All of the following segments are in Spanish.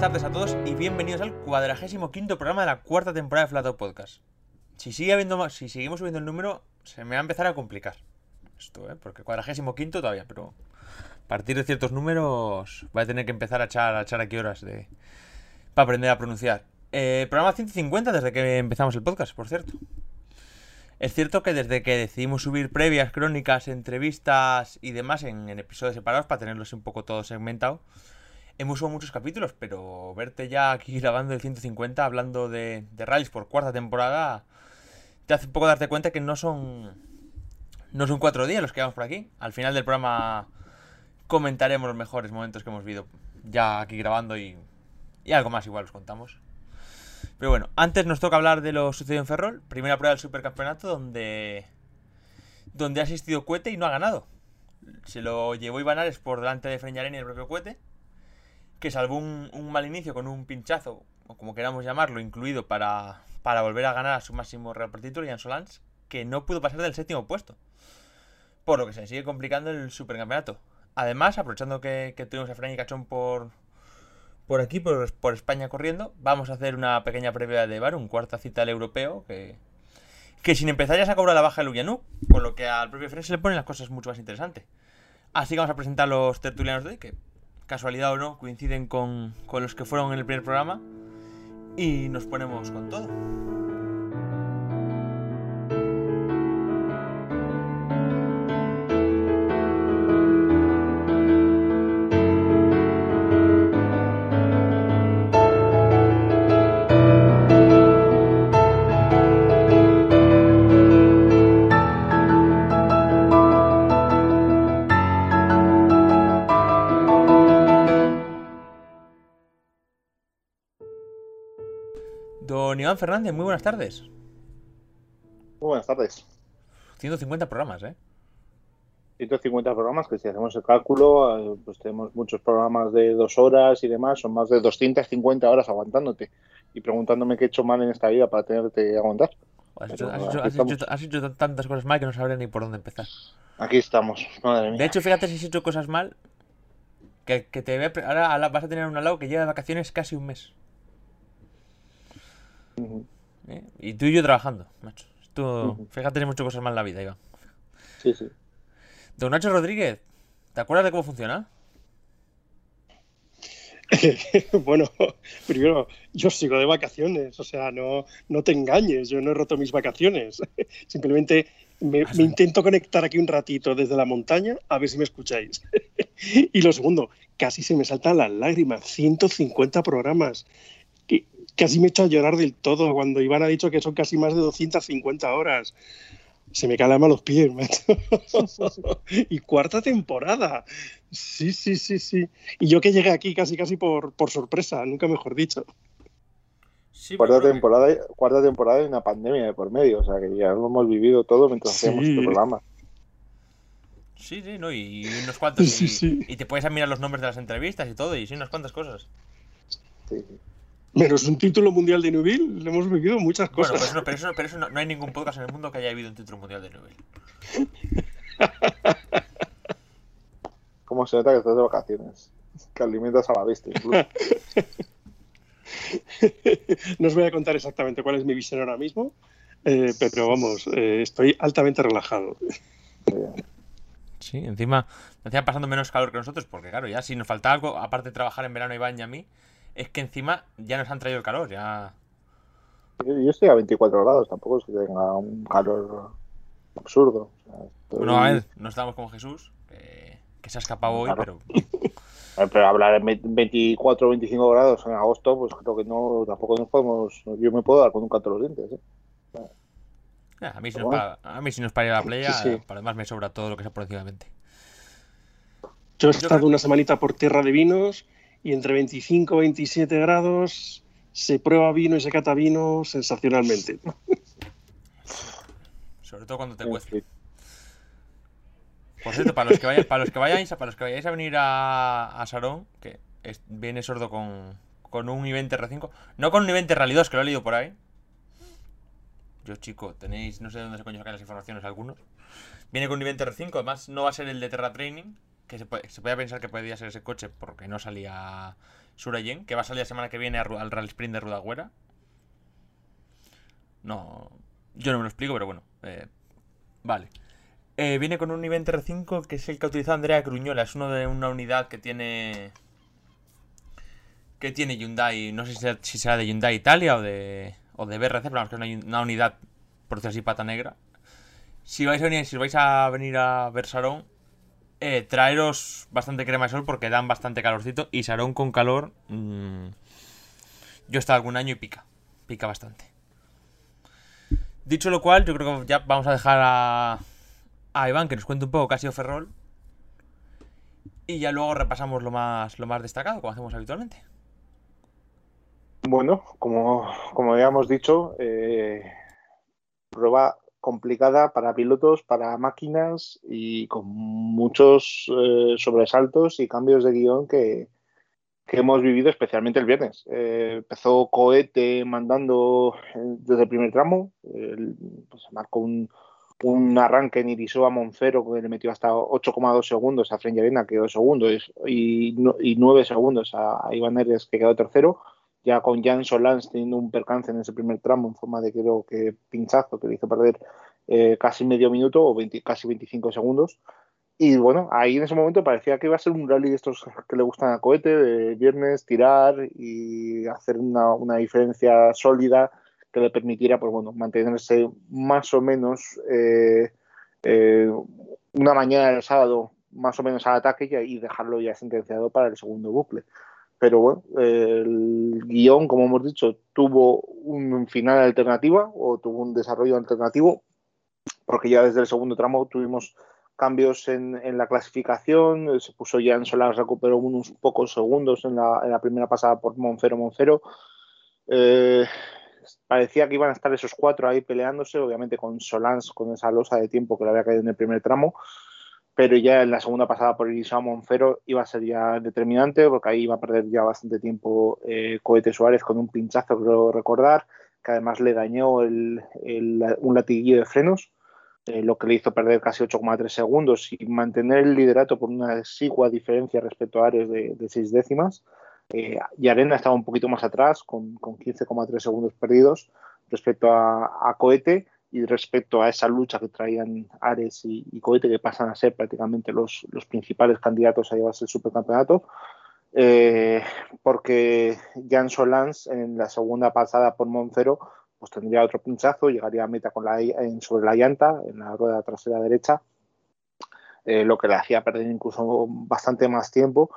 tardes a todos y bienvenidos al cuadragésimo quinto programa de la cuarta temporada de Flato Podcast. Si sigue habiendo más, si seguimos subiendo el número, se me va a empezar a complicar. Esto, ¿eh? Porque cuadragésimo quinto todavía, pero a partir de ciertos números voy a tener que empezar a echar, a echar aquí horas de para aprender a pronunciar. Eh, programa 150 desde que empezamos el podcast, por cierto. Es cierto que desde que decidimos subir previas, crónicas, entrevistas y demás en, en episodios separados para tenerlos un poco todo segmentado, hemos subido muchos capítulos, pero verte ya aquí grabando el 150, hablando de, rallies por cuarta temporada, te hace un poco darte cuenta que no son no son cuatro días los que vamos por aquí. Al final del programa comentaremos los mejores momentos que hemos vivido ya aquí grabando y, y algo más igual os contamos. Pero bueno, antes nos toca hablar de lo sucedido en Ferrol, primera prueba del supercampeonato donde donde ha asistido Cuete y no ha ganado. Se lo llevó Ivanares por delante de Freñarén y el propio Cuete que salvó un, un, mal inicio con un pinchazo, o como queramos llamarlo, incluido para, para volver a ganar a su máximo por título, Jan Solans, que no pudo pasar del séptimo puesto. Por lo que se sigue complicando el supercampeonato. Además, aprovechando que, tuvimos a Fran y Cachón por, por aquí, por, por, España corriendo, vamos a hacer una pequeña previa de Bar, un cuarta cita al europeo, que, que sin empezar ya se ha cobrado la baja de Luyanú, con lo que al propio Fran se le ponen las cosas mucho más interesantes. Así que vamos a presentar los tertulianos de hoy, que casualidad o no, coinciden con, con, los que fueron en el primer programa. Y nos ponemos con todo. Don Iván Fernández, muy buenas tardes. Muy buenas tardes. 150 programas, ¿eh? 150 programas, que si hacemos el cálculo, pues tenemos muchos programas de dos horas y demás, son más de 250 horas aguantándote y preguntándome qué he hecho mal en esta vida para tenerte aguantar. Has hecho, has, hecho, has, hecho, has hecho, tantas cosas mal que no sabré ni por dónde empezar. Aquí estamos, madre mía. De hecho, fíjate si has hecho cosas mal, que, que te ve, ahora vas a tener un al lado que lleva de vacaciones casi un mes. Uh -huh. ¿Eh? Y tú y yo trabajando, macho. Tú, uh -huh. Fíjate, tienes muchas cosas mal en la vida, Iván. Sí, sí. Don Nacho Rodríguez, ¿te acuerdas de cómo funciona? bueno, primero, yo sigo de vacaciones, o sea, no, no te engañes, yo no he roto mis vacaciones. Simplemente me, me, intento conectar aquí un ratito desde la montaña a ver si me escucháis. y lo segundo, casi se me saltan las lágrimas, 150 programas. Que casi me he hecho a llorar del todo cuando Iván ha dicho que son casi más de 250 horas. Se me calan a los pies, macho. y cuarta temporada. Sí, sí, sí, sí. Y yo que llegué aquí casi, casi por, por sorpresa, nunca mejor dicho. Sí, cuarta, temporada, que... cuarta temporada y una pandemia de por medio, o sea que ya lo hemos vivido todo mientras sí. hacíamos este programa. Sí, sí, ¿no? Y unos cuantos. Sí, y, sí. y, te puedes mirar los nombres de las entrevistas y todo, y sí, unas cuantas cosas. Sí, sí. Menos un título mundial de Newville, hemos vivido muchas cosas. Bueno, pero, eso, pero, eso, pero eso no, no, hay ningún podcast en el mundo que haya habido un título mundial de Newville. ¿Cómo se nota que estás de vacaciones? Que alimentas a la bestia, incluso. no os voy a contar exactamente cuál es mi visión ahora mismo, eh, pero vamos, eh, estoy altamente relajado. Sí, encima me hacía pasando menos calor que nosotros, porque claro, ya si nos falta algo, aparte de trabajar en verano Iván y a mí, es que encima ya nos han traído el calor, ya... Yo estoy a 24 grados, tampoco es que tenga un calor absurdo. O sea, estoy... Bueno, a ver, no estamos como Jesús, que, que se ha escapado hoy, claro. pero... Pero hablar en 24 o 25 grados en agosto, pues creo que no, tampoco nos podemos... Yo me puedo dar con un canto los dientes, ¿eh? A mí, si nos para, a mí si nos para ir a la playa, sí, sí. para además me sobra todo lo que sea progresivamente. Yo he estado una semanita por Tierra de Vinos y entre 25 y 27 grados se prueba vino y se cata vino sensacionalmente. Sobre todo cuando te cuece. Por cierto, para los que vayáis, para los que vayáis, para los que vayáis a venir a, a Sarón, que es, viene sordo con, con un evento R5, no con un evento Rally 2, que lo he leído por ahí. Yo, chico, tenéis, no sé de dónde se coño sacan las informaciones algunos. Viene con un evento R5, además no va a ser el de Terra Training, que se, puede, podía pensar que podía ser ese coche porque no salía Surayen, que va a salir la semana que viene al Rally Sprint de Rudagüera. No, yo no me lo explico, pero bueno, eh, vale. Eh, viene con un nivel R5 que es el que ha utilizado Andrea Gruñola. Es uno de una unidad que tiene. Que tiene Hyundai. No sé si será, de Hyundai Italia o de. O de BRC, pero vamos, que es una, unidad, por decir así, pata negra. Si vais a venir, si vais a venir a ver Sarón, eh, traeros bastante crema de sol porque dan bastante calorcito. Y Sarón con calor. Mmm, yo he estado algún año y pica. Pica bastante. Dicho lo cual, yo creo que ya vamos a dejar a, Iván que nos cuente un poco qué ha Ferrol. Y ya luego repasamos lo más, lo más destacado, como hacemos habitualmente. Bueno, como, como habíamos dicho, eh, prueba complicada para pilotos, para máquinas y con muchos eh, sobresaltos y cambios de guion que, hemos vivido especialmente el viernes. Eh, empezó Cohete mandando desde el primer tramo, pues marcó un, un arranque en Irisó a Moncero que le metió hasta 8,2 segundos a French Arena, que quedó segundo, y, y 9 segundos a, Iván Eres, que quedó tercero. Ya con Jan Solans teniendo un percance en ese primer tramo en forma de creo que pinchazo que le hizo perder eh, casi medio minuto o casi 25 segundos. Y bueno, ahí en ese momento parecía que iba a ser un rally de estos que le gustan a cohete, de viernes, tirar y hacer una, una diferencia sólida que le permitiera pues, bueno, mantenerse más o menos eh, eh, una mañana del sábado más o menos al ataque y, dejarlo ya sentenciado para el segundo bucle. Pero bueno, el guion, como hemos dicho, tuvo un final alternativa o tuvo un desarrollo alternativo, porque ya desde el segundo tramo tuvimos cambios en, la clasificación, se puso ya en Solar, recuperó unos pocos segundos en la, primera pasada por Monfero Moncero. Eh, parecía que iban a estar esos cuatro ahí peleándose, obviamente con Solans, con esa losa de tiempo que le había caído en el primer tramo, pero ya en la segunda pasada por Irisao Monfero iba a ser ya determinante, porque ahí iba a perder ya bastante tiempo eh, Cohete Suárez con un pinchazo, creo recordar, que además le dañó un latiguillo de frenos, eh, lo que le hizo perder casi 8,3 segundos y mantener el liderato por una exigua diferencia respecto a Ares de, de seis décimas. Eh, y Arena estaba un poquito más atrás, con, 15,3 segundos perdidos respecto a, Cohete y respecto a esa lucha que traían Ares y, Cohete, que pasan a ser prácticamente los, principales candidatos a llevarse el supercampeonato. Eh, porque Jan Solans en la segunda pasada por Moncero pues tendría otro pinchazo, llegaría a meta con la, sobre la llanta, en la rueda trasera derecha, eh, lo que le hacía perder incluso bastante más tiempo,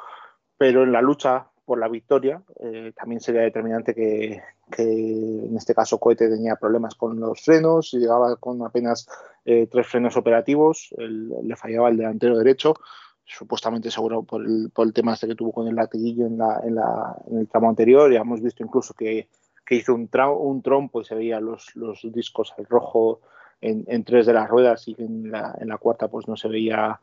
pero en la lucha por la victoria. Eh, también sería determinante que, en este caso Cohete tenía problemas con los frenos y llegaba con apenas eh, tres frenos operativos, le fallaba el delantero derecho, supuestamente seguro por el, por el tema este que tuvo con el latiguillo en, la, en, la, en el tramo anterior. Ya hemos visto incluso que, que hizo un, un trompo y se veía los, los discos al rojo en, en, tres de las ruedas y en la, en la cuarta pues no se veía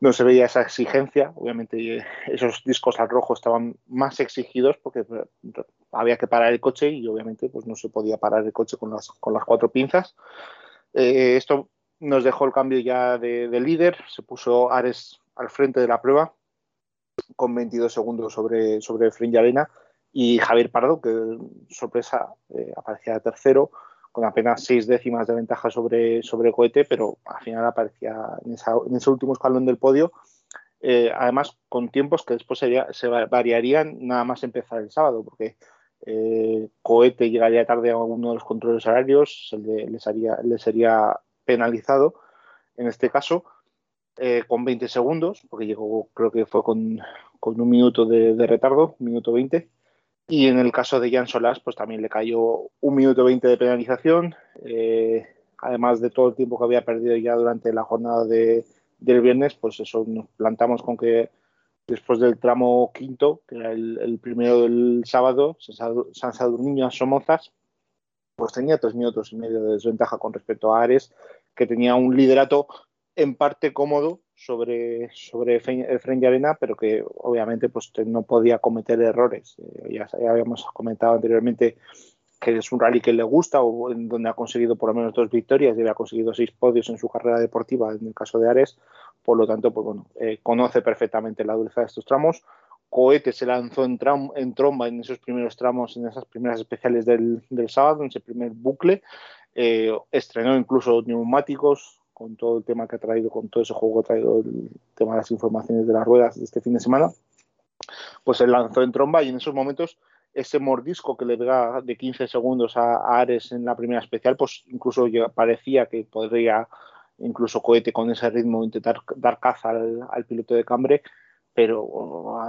no se veía esa exigencia. Obviamente esos discos al rojo estaban más exigidos porque eh, había que parar el coche y obviamente pues no se podía parar el coche con las, con las cuatro pinzas. Eh, esto nos dejó el cambio ya de, líder. Se puso Ares al frente de la prueba con 22 segundos sobre, sobre Fringe Arena y Javier Pardo, que sorpresa eh, aparecía tercero con apenas seis décimas de ventaja sobre, sobre Cohete, pero al final aparecía en, ese último escalón del podio. Eh, además, con tiempos que después se variarían nada más empezar el sábado, porque eh, Cohete llegaría tarde a uno de los controles horarios, le, le sería penalizado en este caso, eh, con 20 segundos, porque llegó, creo que fue con, con un minuto de, de retardo, un minuto 20. Y en el caso de Jan Solás, pues también le cayó un minuto veinte de penalización, eh, además de todo el tiempo que había perdido ya durante la jornada de, del viernes, pues eso nos plantamos con que después del tramo quinto, que era el, primero del sábado, San Sadurniño a Somozas, pues tenía tres minutos y medio de desventaja con respecto a Ares, que tenía un liderato en parte cómodo, sobre, sobre Efren Arena, pero que obviamente pues, no podía cometer errores. Eh, ya, habíamos comentado anteriormente que es un rally que le gusta o donde ha conseguido por lo menos dos victorias y ha conseguido seis podios en su carrera deportiva, en el caso de Ares, por lo tanto, pues bueno, eh, conoce perfectamente la dureza de estos tramos. Cohete se lanzó en, en, tromba en esos primeros tramos, en esas primeras especiales del, del sábado, en ese primer bucle. Eh, estrenó incluso neumáticos con todo el tema que ha traído, con todo ese juego que ha traído el tema de las informaciones de las ruedas de este fin de semana. Pues se lanzó en tromba y en esos momentos ese mordisco que le da de 15 segundos a, Ares en la primera especial, pues incluso parecía que podría incluso cohete con ese ritmo intentar dar caza al, piloto de Cambre, pero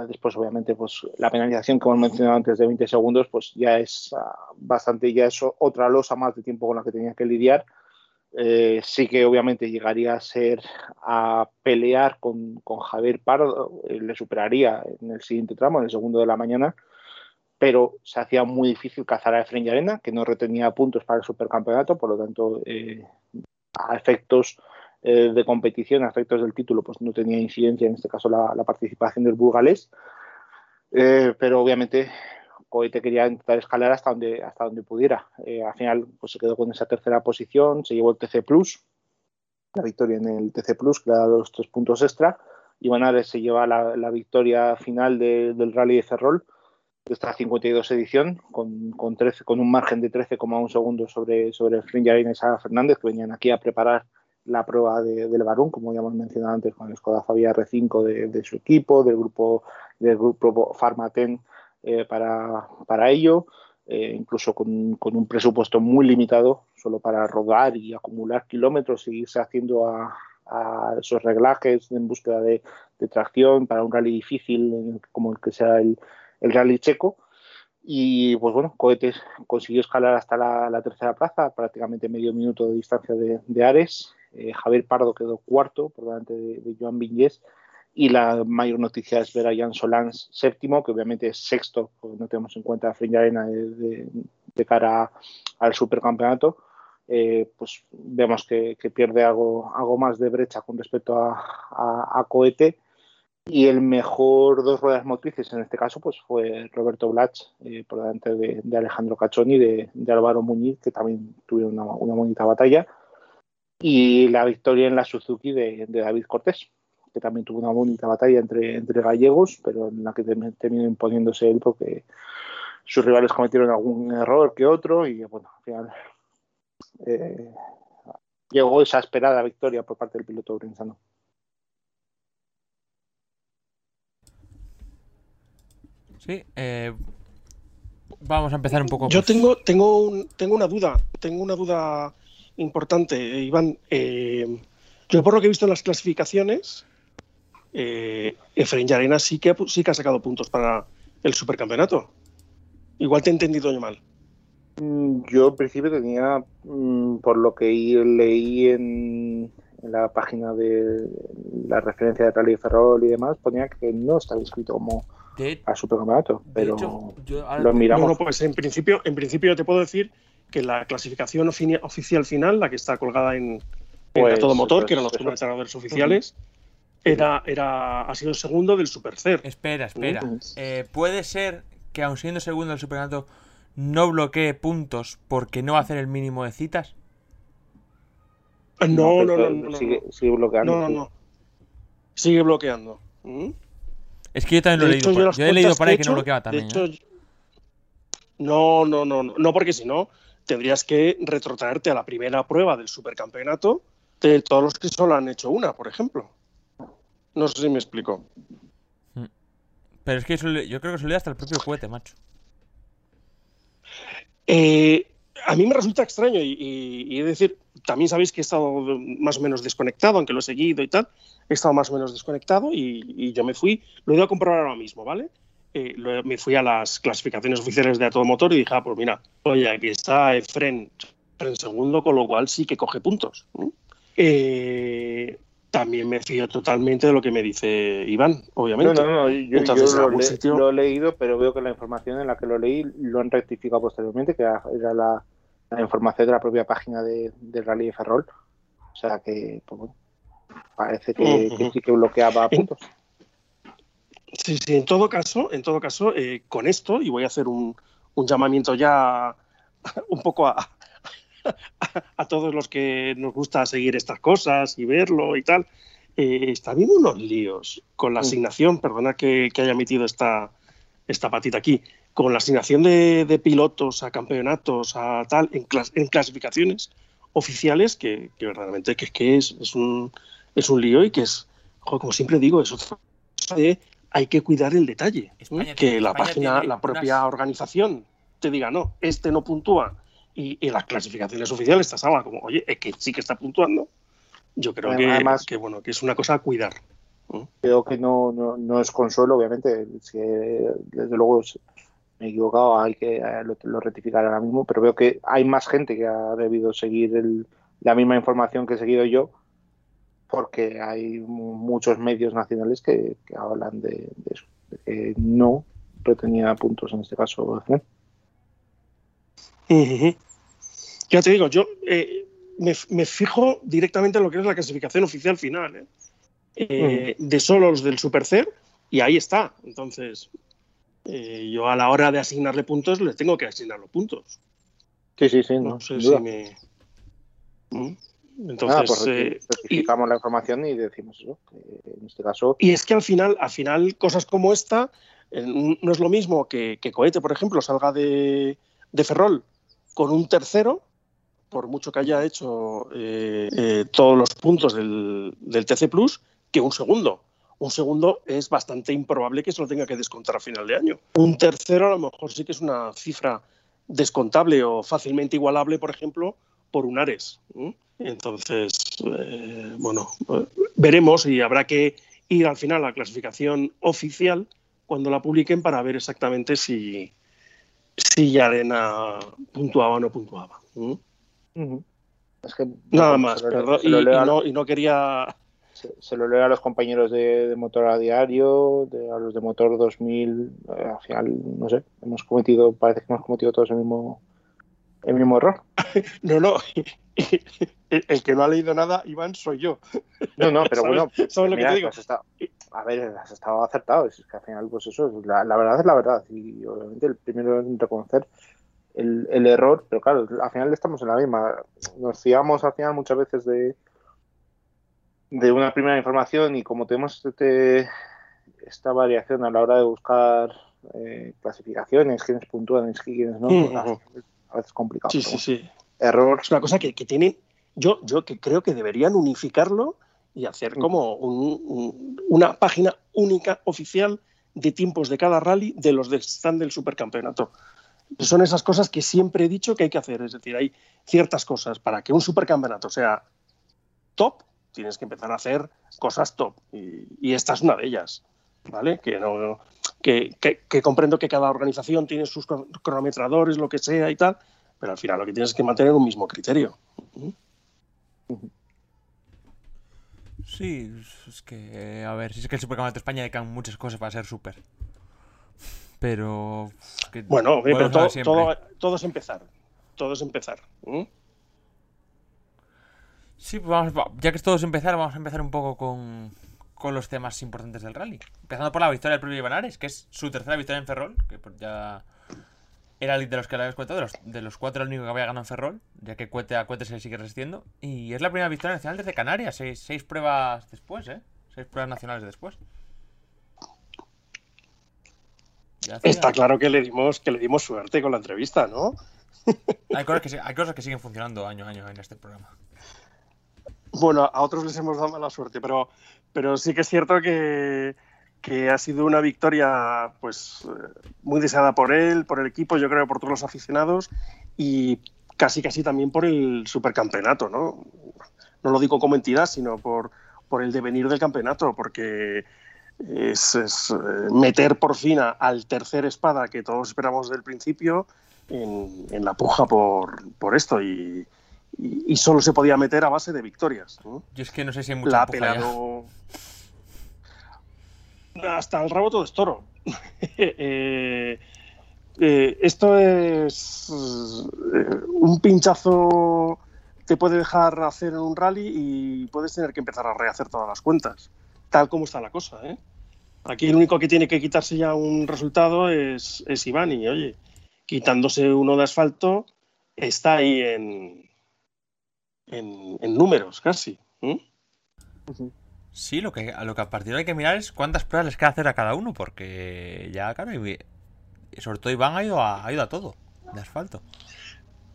después obviamente pues la penalización que hemos mencionado antes de 20 segundos pues ya es ah, bastante, ya es otra losa más de tiempo con la que tenía que lidiar. Eh, sí que obviamente llegaría a ser a pelear con, Javier Pardo, eh, le superaría en el siguiente tramo, en el segundo de la mañana, pero se hacía muy difícil cazar a Efren Arena, que no retenía puntos para el supercampeonato, por lo tanto, eh, a efectos eh, de competición, a efectos del título, pues no tenía incidencia en este caso la, participación del burgalés, eh, pero obviamente Cohete quería intentar escalar hasta donde, hasta donde pudiera. al final pues se quedó con esa tercera posición, se llevó el TC Plus, la victoria en el TC Plus, que le da los tres puntos extra, y Ares se lleva la, victoria final del Rally de Ferrol, esta 52 edición con, con, 13, con un margen de 13,1 segundos sobre, sobre el y Sara Fernández, que venían aquí a preparar la prueba del Barón, como ya hemos mencionado antes, con el Skoda Fabia R5 de, su equipo, del grupo, del grupo Farmaten eh, para, para ello, eh, incluso con, con, un presupuesto muy limitado, solo para rodar y acumular kilómetros y irse haciendo a, a esos reglajes en búsqueda de, de, tracción para un rally difícil como el que sea el, el rally checo. Y pues bueno, Cohetes consiguió escalar hasta la, tercera plaza, prácticamente medio minuto de distancia de, Ares. Eh, Javier Pardo quedó cuarto por delante de, Joan Viñez. Y la mayor noticia es ver a Jan Solans séptimo, que obviamente es sexto, porque no tenemos en cuenta a Arena de, cara al supercampeonato. Eh, pues vemos que, pierde algo, algo más de brecha con respecto a, a, a Cohete y el mejor dos ruedas motrices en este caso pues fue Roberto Blach eh, por delante de, Alejandro Cachoni y de, Álvaro Muñiz, que también tuvieron una, una, bonita batalla. Y la victoria en la Suzuki de, David Cortés, que también tuvo una bonita batalla entre, entre gallegos, pero en la que terminó imponiéndose él porque sus rivales cometieron algún error que otro y bueno, al final eh, llegó esa esperada victoria por parte del piloto brinsano. Sí, eh, vamos a empezar un poco. Yo tengo, tengo, tengo una duda, tengo una duda importante, Iván. Eh, yo por lo que he visto en las clasificaciones, eh, Efraín Yarena sí que, sí que ha sacado puntos para el supercampeonato. Igual te he entendido yo mal. Mm, yo al principio tenía, mm, por lo que leí en, la página de la referencia de Rally Ferrol y demás, ponía que no estaba inscrito como a supercampeonato, pero lo miramos. pues en principio, en principio te puedo decir que la clasificación oficial final, la que está colgada en, pues, todo motor, que eran los entrenadores oficiales, era, era, ha sido segundo del Supercer. Espera, espera. Eh, ¿Puede ser que aun siendo segundo del supercampeonato no bloquee puntos porque no hacer el mínimo de citas? No, no, no, no, sigue, bloqueando. No, no, no. Sigue bloqueando. ¿Mm? Es que yo también lo he leído. Yo, he leído por ahí que no bloqueaba también. ¿eh? No, no, no, no, porque si no, tendrías que retrotraerte a la primera prueba del supercampeonato de todos los que solo han hecho una, por ejemplo. No sé si me explico. Mm. Pero es que yo creo que se le hasta el propio cohete, macho. Eh, a mí me resulta extraño y, y, es decir, también sabéis que he estado más o menos desconectado, aunque lo he seguido y tal, he estado más o menos desconectado y, yo me fui, lo he ido a comprobar ahora mismo, ¿vale? Eh, me fui a las clasificaciones oficiales de todo motor y dije, ah, pues mira, oye, aquí está Efren, en segundo, con lo cual sí que coge puntos. Eh, también me fío totalmente de lo que me dice Iván, obviamente. No, no, no, yo, lo, he leído, pero veo que la información en la que lo leí lo han rectificado posteriormente, que era la, información de la propia página de, Rally de Ferrol. O sea que, pues, bueno, Parece que, sí que bloqueaba puntos. Sí, sí, en todo caso, en todo caso, eh, con esto, y voy a hacer un, llamamiento ya un poco a, a, todos los que nos gusta seguir estas cosas y verlo y tal. eh, está habiendo unos líos con la asignación, perdona que, haya metido esta, esta patita aquí, con la asignación de, pilotos a campeonatos, a tal, en, en clasificaciones oficiales, que, verdaderamente que, que es, es, un, es un lío y que es, como siempre digo, es otra de hay que cuidar el detalle. que la página, la propia organización te diga, no, este no puntúa. Y, en las clasificaciones oficiales está salva como, oye, es que sí que está puntuando. Yo creo que, que, bueno, que es una cosa a cuidar. Creo que no, no, es consuelo, obviamente. Si, desde luego me he equivocado, hay que eh, lo, rectificar ahora mismo, pero veo que hay más gente que ha debido seguir la misma información que he seguido yo, porque hay muchos medios nacionales que, hablan de, eso, de que no retenía puntos en este caso. Ya te digo, yo eh, me, fijo directamente en lo que es la clasificación oficial final, ¿eh? Eh, de solos del Super C, y ahí está. Entonces, yo a la hora de asignarle puntos, le tengo que asignar los puntos. Sí, sí, sí. No, sé si me. ¿Mm? Entonces, pues la información y decimos eso. en este caso. Y es que al final, al final, cosas como esta, no es lo mismo que, que Cohete, por ejemplo, salga de, de Ferrol con un tercero, por mucho que haya hecho eh, eh, todos los puntos del, TC Plus, que un segundo. Un segundo es bastante improbable que se lo tenga que descontar a final de año. Un tercero a lo mejor sí que es una cifra descontable o fácilmente igualable, por ejemplo, por un Ares. Entonces, eh, bueno, veremos y habrá que ir al final a la clasificación oficial cuando la publiquen para ver exactamente si, si Arena puntuaba o no puntuaba. Nada más, y, no, quería... Se, lo leo a los compañeros de, motor a diario, de, a los de motor 2000, eh, al final, no sé, hemos cometido, parece que hemos cometido todos el mismo, el mismo error. no, no, el, que no ha leído nada, Iván, soy yo. No, no, pero bueno, ¿sabes lo que te digo? a ver, has estado acertado. Es que al final, pues eso, la, verdad es la verdad. Y obviamente el primero es reconocer el, el, error, pero claro, al final estamos en la misma. Nos fiamos al final muchas veces de, de una primera información y como tenemos este, esta variación a la hora de buscar eh, clasificaciones, quiénes puntúan, quiénes no, pues, a veces es complicado. Sí, sí, sí. Error. Es una cosa que, que tiene, yo, yo que creo que deberían unificarlo y hacer mm. como una página única oficial de tiempos de cada rally de los que están del supercampeonato. Son esas cosas que siempre he dicho que hay que hacer. Es decir, hay ciertas cosas para que un supercampeonato sea top, tienes que empezar a hacer cosas top. Y, esta es una de ellas. ¿Vale? Que, no, que, comprendo que cada organización tiene sus cronometradores, lo que sea y tal, pero al final lo que tienes es que mantener un mismo criterio. Sí, es que, a ver, si es que el Supercampeonato de España decan muchas cosas para ser super. Pero. bueno, pero todo, todo, es empezar. Todo es empezar. Sí, pues vamos, ya que es todo es empezar, vamos a empezar un poco con, con los temas importantes del rally. Empezando por la victoria del propio Ivanares, que es su tercera victoria en Ferrol, que pues ya era el de los que le habías contado, de los, de los cuatro el único que había ganado en Ferrol, ya que Cuete a Cuete se sigue resistiendo. Y es la primera victoria nacional desde Canarias, seis, seis pruebas después, ¿eh? Seis pruebas nacionales después. Está claro que le dimos que le dimos suerte con la entrevista, ¿no? hay, cosas que, hay cosas que siguen funcionando año a año en este programa. Bueno, a otros les hemos dado mala suerte, pero, pero sí que es cierto que, que ha sido una victoria pues eh, muy deseada por él, por el equipo, yo creo por todos los aficionados y casi casi también por el supercampeonato, ¿no? No lo digo como entidad, sino por, por el devenir del campeonato, porque es, eh, meter por fin al tercer espada que todos esperamos del principio en, la puja por, por esto y, y, solo se podía meter a base de victorias. Yo es que no sé si hay mucha la hasta el rabo todo es toro. Eh, eh, esto es eh, un pinchazo te puede dejar hacer en un rally y puedes tener que empezar a rehacer todas las cuentas, tal como está la cosa. Aquí el único que tiene que quitarse ya un resultado es, es Iván y oye, quitándose uno de asfalto está ahí en, en, números casi. Sí, lo que, a lo que a partir de hay que mirar es cuántas pruebas les queda hacer a cada uno, porque ya, claro, y, sobre todo Iván ha ido a, ha ido a todo de asfalto.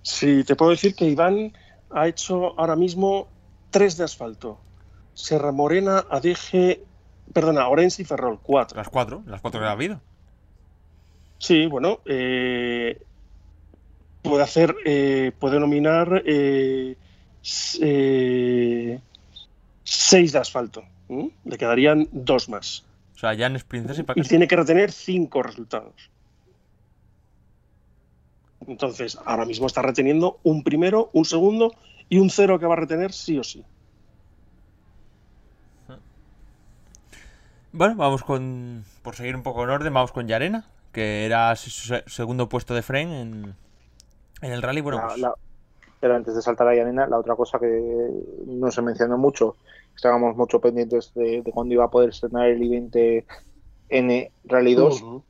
Sí, te puedo decir que Iván ha hecho ahora mismo tres de asfalto. Serra Morena, ADG, perdona, Orense y Ferrol, cuatro. Las cuatro, las cuatro que ha habido. Sí, bueno, eh, puede hacer, eh, puede nominar eh, seis de asfalto. Le quedarían dos más. O sea, Janes Princesa y Y tiene que retener cinco resultados. Entonces, ahora mismo está reteniendo un primero, un segundo y un cero que va a retener sí o sí. Bueno, vamos con. Por seguir un poco en orden, vamos con Yarena, que era su se- segundo puesto de Fren en, en el rally. Bueno, La- pues, la- pero antes de saltar a Yanina, la otra cosa que no se mencionó mucho, estábamos mucho pendientes de, de cuándo iba a poder estrenar el I-20 N Rally 2. Ujú.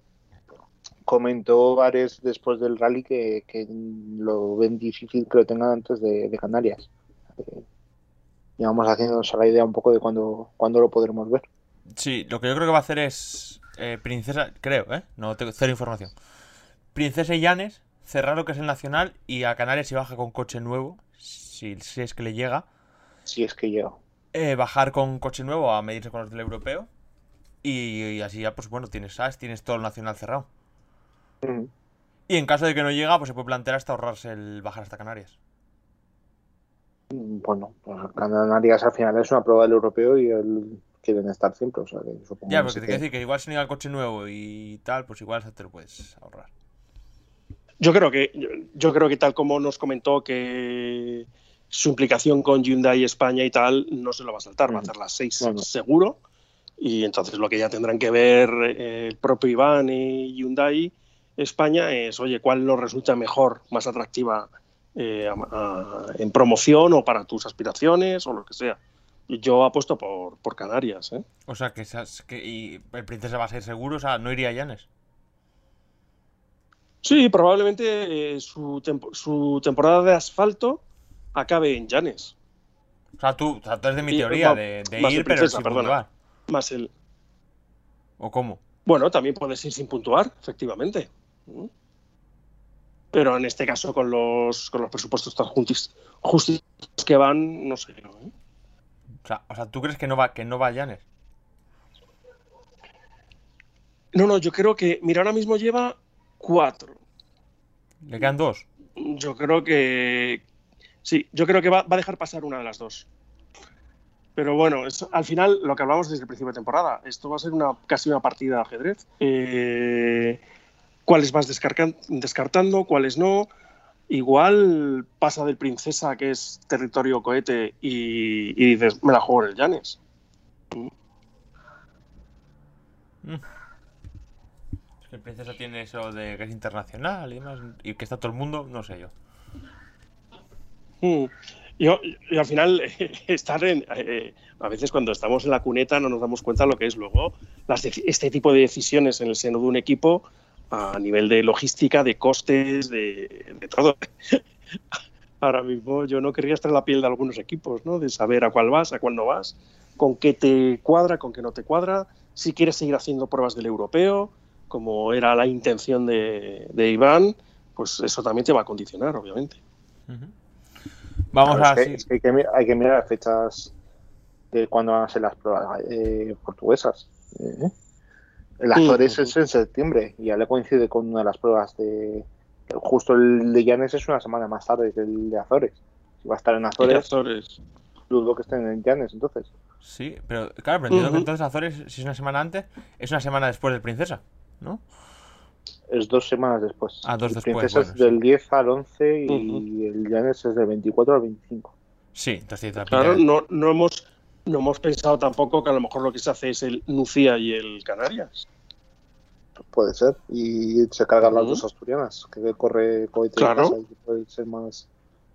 Comentó Vares después del rally que, que lo ven difícil que lo tengan antes de, de Canarias. Eh, y vamos haciéndonos a la idea un poco de cuándo, cuándo lo podremos ver. Sí, lo que yo creo que va a hacer es. eh, Princesa, creo, ¿eh? No tengo cero información. Princesa y Llanes, cerrar lo que es el Nacional y a Canarias si baja con coche nuevo, si, si es que le llega. Si es que llega. eh, bajar con coche nuevo a medirse con los del europeo. Y, y así ya, pues bueno, tienes SAS, tienes todo el Nacional cerrado. Mm. Y en caso de que no llega, pues se puede plantear hasta ahorrarse el bajar hasta Canarias. Bueno, pues Canarias al final es una prueba del europeo y el- quieren estar siempre. O sea, que supongo Ya, que porque te que- quiero decir que igual si no llega el coche nuevo y tal, pues igual te lo puedes ahorrar. Yo creo que yo, yo creo que tal como nos comentó que su implicación con Hyundai España y tal no se lo va a saltar, va a hacer las seis Bueno. seguro. Y entonces lo que ya tendrán que ver eh, el propio Iván y Hyundai España es, oye, ¿cuál nos resulta mejor, más atractiva eh, a- a- en promoción o para tus aspiraciones o lo que sea? Yo apuesto por, por Canarias. ¿eh? O sea, que, esas- que y el Princesa va a ser seguro, o sea, no iría a Llanes. Sí, probablemente eh, su, tempo- su temporada de asfalto acabe en Llanes. O sea, tú, o sea, tú eres de mi Y- teoría, no, de, ir, pero sin puntuar. Más el, ¿O cómo? Bueno, también puedes ir sin puntuar, efectivamente. ¿Mm? Pero en este caso, con los, con los presupuestos tan justos que van, no sé. ¿no? O sea, o sea, ¿tú crees que no va, que no va a Llanes? No, no, yo creo que, mira, ahora mismo lleva cuatro. Le quedan dos. Yo creo que. Sí, yo creo que va, va a dejar pasar una de las dos. Pero bueno, es, al final, lo que hablamos desde el principio de temporada, esto va a ser una, casi una partida de ajedrez. Eh, ¿Cuáles vas descartando? ¿Cuáles no? Igual pasa del Princesa, que es territorio cohete, y, y dices, me la juego en el Llanes. Es que el Princesa tiene eso de que es internacional y demás, y que está todo el mundo, no sé yo. Mm. Y, y al final, estar en. eh, a veces cuando estamos en la cuneta no nos damos cuenta de lo que es luego las este tipo de decisiones en el seno de un equipo a nivel de logística, de costes, de, de todo. Ahora mismo yo no querría estar en la piel de algunos equipos, ¿no? De saber a cuál vas, a cuál no vas, con qué te cuadra, con qué no te cuadra, si quieres seguir haciendo pruebas del europeo, como era la intención de, de Iván, pues eso también te va a condicionar, obviamente. Vamos Claro, a... es que- sí. es que hay, que, mi- hay que mirar las fechas de cuándo van a ser las pruebas eh, portuguesas. Eh, El Azores Ujú. es en septiembre y ya le coincide con una de las pruebas de. Justo el de Llanes es una semana más tarde que el de Azores. Si va a estar en Azores, Azores. dudo que estén en Llanes entonces. Sí, pero claro, pero entiendo Ujú. que entonces Azores, si es una semana antes, es una semana después del Princesa, ¿no? Es dos semanas después. Ah, dos el después, Princesa bueno, es del sí. 10 al 11 y Ujú. el Llanes es del 24 al 25. Sí, entonces la Claro, no, no, hemos, no hemos pensado tampoco que a lo mejor lo que se hace es el Nucía y el Canarias. Puede ser. Y se cargan las dos asturianas, que corre cohete Claro. y puede ser más,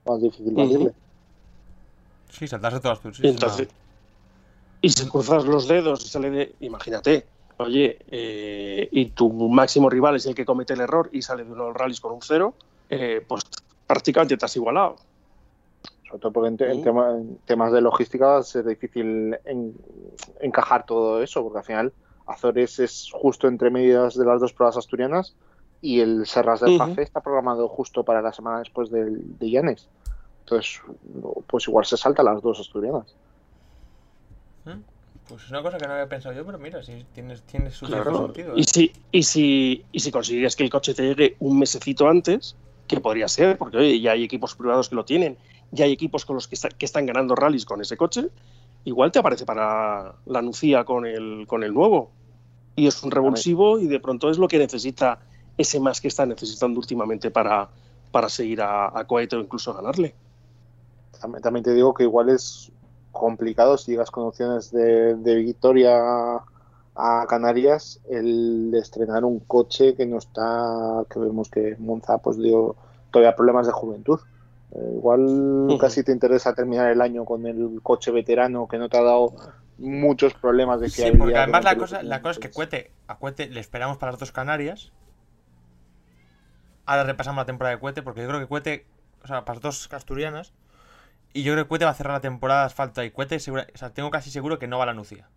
más difícil batirle. de- Sí, saltarse todas tus... sí, entonces, y si cruzas los dedos y sale de. Imagínate, oye, eh, y tu máximo rival es el que comete el error y sale de uno de los rallies con un cero, eh, pues prácticamente te has igualado. Sobre todo porque en, temas de logística va a ser difícil encajar todo eso, porque al final Azores es justo entre medias de las dos pruebas asturianas y el Serras del uh está programado justo para la semana después de Llanes. Entonces, pues igual se salta las dos asturianas. ¿Mm? Pues es una cosa que no había pensado yo, pero mira, si tienes, tienes su sentido. ¿eh? Y, si, y, si, y si consigues que el coche te llegue un mesecito antes, que podría ser, porque oye, ya hay equipos privados que lo tienen, ya hay equipos con los que, que están ganando rallies con ese coche, igual te aparece para la Nucía con el, con el nuevo. Y es un revulsivo y de pronto es lo que necesita ese más que está necesitando últimamente para, para seguir a, a Cohete o incluso ganarle. También, te digo que igual es complicado si llegas con opciones de, victoria a Canarias el estrenar un coche que no está, que vemos que Monza pues dio todavía problemas de juventud. Eh, igual casi te interesa terminar el año con el coche veterano que no te ha dado muchos problemas de fiabilidad. Sí, porque además la cosa, la cosa es que Cuete, a Cuete le esperamos para las dos Canarias. Ahora repasamos la temporada de Cuete, porque yo creo que Cuete, o sea, para las dos asturianas, y yo creo que Cuete va a cerrar la temporada de asfalto y Cuete, o sea, tengo casi seguro que no va a la Nucía.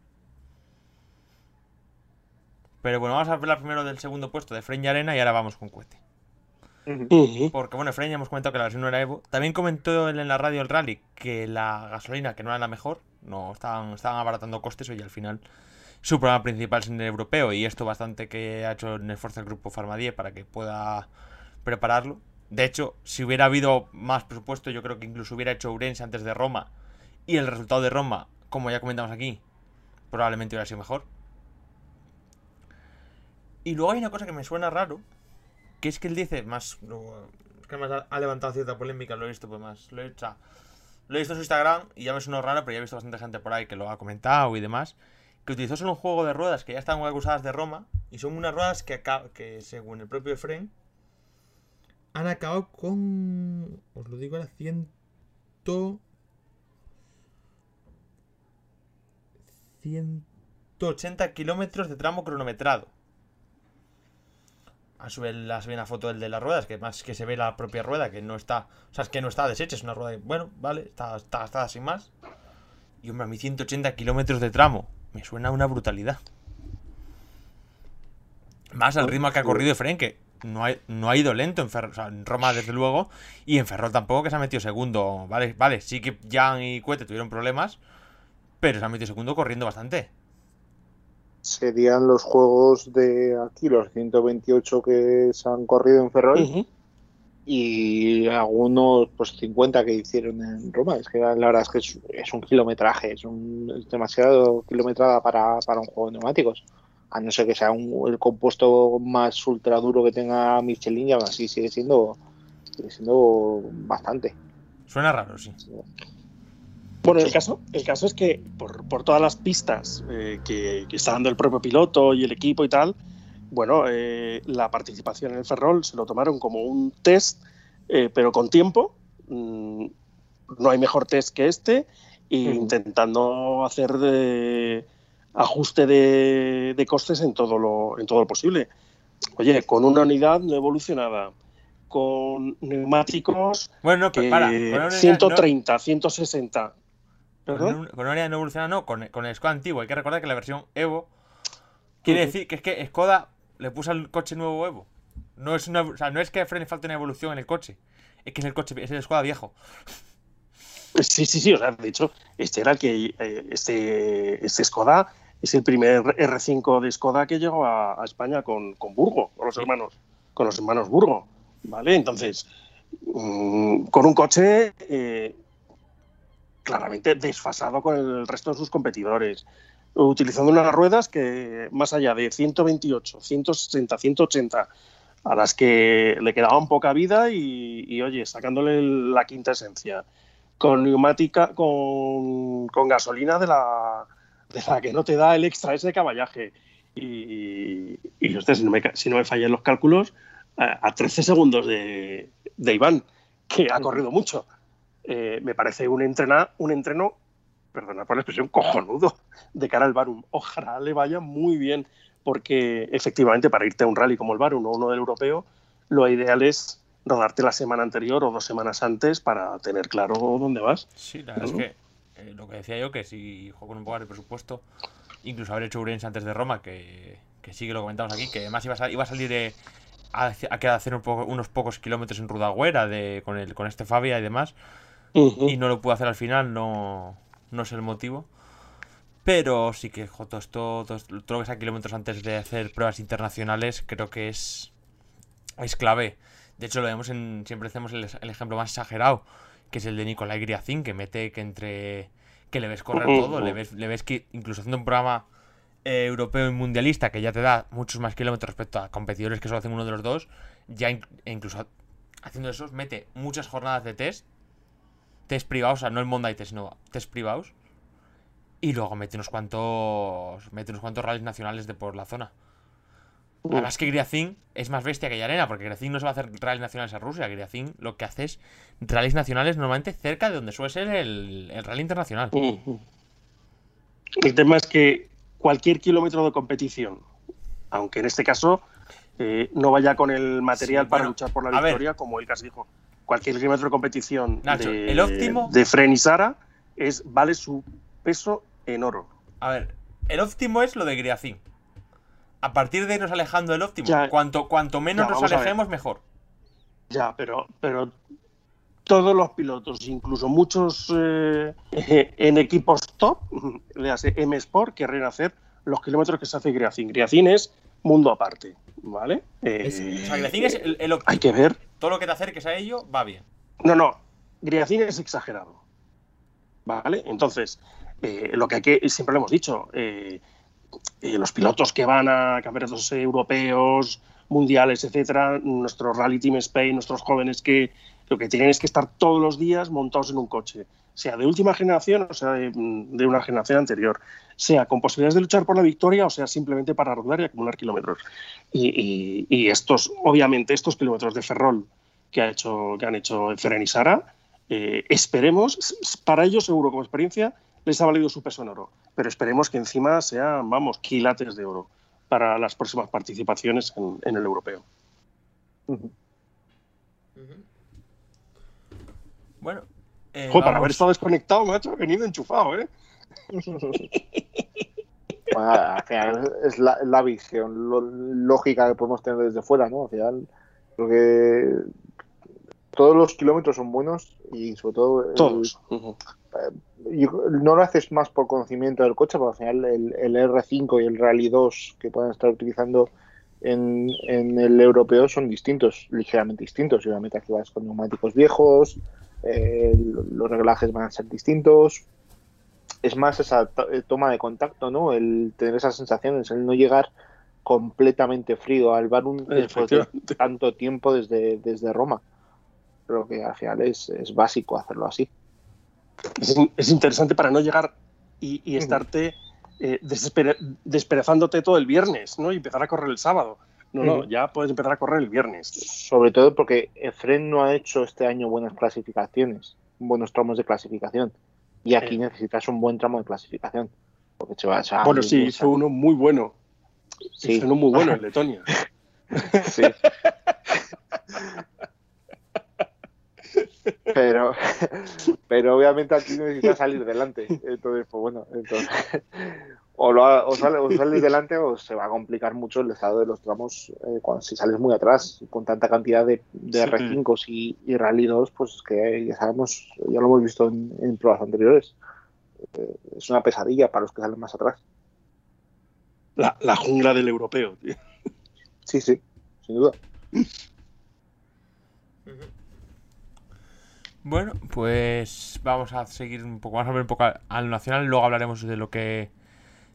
Pero bueno, vamos a hablar primero del segundo puesto de Fren y Arena y ahora vamos con Cuete. Porque bueno, ya hemos comentado que la versión no era Evo. También comentó él en la radio el rally que la gasolina, que no era la mejor, no estaban, estaban abaratando costes y al final su programa principal es en el europeo y esto bastante que ha hecho en esfuerzo el grupo Farmadie para que pueda prepararlo. De hecho, si hubiera habido más presupuesto, yo creo que incluso hubiera hecho Urense antes de Roma. Y el resultado de Roma, como ya comentamos aquí, probablemente hubiera sido mejor. Y luego hay una cosa que me suena raro, que es que él dice, más, que además ha levantado cierta polémica, lo he visto pues más, lo he, hecho, lo he visto en su Instagram y ya me suena raro, pero ya he visto bastante gente por ahí que lo ha comentado y demás, que utilizó solo un juego de ruedas que ya están acusadas de Roma y son unas ruedas que, que según el propio Efren han acabado con. Os lo digo ahora, 180 kilómetros de tramo cronometrado. A subir la, una foto del de las ruedas, que más que se ve la propia rueda, que no está. O sea, es que no está deshecha, es una rueda. bueno, vale, está, está, está sin más. Y hombre, a mí 180 kilómetros de tramo. Me suena una brutalidad. Más al ritmo que ha corrido Efren, que no ha, no ha ido lento en Ferrol, o sea, en Roma desde luego, y en Ferrol tampoco que se ha metido segundo, vale, vale, sí que Jan y Cuete tuvieron problemas, pero se ha metido segundo corriendo bastante. Serían los juegos de aquí, los 128 que se han corrido en Ferrol, y algunos, pues 50 que hicieron en Roma. Es que la verdad es que es, un kilometraje, es, un, demasiado kilometrada para, para un juego de neumáticos a no ser que sea el compuesto más ultra duro que tenga Michelin, y aún así sigue siendo, sigue siendo bastante. Suena raro, sí. Bueno, el caso, el caso es que por, todas las pistas eh, que, está dando el propio piloto y el equipo y tal, bueno, eh, la participación en el Ferrol se lo tomaron como un test, eh, pero con tiempo. Mm, no hay mejor test que este, e intentando hacer de ajuste de, costes en todo, lo, en todo lo posible. Oye, con una unidad no evolucionada, con neumáticos bueno, no, para, 130, 160. Con, una unidad no evolucionada, no, con, con el Skoda antiguo. Hay que recordar que la versión Evo quiere decir que es que Skoda le puso al coche nuevo Evo. No es, una, o sea, no es que frene falta una evolución en el coche, es que es el coche, es el Skoda viejo. Sí, sí, sí. O sea, de hecho, este era el que. Eh, este, este Skoda es el primer R5 de Skoda que llegó a, España con, con, Burgo, con los hermanos, con los hermanos Burgo. ¿Vale? Entonces, mm, con un coche eh, claramente desfasado con el resto de sus competidores. Utilizando unas ruedas que, más allá de 128, 160, 180, a las que le quedaban poca vida y, y oye, sacándole la quinta esencia con neumática, con, gasolina de la, de la que no te da el extra ese caballaje. Y, y si, no me, si no me fallan los cálculos, a, 13 segundos de, de, Iván, que ha corrido mucho. Eh, me parece un, entrena, un entreno, perdona por la expresión, cojonudo de cara al Barum. Ojalá le vaya muy bien, porque efectivamente para irte a un rally como el Barum o uno del europeo, lo ideal es rodarte la semana anterior o dos semanas antes para tener claro dónde vas. Sí, la verdad es que eh, lo que decía yo, que si juego con un poco de presupuesto, incluso haber hecho Urense antes de Roma, que, que sí que lo comentamos aquí, que además iba a, iba a salir de, a, a, hacer un poco, unos pocos kilómetros en Rudagüera de, con, el, con este Fabia y demás, uh -huh. y no lo pude hacer al final, no, no es el motivo. Pero sí que jo, todo esto, todo, todo lo que sea kilómetros antes de hacer pruebas internacionales, creo que es, es clave. De hecho, lo vemos en. Siempre hacemos el, el ejemplo más exagerado, que es el de Nicolai Griazin, que mete que entre. que le ves correr uh -huh. todo, le ves, le ves que incluso haciendo un programa eh, europeo y mundialista que ya te da muchos más kilómetros respecto a competidores que solo hacen uno de los dos, ya in e incluso haciendo eso, mete muchas jornadas de test, test privados, o sea, no el Monday test, sino test privados, y luego mete unos cuantos. Mete unos cuantos rallies nacionales de por la zona. Uh. Además que Griazin es más bestia que Yarena, porque Griazin no se va a hacer rallies nacionales a Rusia. Griazin lo que hace es rallies nacionales normalmente cerca de donde suele ser el, el rally internacional. Uh. El tema es que cualquier kilómetro de competición, aunque en este caso eh, no vaya con el material sí, para bueno, luchar por la victoria, ver. como el casi dijo, cualquier kilómetro de competición Nacho, de, el óptimo de Fren y Sara es, vale su peso en oro. A ver, el óptimo es lo de Griazin. A partir de irnos alejando del óptimo, ya, cuanto, cuanto menos ya, nos alejemos, mejor. Ya, pero, pero todos los pilotos, incluso muchos eh, en equipos top, le hace M Sport, querrían hacer los kilómetros que se hace Griazin. Griazin es mundo aparte, ¿vale? Eh, es, o sea, Griazin es el. Hay que ver. Todo lo que te acerques a ello va bien. No, no. Griazin es exagerado. ¿Vale? Entonces, eh, lo que hay que, siempre lo hemos dicho, eh, eh, los pilotos que van a campeonatos europeos, mundiales, etcétera, nuestro Rally Team Spain, nuestros jóvenes que lo que tienen es que estar todos los días montados en un coche, sea de última generación o sea de, una generación anterior, sea con posibilidades de luchar por la victoria o sea simplemente para rodar y acumular kilómetros. Y, estos, obviamente, estos kilómetros de Ferrol que, ha hecho, que han hecho Feren y Sara, eh, esperemos, para ellos seguro como experiencia, les ha valido su peso en oro. Pero esperemos que encima sean, vamos, quilates de oro para las próximas participaciones en, el europeo. Bueno. Eh, jo, para haber estado desconectado, macho, he venido enchufado, ¿eh? bueno, al final es la, la visión lo, lógica que podemos tener desde fuera, ¿no? Al final, porque todos los kilómetros son buenos y sobre todo... Todos. El, uh -huh no lo haces más por conocimiento del coche, porque al final el, el, R5 y el Rally 2 que pueden estar utilizando en, en, el europeo son distintos, ligeramente distintos. Y obviamente aquí vas con neumáticos viejos, eh, los reglajes van a ser distintos. Es más esa eh, toma de contacto, ¿no? El tener esas sensaciones, el no llegar completamente frío al Barum después de tanto tiempo desde, desde Roma. Creo que al final es, es básico hacerlo así es, es interesante para no llegar y, y estarte eh, desesper desperezándote todo el viernes, ¿no? Y empezar a correr el sábado. No, no, ya puedes empezar a correr el viernes. Sobre todo porque Efren no ha hecho este año buenas clasificaciones, buenos tramos de clasificación. Y aquí eh. necesitas un buen tramo de clasificación. Porque se va, va bueno, sí, hizo uno muy bueno. Sí. Hizo uno muy bueno en Letonia. sí. pero, pero obviamente aquí necesitas salir delante. Entonces, pues bueno, entonces, o, lo, o, sale, o, sales delante o se va a complicar mucho el estado de los tramos eh, cuando, si sales muy atrás, con tanta cantidad de, de sí. R5 y, y, Rally 2, pues que ya sabemos, ya lo hemos visto en, en pruebas anteriores. Eh, es una pesadilla para los que salen más atrás. La, la jungla del europeo, tío. Sí, sí, sin duda. Bueno, pues vamos a seguir un poco, vamos a ver un poco al nacional, luego hablaremos de lo que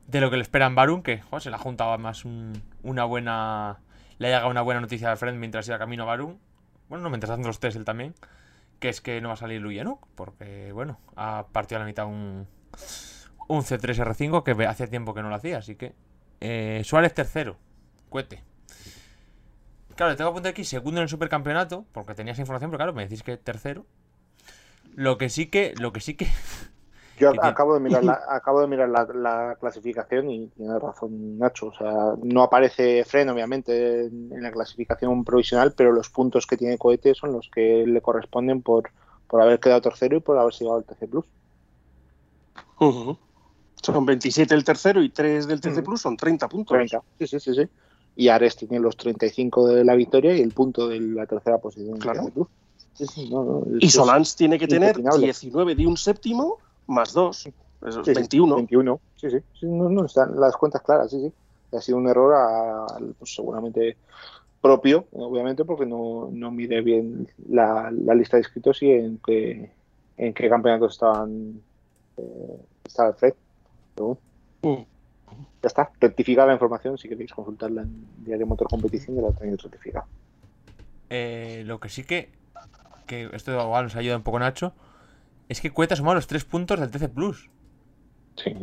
de lo que le espera en Barun, que joder, se le ha juntado más un, una buena le ha llegado una buena noticia de Fred mientras iba camino a Barun. Bueno, no, mientras haciendo los test él también, que es que no va a salir Luyanuk, porque bueno, ha partido a la mitad un un C3R5 que hace tiempo que no lo hacía, así que eh, Suárez tercero, cuete. Claro, le tengo que apuntar aquí segundo en el supercampeonato, porque tenía esa información, pero claro, me decís que tercero. Lo que sí que. Lo que sí que. Yo tiene- acabo de mirar, la, acabo de mirar la, la clasificación y tiene razón Nacho. O sea, no aparece Fren, obviamente, en, en la clasificación provisional, pero los puntos que tiene Cohete son los que le corresponden por, por haber quedado tercero y por haber llegado al TC Plus. Ujú. Son 27 el tercero y 3 del TC Mm. Plus, son 30 puntos. 30. Sí, sí, sí, sí. Y Ares tiene los 35 de la victoria y el punto de la tercera posición del Claro. TC Plus. Sí, sí, no, no, Y Solans tiene que tener impepinable. 19 de un séptimo más 2. Eso es Sí, sí, 21. 21. Sí, sí. sí, no, no, están las cuentas claras, sí, sí. Ha sido un error a- pues, seguramente propio, obviamente, porque no, no mide bien la, la lista de inscritos y en qué, en qué campeonatos estaban eh, estaba Fred. Pero Mm. ya está. Rectificada la información si queréis consultarla en Diario Motor Competición, ya la tenéis rectificada. Eh, lo que sí que, que esto igual nos ayuda un poco Nacho, es que Cueta sumado los tres puntos del TC Plus. Sí.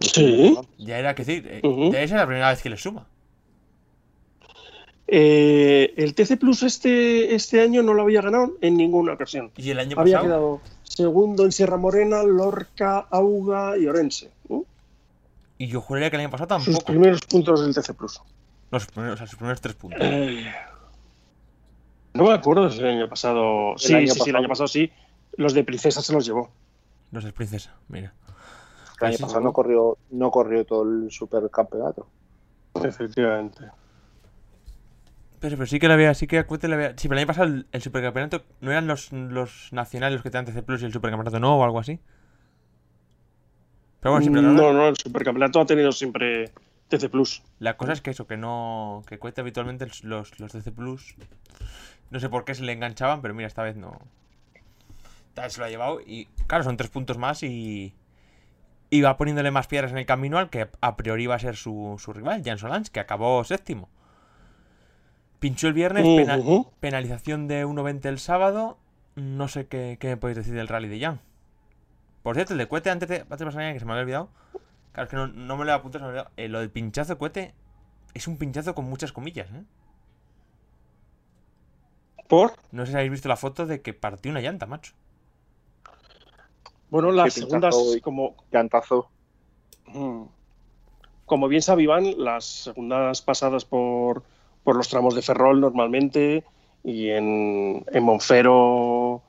Sí. Ya era que decir, eh, Ujú. ya esa es la primera vez que le suma. Eh, el TC Plus este, este año no lo había ganado en ninguna ocasión. Y el año Había pasado, quedado segundo en Sierra Morena, Lorca, Auga y Orense. ¿no? y yo juraría que el año pasado Sus tampoco. primeros puntos del TC Plus. Los primeros, o sea, sus primeros tres puntos. Eh, no me acuerdo si el año pasado. Sí, año sí, sí, el año pasado sí. Los de Princesa se los llevó. Los de Princesa, mira. El año Sí, pasado no corrió, no corrió todo el supercampeonato. Efectivamente. Pero, pero sí que la había, sí que a Cueta le había. Sí, pero el año pasado el, el supercampeonato no eran los, los nacionales los que te dan TC Plus y el supercampeonato no o algo así. Pero bueno, siempre no, no, el supercampeonato ha tenido siempre TC Plus. La cosa es que eso, que no. Que Cueta habitualmente el- los, los TC Plus. No sé por qué se le enganchaban, pero mira, esta vez no. Esta vez se lo ha llevado y. Claro, son tres puntos más y. Y va poniéndole más piedras en el camino al que a priori va a ser su, su rival, Jan Solans, que acabó séptimo. Pinchó el viernes, pena- penalización de 1.20 el sábado. No sé qué, qué me podéis decir del rally de Jan. Por cierto, el de Cuete antes de, antes de pasar a que se me había olvidado. Claro, es que no, no me lo he apuntado, se me había olvidado. Eh, lo del pinchazo de Cuete es un pinchazo con muchas comillas, ¿eh? Por. No sé si habéis visto la foto de que partió una llanta, macho. Bueno, las segundas, como, Llantazo. Mm. Como bien sabe Iván, las segundas pasadas por, por los tramos de Ferrol normalmente y en, en Monfero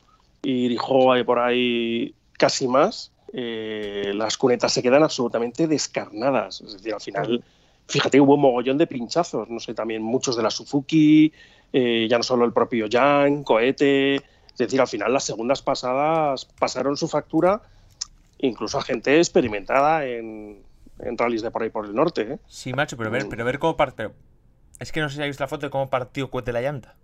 y Irijoa y por ahí casi más, eh, las cunetas se quedan absolutamente descarnadas. Es decir, al final, fíjate, hubo un mogollón de pinchazos, no sé, también muchos de la Suzuki, eh, ya no solo el propio Jan, Cohete. Es decir, al final las segundas pasadas pasaron su factura incluso a gente experimentada en, en rallies de por ahí por el norte. ¿eh? Sí, macho, pero ver, pero ver cómo partió. Es que no sé si habéis visto la foto de cómo partió Cuete la llanta.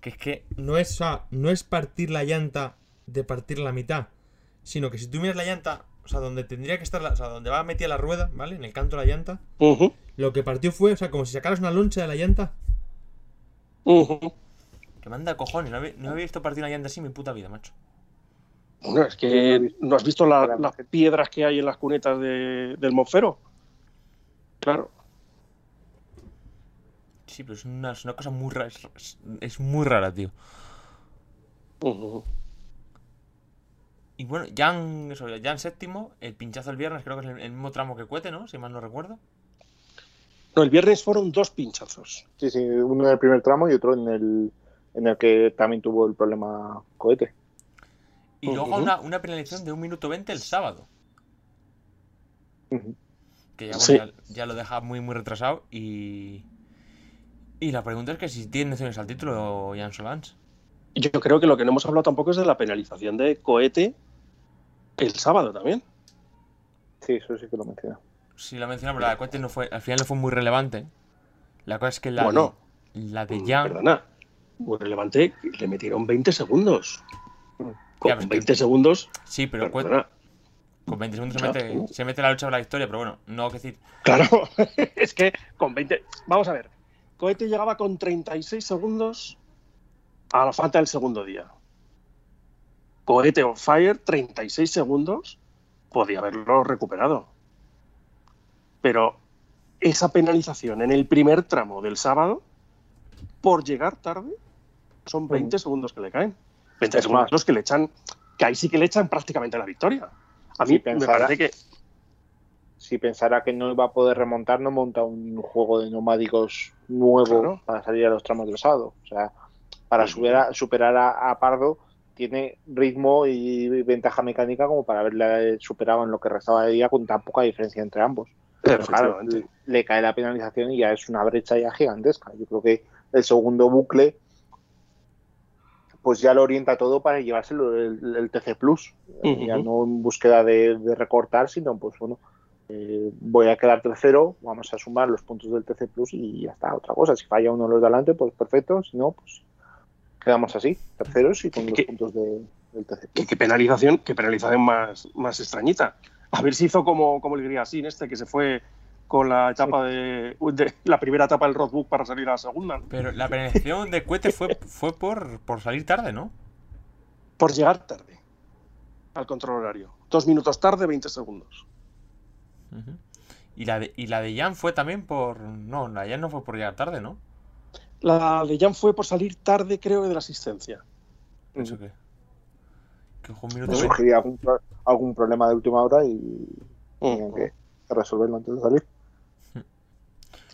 Que es que no es, no es partir la llanta de partir la mitad, sino que si tú miras la llanta, o sea, donde tendría que estar, la- o sea, donde va metida la rueda, ¿vale? En el canto de la llanta, lo que partió fue, o sea, como si sacaras una loncha de la llanta. ujú. Que manda cojones, no había, no había visto partir una llanta así en mi puta vida, macho. Bueno, es que no has visto la- las piedras que hay en las cunetas de- del Monfero. Claro. Sí, pero es una, es una cosa muy rara, es, muy rara, tío. Y bueno, Jan, eso, Jan séptimo, el pinchazo el viernes, creo que es el, el mismo tramo que Cuete, ¿no? Si mal no recuerdo. No, el viernes fueron dos pinchazos. Sí, sí, uno en el primer tramo y otro en el, en el que también tuvo el problema cohete. Y luego una, una penalización de 1 minuto 20 el sábado. Que ya, bueno, Sí. ya, ya lo deja muy, muy retrasado. Y. Y la pregunta es que si tiene opciones al título Jan Solans. Yo creo que lo que no hemos hablado tampoco es de la penalización de cohete el sábado también. Sí, eso sí que lo menciona. Si la mencionamos, la de Cuete no fue, al final no fue muy relevante. La cosa es que la, Bueno. la de Jan. Perdona. Muy relevante, le metieron 20 segundos. Con Ya, pero es que- 20 segundos, Sí, pero perdona. con 20 segundos se Ya. mete, se mete la lucha por la victoria, pero bueno, no que decir. Claro, es que con 20. Vamos a ver. Cohete llegaba con 36 segundos a la falta del segundo día. Cohete on fire, 36 segundos, podía haberlo recuperado. Pero esa penalización en el primer tramo del sábado, por llegar tarde, son 20 segundos que le caen. 20 Es segundos más. los que le echan, que ahí sí que le echan prácticamente la victoria. A mí Sí, me pensará. parece que Si pensara que no iba a poder remontar, no monta un juego de neumáticos nuevo Claro. para salir a los tramos del sábado. O sea, para Ujú. superar, superar a, a Pardo tiene ritmo y ventaja mecánica como para haberle superado en lo que restaba de día con tan poca diferencia entre ambos. Pero claro, le, cae la penalización y ya es una brecha ya gigantesca. Yo creo que el segundo bucle pues ya lo orienta todo para llevárselo el, el TC Plus. Ya no en búsqueda de, de recortar, sino pues bueno, eh, voy a quedar tercero, vamos a sumar los puntos del TC Plus y ya está, otra cosa. Si falla uno de los de adelante, pues perfecto, si no, pues quedamos así, terceros y con los ¿Qué- puntos de- del TC ¿Qué, Plus. qué penalización, qué penalización más, más extrañita. A ver si hizo como, como el Griasin este, que se fue con la etapa de, de- la primera etapa del roadbook para salir a la segunda, ¿no? Pero la penalización de Cuete fue, fue por, por salir tarde, ¿no? por llegar tarde al control horario. Dos minutos tarde, 20 segundos. Y la de, y la de Jan fue también por. No, la de Jan no fue por llegar tarde, ¿no? La de Jan fue por salir tarde, creo, de la asistencia. ¿Eso qué? Que fue un minuto algún, pro- algún problema de última hora y tenían que resolverlo antes de salir.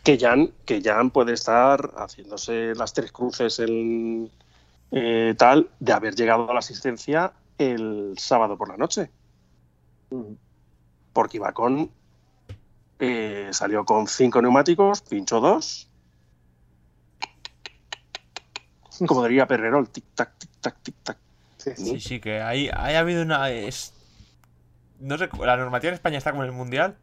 que Jan, que Jan puede estar haciéndose las tres cruces en eh, tal de haber llegado a la asistencia el sábado por la noche, porque iba con eh, salió con cinco neumáticos, pinchó dos, como diría Perrerol, tic tac, tic tac, tic tac. Sí, sí. Sí, sí, que ahí, ahí ha habido una. Es... No sé, la normativa en España está como en el mundial.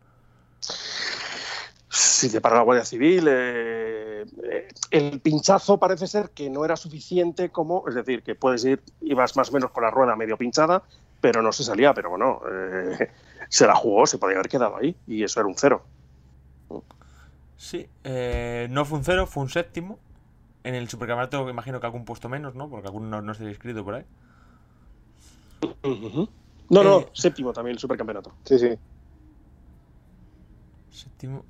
Si te para la Guardia Civil, eh, eh, el pinchazo parece ser que no era suficiente como, es decir, que puedes ir, ibas más o menos con la rueda medio pinchada, pero no se salía, pero bueno, eh, se la jugó, se podía haber quedado ahí, y eso era un cero. Sí, no fue un cero, fue un séptimo. En el supercampeonato imagino que algún puesto menos, ¿no? Porque algún no, no está inscrito por ahí. No, Eh, séptimo también el supercampeonato. sí, sí. Séptimo.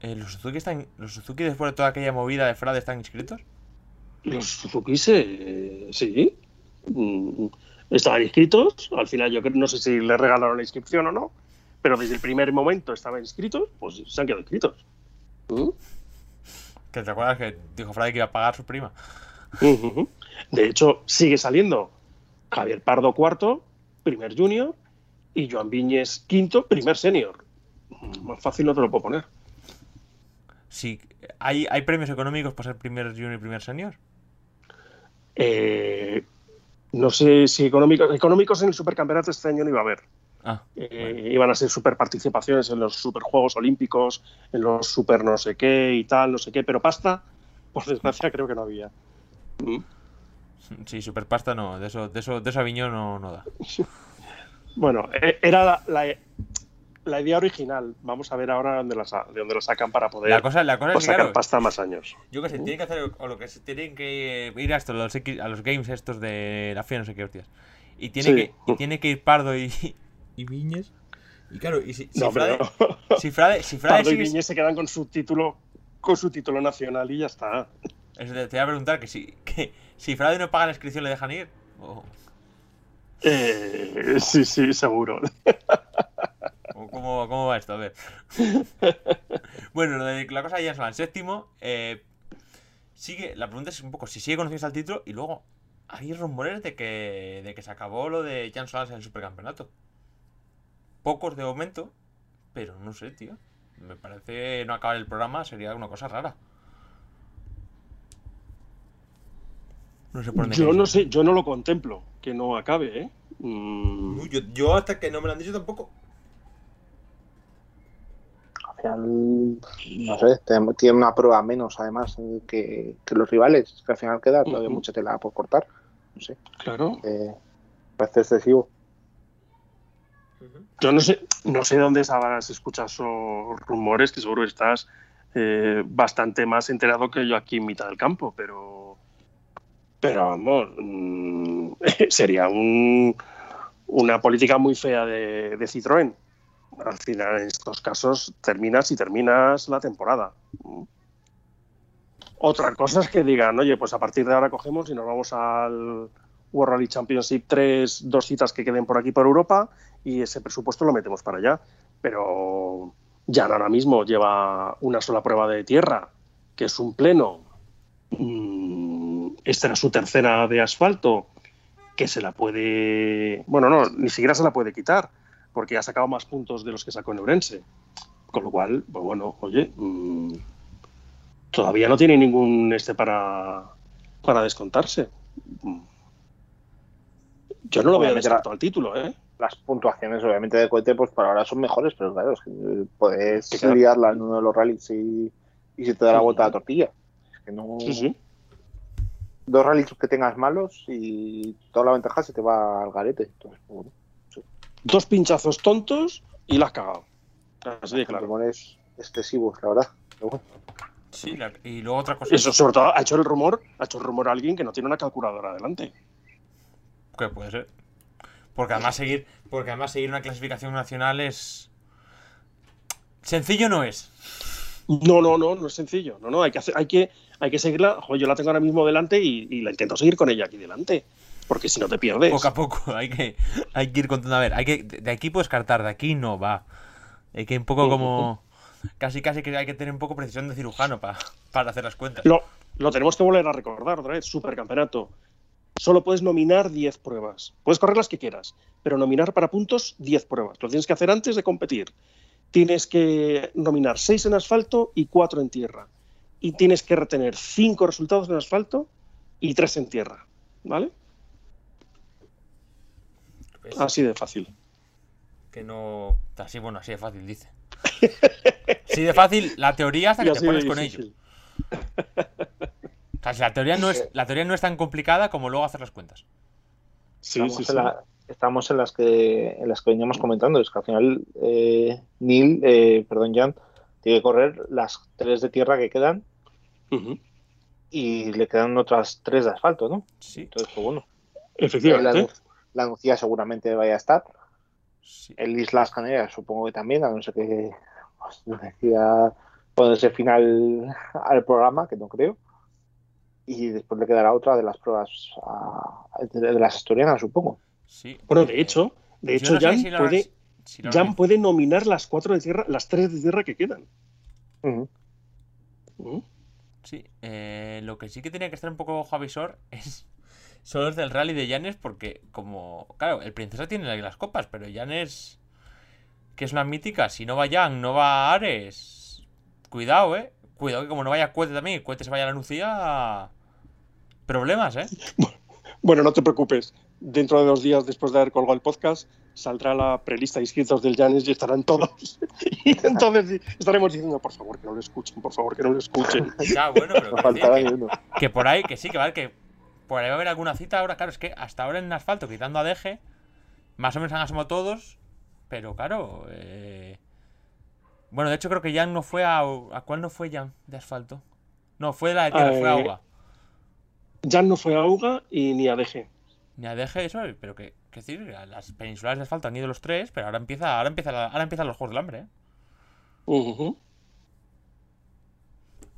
Eh, ¿los, Suzuki están, ¿Los Suzuki después de toda aquella movida de fraude están inscritos? Los Suzuki se, sí, mm, estaban inscritos, al final yo creo, no sé si le regalaron la inscripción o no, pero desde el primer momento estaban inscritos, pues se han quedado inscritos. ¿Mm? Que te acuerdas que dijo Frade que iba a pagar su prima. De hecho, sigue saliendo Javier Pardo cuarto, primer junior, y Joan Viñes quinto, primer senior. Más fácil no te lo puedo poner. Sí, ¿hay, ¿hay premios económicos por ser primer junior y primer senior? Eh, no sé si económicos, económicos en el supercampeonato este año no iba a haber. Ah, Eh, Iban a ser super participaciones en los superjuegos olímpicos, en los super no sé qué y tal, no sé qué, pero pasta, por desgracia, creo que no había. Sí, superpasta no, de eso, de eso, de eso Aviñón no, no da. Bueno, eh, era la, la- la idea original. Vamos a ver ahora dónde la, de dónde la sacan para poder La cosa, la cosa pues, es que, sacar claro, pasta más años. yo que sé, tienen que hacer, o lo que se tienen que ir a, estos, los a los games estos de la FIA, no sé qué hostias. Y tiene, Sí. que, y tiene que ir Pardo y, y Viñes. Y claro, y si, si No, Frade, pero si Frade, si Frade Pardo y sigue- Viñes se quedan con su título con su título nacional y ya está. Eso te, te voy a preguntar que si, que si Frade no paga la inscripción, ¿le dejan ir? Eh, sí, sí, seguro. cómo, cómo va esto? A ver. bueno, lo de la cosa de Jan Solán, séptimo. eh, sigue, la pregunta es un poco si sigue conociendo al título y luego hay rumores de que, de que se acabó lo de Jan en el supercampeonato. Pocos de momento, pero no sé, tío. Me parece no acabar el programa sería una cosa rara. No sé por dónde Yo no sé, yo no lo contemplo, que no acabe, ¿eh? Mm, Yo, yo hasta que no me lo han dicho tampoco. Al final, no sé, tem- tiene una prueba menos además que, que los rivales, que al final queda todavía mucha tela por cortar. No sé, claro. eh, parece excesivo. Yo no sé, no sé dónde sabrás escuchar esos rumores, que seguro estás eh, bastante más enterado que yo aquí en mitad del campo, pero. Pero vamos, mm, sería un- una política muy fea de, de Citroën. Al final, en estos casos, terminas y terminas la temporada. Otra cosa es que digan, oye, pues a partir de ahora cogemos y nos vamos al World Rally Championship 3, dos citas que queden por aquí por Europa y ese presupuesto lo metemos para allá. Pero ya ahora mismo lleva una sola prueba de tierra, que es un pleno. Mm, esta era su tercera de asfalto, que se la puede. Bueno, no, ni siquiera se la puede quitar, porque ha sacado más puntos de los que sacó en Eurense. Con lo cual, pues bueno, oye, mmm, todavía no tiene ningún este para, para descontarse. Yo no lo voy a meter al título, ¿eh? Las puntuaciones, obviamente, de cohete, pues para ahora son mejores, pero claro, es que puedes sí, claro. liarla en uno de los rallies y, y se te da la vuelta a la tortilla. Que no. Sí, sí. Dos rallies que tengas malos y toda la ventaja se te va al garete. Entonces, bueno, sí. Dos pinchazos tontos y la has cagado. Así de claro. Excesivos, la verdad. Pero bueno. Sí, la, y luego otra cosa. Eso, sobre todo, ha hecho el rumor, ha hecho el rumor a alguien que no tiene una calculadora adelante. Que puede ser. Porque además seguir, porque además seguir una clasificación nacional es sencillo no es. No, no, no, no es sencillo. No, no, hay que hacer, hay que, hay que seguirla. Joder, yo la tengo ahora mismo delante y, y, la intento seguir con ella aquí delante. Porque si no te pierdes. Poco a poco, hay que, hay que ir contando. A ver, hay que, de aquí puedes cartar, de aquí no va. Hay que un poco como. Casi, casi que hay que tener un poco precisión de cirujano para, para hacer las cuentas. Lo, lo tenemos que volver a recordar otra vez. Supercampeonato. Solo puedes nominar 10 pruebas. Puedes correr las que quieras, pero nominar para puntos 10 pruebas. Lo tienes que hacer antes de competir. Tienes que nominar 6 en asfalto y 4 en tierra. Y tienes que retener 5 resultados en asfalto y 3 en tierra. ¿Vale? ¿Ves? Así de fácil. Que no. Así, bueno, así de fácil, dice. Así de fácil la teoría hasta que te pones con ello. O sea, la teoría, no es, la teoría no es tan complicada como luego hacer las cuentas. Sí, estamos, sí, en sí. la- estamos en las que en las que veníamos comentando. Es que al final eh, Neil, eh, perdón, Jan, tiene que correr las tres de tierra que quedan Y le quedan otras tres de asfalto, ¿no? Sí, Entonces, pues bueno. Efectivamente. La, la Nucía seguramente vaya a estar. sí. El Islas Canarias supongo que también, a no ser que pues, decía ponerse final al programa, que no creo. Y después le quedará otra de las pruebas a- de, de las asturianas, supongo. sí. Bueno, de hecho, de yo hecho, no Jan si puede, si Jan puede nominar las cuatro de tierra, las tres de tierra que quedan. Ujú. Sí, eh, lo que sí que tenía que estar un poco ojo avisor es son los del rally de Llanes porque como, claro, el Princesa tiene las copas, pero Llanes, que es una mítica, si no va Jan, no va Ares, cuidado, eh, cuidado que como no vaya Cuete también, Cuete se vaya a la Nucía, problemas, eh. Bueno, no te preocupes. Dentro de dos días, después de haber colgado el podcast, saldrá la prelista de inscritos del Janes y estarán todos. Y entonces estaremos diciendo, por favor, que no lo escuchen, por favor, que no lo escuchen. Ya, bueno, pero No quiero faltará decir ni uno. que, por ahí, que sí, que vale, que por ahí va a haber alguna cita ahora, claro, es que hasta ahora en asfalto, quitando a Deje, más o menos han asomado todos, pero claro, eh... bueno, de hecho creo que Jan no fue a... ¿A cuál no fue Jan de asfalto? No, fue de la de tierra, fue a Eh, Uga. Jan no fue a UGA y ni a DG. Ni a eso, pero que, que decir, a las peninsulares de asfalto han ido los tres, pero ahora empieza, ahora empieza la- ahora empiezan los Juegos del Hambre, ¿eh?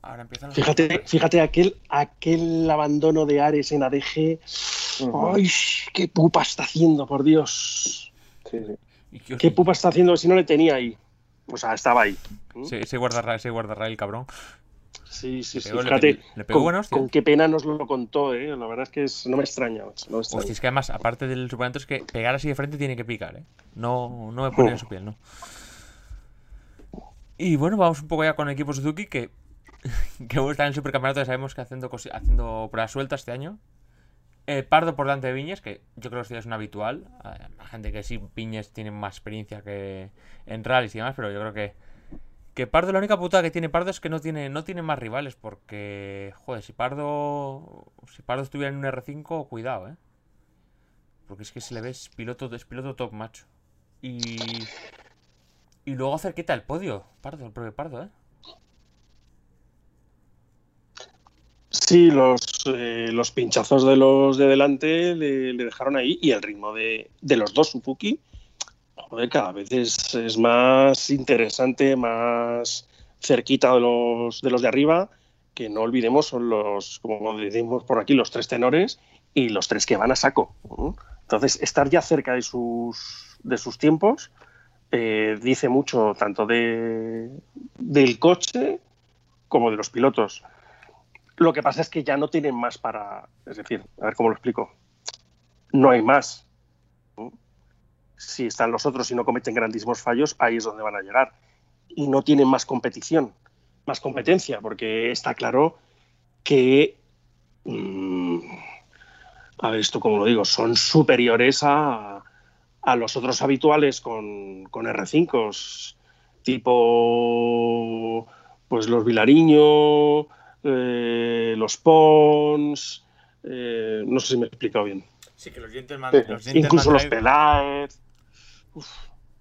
Ahora empiezan los Fíjate, Juegos fíjate aquel, aquel abandono de Ares en ADG. Ujú. ¡Ay, qué pupa está haciendo, por Dios! Sí, sí. ¿Qué pupa está haciendo si no le tenía ahí? O sea, estaba ahí. Sí, ese guardarra, ese guardarra el cabrón. Sí, sí, sí. Fíjate, le pegó con, qué pena nos lo contó, ¿eh? La verdad es que es- no me extraña. macho, No me extraña. Hostia, es que además, aparte del suplemento, es que pegar así de frente tiene que picar, ¿eh? No, no me pone en su piel, ¿no? Y bueno, vamos un poco ya con el equipo Suzuki, que, que está en el supercampeonato, ya sabemos que haciendo, haciendo pruebas sueltas este año. Eh, Pardo por delante de Viñes, que yo creo que esto es un habitual. Eh, Hay gente que sí, Viñes tiene más experiencia que en rallies y demás, pero yo creo que, que Pardo, la única putada que tiene Pardo es que no tiene, no tiene más rivales, porque, joder, si Pardo, si Pardo estuviera en un R5, cuidado, ¿eh? Porque es que se le ve piloto, es piloto top, macho. Y. Y luego cerquita el podio. Pardo, el propio Pardo, ¿eh? Sí, los, eh, los pinchazos de los de delante le, le dejaron ahí y el ritmo de, de los dos Suzuki joder, cada vez es, más interesante, más cerquita de los, de los de arriba, que no olvidemos son los, como decimos por aquí, los tres tenores y los tres que van a saco. Entonces, estar ya cerca de sus, de sus tiempos eh, dice mucho tanto de, del coche como de los pilotos. Lo que pasa es que ya no tienen más para. Es decir, a ver cómo lo explico. No hay más. Si están los otros y no cometen grandísimos fallos, ahí es donde van a llegar. Y no tienen más competición, más competencia, porque está claro que. Mmm, a ver, esto como lo digo, son superiores a, a los otros habituales con, con R5, tipo pues los Vilariño, eh, los Pons, eh, no sé si me he explicado bien. Sí, que los dientes más. Sí. Incluso los Peláez.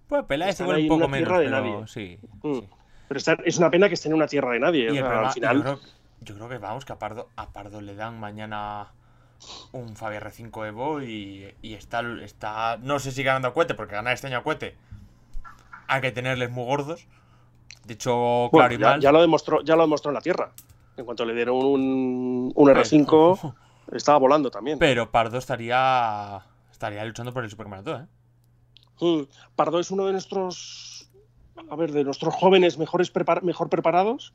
Pues Peláez igual un poco menos, de pero nadie. sí. Mm. sí. Pero es una pena que esté en una tierra de nadie. Y o el sea, problema- al final, yo, creo, yo creo que vamos, que a Pardo, a Pardo le dan mañana un Fabi R5 Evo y, y está, está. No sé si ganando a Cuete, porque ganar este año a Cuete hay que tenerles muy gordos. Dicho bueno, claro y mal. ya lo demostró, ya lo demostró en la tierra. En cuanto le dieron un, un R5, estaba volando también. Pero Pardo estaría. Estaría luchando por el supermaratón, ¿eh? Mm, Pardo es uno de nuestros, a ver, de nuestros jóvenes mejores prepar- mejor preparados.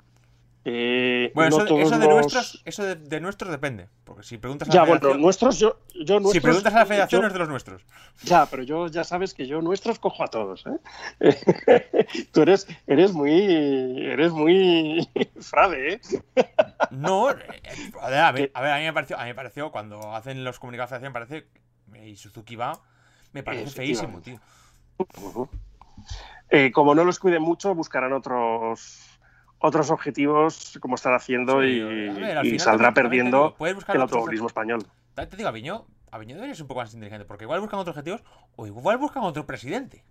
Eh, Bueno, no eso, de los- nuestros, eso de, de nuestros depende. Porque si preguntas a Ya, la bueno, federación. nuestros, yo, yo nuestros, si preguntas a la federación, yo- es de los nuestros. Ya, pero yo ya sabes que yo nuestros cojo a todos, ¿eh? Tú eres, eres muy, eres muy frade, ¿eh? No, eh, a ver, a ver, a ver, a mí me pareció, a mí me pareció cuando hacen los comunicados de federación, parece. Y Suzuki va. Me parece feísimo, tío. Eh, como no los cuiden mucho, buscarán otros otros objetivos como están haciendo Sí, y, ver, saldrá perdiendo digo, puedes buscar el automovilismo español. Te digo, a Viñó, a Viñó debería ser un poco más inteligente, porque igual buscan otros objetivos o igual buscan otro presidente.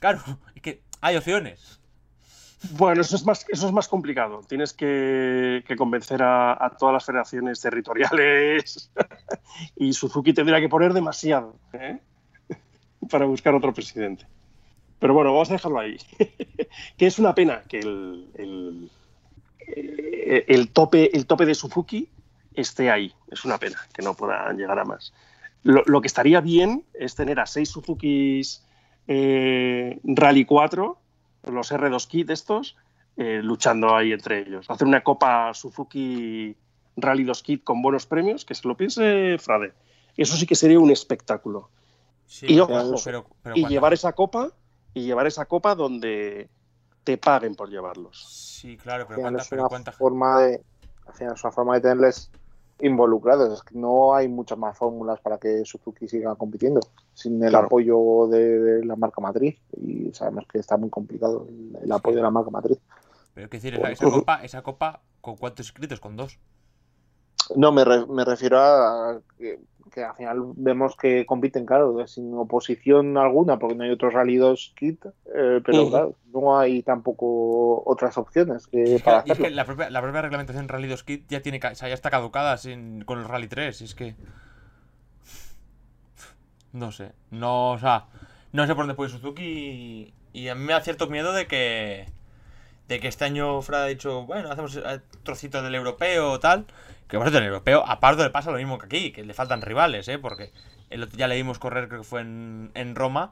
Claro, es que hay opciones. Bueno, eso es más, eso es más complicado. Tienes que, que convencer a, a todas las federaciones territoriales y Suzuki tendría que poner demasiado ¿eh? Para buscar otro presidente. Pero bueno, vamos a dejarlo ahí. que es una pena que el, el, tope, el tope de Suzuki esté ahí. Es una pena que no puedan llegar a más. Lo, lo que estaría bien es tener a seis Suzukis eh, Rally 4 los R2 Kit estos, eh, luchando ahí entre ellos. Hacer una Copa Suzuki Rally 2 Kit con buenos premios, que se lo piense Frade. Eso sí que sería un espectáculo. Sí, Y pero- ojo, pero, pero y cuánta- llevar esa copa, y llevar esa copa donde te paguen por llevarlos. Sí, claro, pero cuánta, es pero una cuánta forma de al final es una forma de tenerles involucrados. Es que no hay muchas más fórmulas para que Suzuki siga compitiendo sin el Claro. apoyo de, de la marca matriz. Y sabemos que está muy complicado el, el apoyo de la marca matriz. Pero qué decir, esa, esa copa, esa copa, ¿con cuántos inscritos? Con dos. No, me, re- me refiero a que, que al final vemos que compiten, claro, sin oposición alguna, porque no hay otros Rally 2 kit, eh, pero claro, no hay tampoco otras opciones que, para y es que la, propia, la propia reglamentación Rally 2 Kit ya tiene o sea, ya está caducada sin- con el Rally 3. y Es que. No sé. No, o sea. No sé por dónde puede Suzuki. Y, y a mí me da cierto miedo de que. De que este año Frada ha dicho, bueno, hacemos eh, trocito del europeo o tal. Que por cierto, en el europeo, a Pardo le pasa lo mismo que aquí, que le faltan rivales, ¿eh? Porque el otro ya le dimos correr, creo que fue en, en Roma.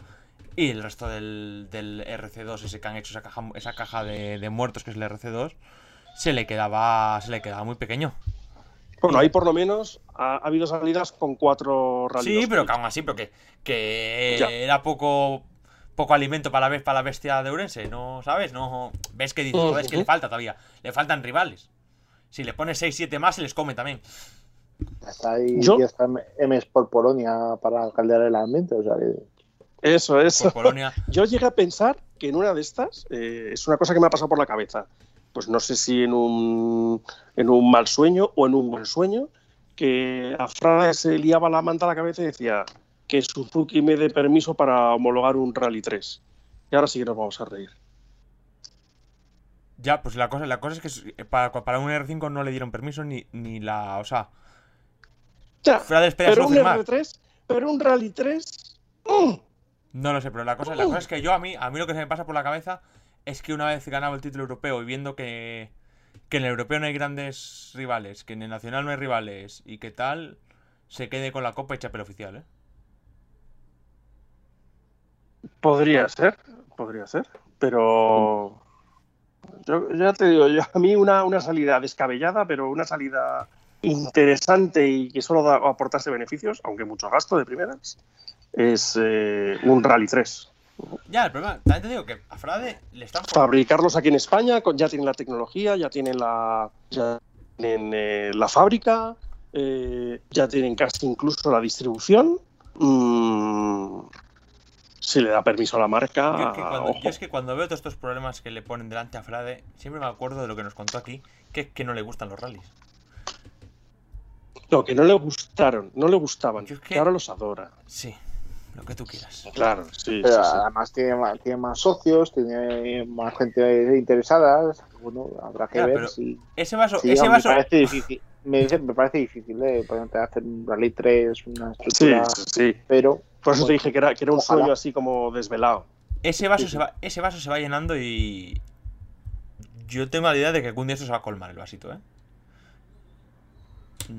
Y el resto del, del RC2, ese que han hecho esa caja, esa caja de, de muertos que es el RC2, se le quedaba, se le quedaba muy pequeño. Bueno, ahí por lo menos ha, ha habido salidas con cuatro Rally Sí, 2 pero que aún así, pero que, que Ya. era poco poco alimento para la, para la bestia de Urense, ¿no? ¿Sabes? No, ves que dices, es que le falta todavía. Le faltan rivales. Si le pones 6-7 más, se les come también. Está ahí Yo- y está M Sport Polonia para caldear el ambiente. O sea, que- Eso, eso. Por Polonia. Yo llegué a pensar que en una de estas, eh, es una cosa que me ha pasado por la cabeza, pues no sé si en un, en un mal sueño o en un buen sueño, que a Frada se liaba la manta a la cabeza y decía que Suzuki me dé permiso para homologar un Rally 3. Y ahora sí que nos vamos a reír. Ya, pues la cosa, la cosa es que s- para, para un R5 no le dieron permiso ni, ni la. O sea, Ya, fuera pero un firmar. R3, pero un Rally 3... ¡mm! No lo sé, pero la cosa, la cosa es que yo a mí, a mí lo que se me pasa por la cabeza es que una vez ganado el título europeo y viendo que, que en el europeo no hay grandes rivales, que en el nacional no hay rivales y que tal, se quede con la copa y chapel oficial, ¿eh? Podría ser, podría ser, pero yo, ya te digo, yo, a mí una, una salida descabellada, pero una salida interesante y que solo da, aportase beneficios, aunque mucho gasto de primeras, es eh, un Rally 3. Ya, el problema, también te digo que a Frade le están Fabricarlos aquí en España, con- ya tienen la tecnología, ya tienen la, ya tienen, eh, la fábrica, eh, ya tienen casi incluso la distribución. Mm, si le da permiso a la marca, Yo es, que cuando, ojo. yo es que cuando veo todos estos problemas que le ponen delante a Frade, siempre me acuerdo de lo que nos contó aquí, que es que no le gustan los rallies. No, que no le gustaron, no le gustaban, Yo es que... que- ahora los adora. Sí, lo que tú quieras. Claro, sí, Pero sí, sí. además tiene más, tiene más socios, tiene más gente interesada. Bueno, habrá que ver si. Ese vaso, si, ese me vaso, parece difícil. Me, dice- me parece difícil, ¿eh? Hacer un Rally 3, una Sí, estructura. sí. Pero Por eso te dije que era, que era un Ojalá. sueño así como desvelado. ese vaso sí, sí. se va, ese vaso se va llenando y yo tengo la idea de que algún día esto se va a colmar el vasito, ¿eh?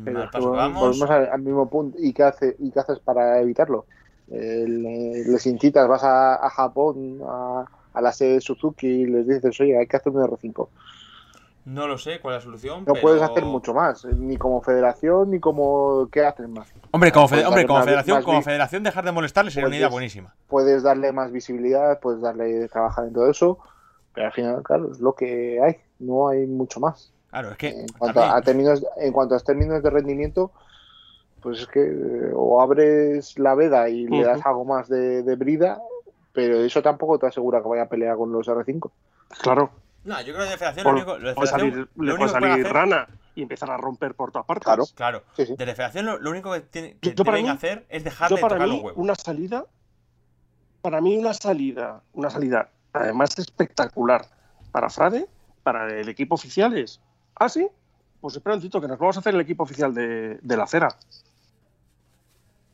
Pero Mal paso vamos. volvemos al, al mismo punto. ¿Y qué, hace, ¿Y qué haces para evitarlo? Eh, le- les incitas, vas a, a Japón, a, a la sede de Suzuki y les dices, oye, hay que hacer un R5. No lo sé cuál es la solución. No pero- puedes hacer mucho más, ni como federación, ni como... ¿Qué haces más? Hombre, como, fede- hombre, como federación, más como vi- federación dejar de molestarle sería una idea buenísima. Puedes darle más visibilidad, puedes darle trabajar en todo eso, pero al final, claro, es lo que hay, no hay mucho más. Claro, es que En cuanto también- a, términos, en cuanto a términos de rendimiento, pues es que eh, o abres la veda y le das algo más de, de brida, pero eso tampoco te asegura que vaya a pelear con los R5. Claro. No, yo creo que de federación lo único, lo de puede federación, salir, lo le único puede que salir hacer- rana y empezar a romper por todas partes. Claro. Claro, Sí, sí. de la federación lo, lo único que, tiene, que Yo para deben mí- hacer es dejar Yo de para tocar mí, los huevos. una salida, para mí una salida, una salida además espectacular para Frade, para el equipo oficial es, ah, sí, pues espera un tito que nos vamos a hacer el equipo oficial de, de la acera.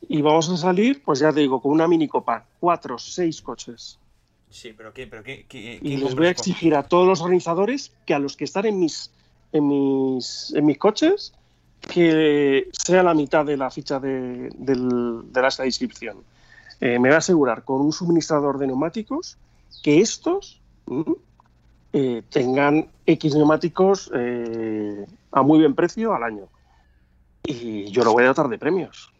Y vamos a salir, pues ya te digo, con una minicopa, cuatro, seis coches. Sí, pero ¿qué? Pero qué, qué- Y les voy a exigir a todos los organizadores que a los que están en mis, en mis, en mis coches, que sea la mitad de la ficha de, del- de la inscripción. Eh, me voy a asegurar con un suministrador de neumáticos que estos mm, eh, tengan X neumáticos eh, a muy buen precio al año. Y yo lo voy a dotar de premios.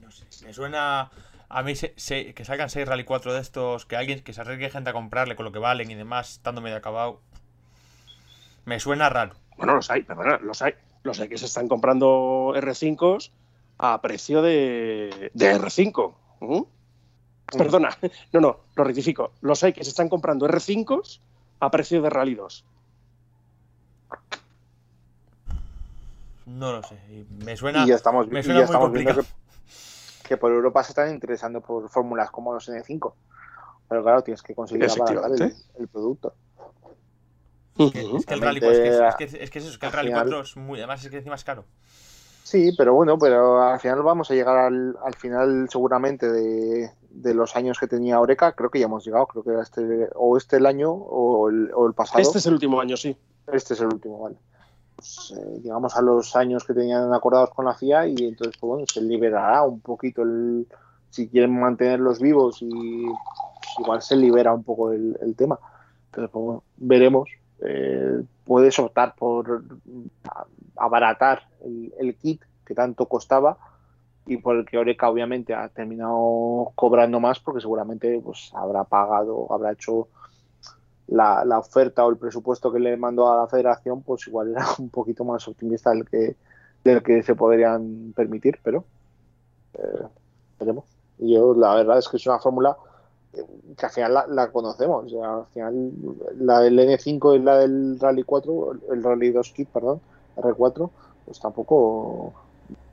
No sé, me suena a mí se- se- que salgan 6 Rally 4 de estos, que alguien que se arriesgue gente a comprarle con lo que valen y demás, estando medio acabado. Me suena raro. Bueno, los hay, perdona, los hay. Los hay que se están comprando R5s a precio de, de R5. ¿Mm? Perdona, no, no, lo rectifico. Los hay que se están comprando R5s a precio de Rally 2. No lo sé. Me suena, y ya estamos, me y suena ya muy estamos viendo complicado. que, que por Europa se están interesando por fórmulas como los N5. Pero claro, tienes que conseguir el, el producto. Es que, es que el Rally 4 es que es, es que es- es que es eso, es que el Al Rally final- 4 es muy. Además, es que encima es caro. Sí, pero bueno, pero al final vamos a llegar al, al final seguramente de, de los años que tenía Oreca. Creo que ya hemos llegado, creo que era este, o este el año o el, o el pasado. Este es el último año, sí. Este es el último, vale. Pues, llegamos a los años que tenían acordados con la FIA y entonces, pues bueno, se liberará un poquito el. Si quieren mantenerlos vivos y pues, igual se libera un poco el, tema. Entonces, pues veremos. Eh, puedes optar por abaratar el, el kit que tanto costaba y por el que Oreca obviamente ha terminado cobrando más porque seguramente pues habrá pagado, habrá hecho la, la oferta o el presupuesto que le mandó a la federación, pues igual era un poquito más optimista del que, del que se podrían permitir, pero eh, veremos. Yo la verdad es que es una fórmula que al final la, la conocemos. o al final la del N5 y la del Rally 4, el Rally 2 Kit, perdón, R4, pues tampoco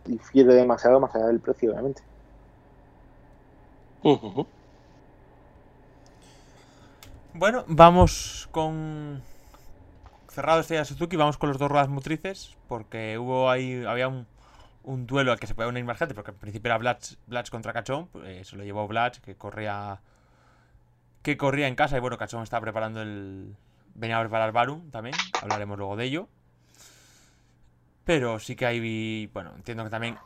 difiere demasiado más allá del precio, obviamente. Ujú. Bueno, vamos con. Cerrado este de Suzuki, vamos con los dos ruedas motrices, porque hubo ahí, había un, un duelo al que se podía unir más gente, porque al principio era Blatch, Blatch contra Cachón, eh, se lo llevó Blatch, que corría que corría en casa, y bueno, Cachón estaba preparando el... venía a preparar Barum también, hablaremos luego de ello. Pero sí que hay, bueno, entiendo que también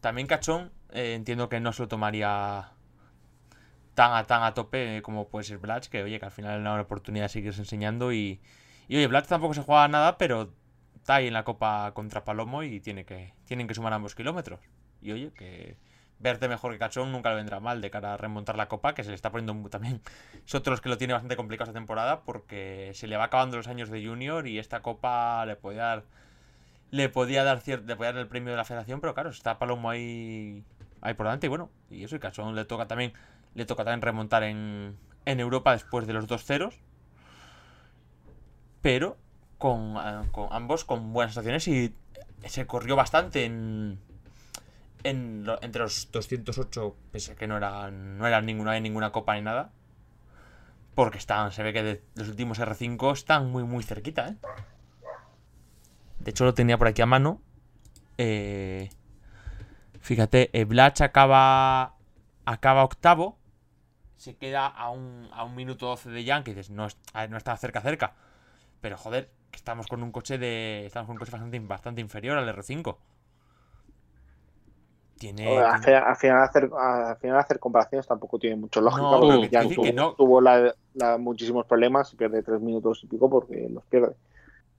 también Cachón, eh, entiendo que no se lo tomaría tan a, tan a tope como puede ser Blatch, que oye, que al final le da una oportunidad de seguirse enseñando y, y oye, Blatch tampoco se juega nada, pero está ahí en la copa contra Palomo y tiene que, tienen que sumar ambos kilómetros. Y oye, que verte mejor que Cachón nunca le vendrá mal de cara a remontar la copa, que se le está poniendo también. Es otro los que lo tiene bastante complicado esta temporada porque se le va acabando los años de junior y esta copa le puede dar. Le podía dar le podía dar el premio de la federación, pero claro, está Palomo ahí, ahí por delante y bueno, y eso, y Cachón le toca también, le toca también remontar en, en Europa después de los dos ceros. Pero con, eh, con ambos con buenas estaciones y se corrió bastante en, en entre los 208, pese a que no era, no era ninguna, ninguna copa ni nada. Porque están, se ve que los últimos R5 están muy, muy cerquita, ¿eh? De hecho, lo tenía por aquí a mano. Eh, fíjate, Blach acaba, acaba octavo. Se queda a un, a un minuto 12 de dices, no, no está cerca, cerca. Pero joder, que estamos con un coche de. Estamos con un coche bastante, bastante inferior al R5. Tiene. Al tiene- final, al final hacer, al final hacer comparaciones tampoco tiene mucho lógica No, porque tuvo, que no. tuvo la- la- muchísimos problemas y pierde tres minutos y pico porque los pierde.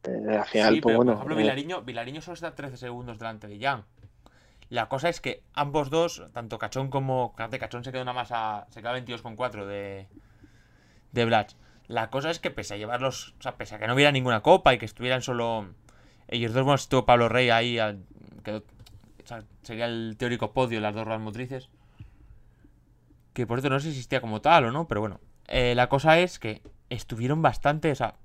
Eh, al final, Sí, pues pero bueno. por ejemplo, eh, Vilariño, Vilariño solo está 13 segundos delante de Jan. La cosa es que ambos dos, tanto Cachón como. Fíjate, Cachón se queda una masa. Se queda 22,4 de. De Blatch. La cosa es que pese a llevarlos. O sea, pese a que no hubiera ninguna copa y que estuvieran solo. Ellos dos, bueno, estuvo Pablo Rey ahí. al- quedó- o sea, sería el teórico podio las dos ruedas motrices. Que por cierto no si existía como tal o no, pero bueno. Eh, la cosa es que estuvieron bastante. O sea,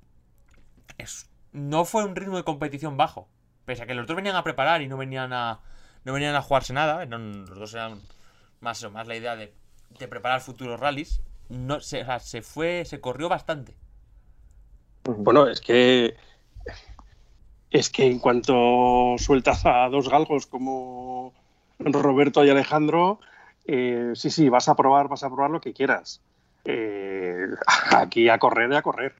es- no fue un ritmo de competición bajo. Pese a que los dos venían a preparar y no venían a. No venían a jugarse nada. eran- los dos eran más, eso, más la idea de, de preparar futuros rallies. No, se, o sea, se fue. Se corrió bastante. Bueno, es que es que en cuanto sueltas a dos galgos como Roberto y Alejandro, eh, sí, sí, vas a probar, vas a probar lo que quieras. Eh, aquí a correr y a correr.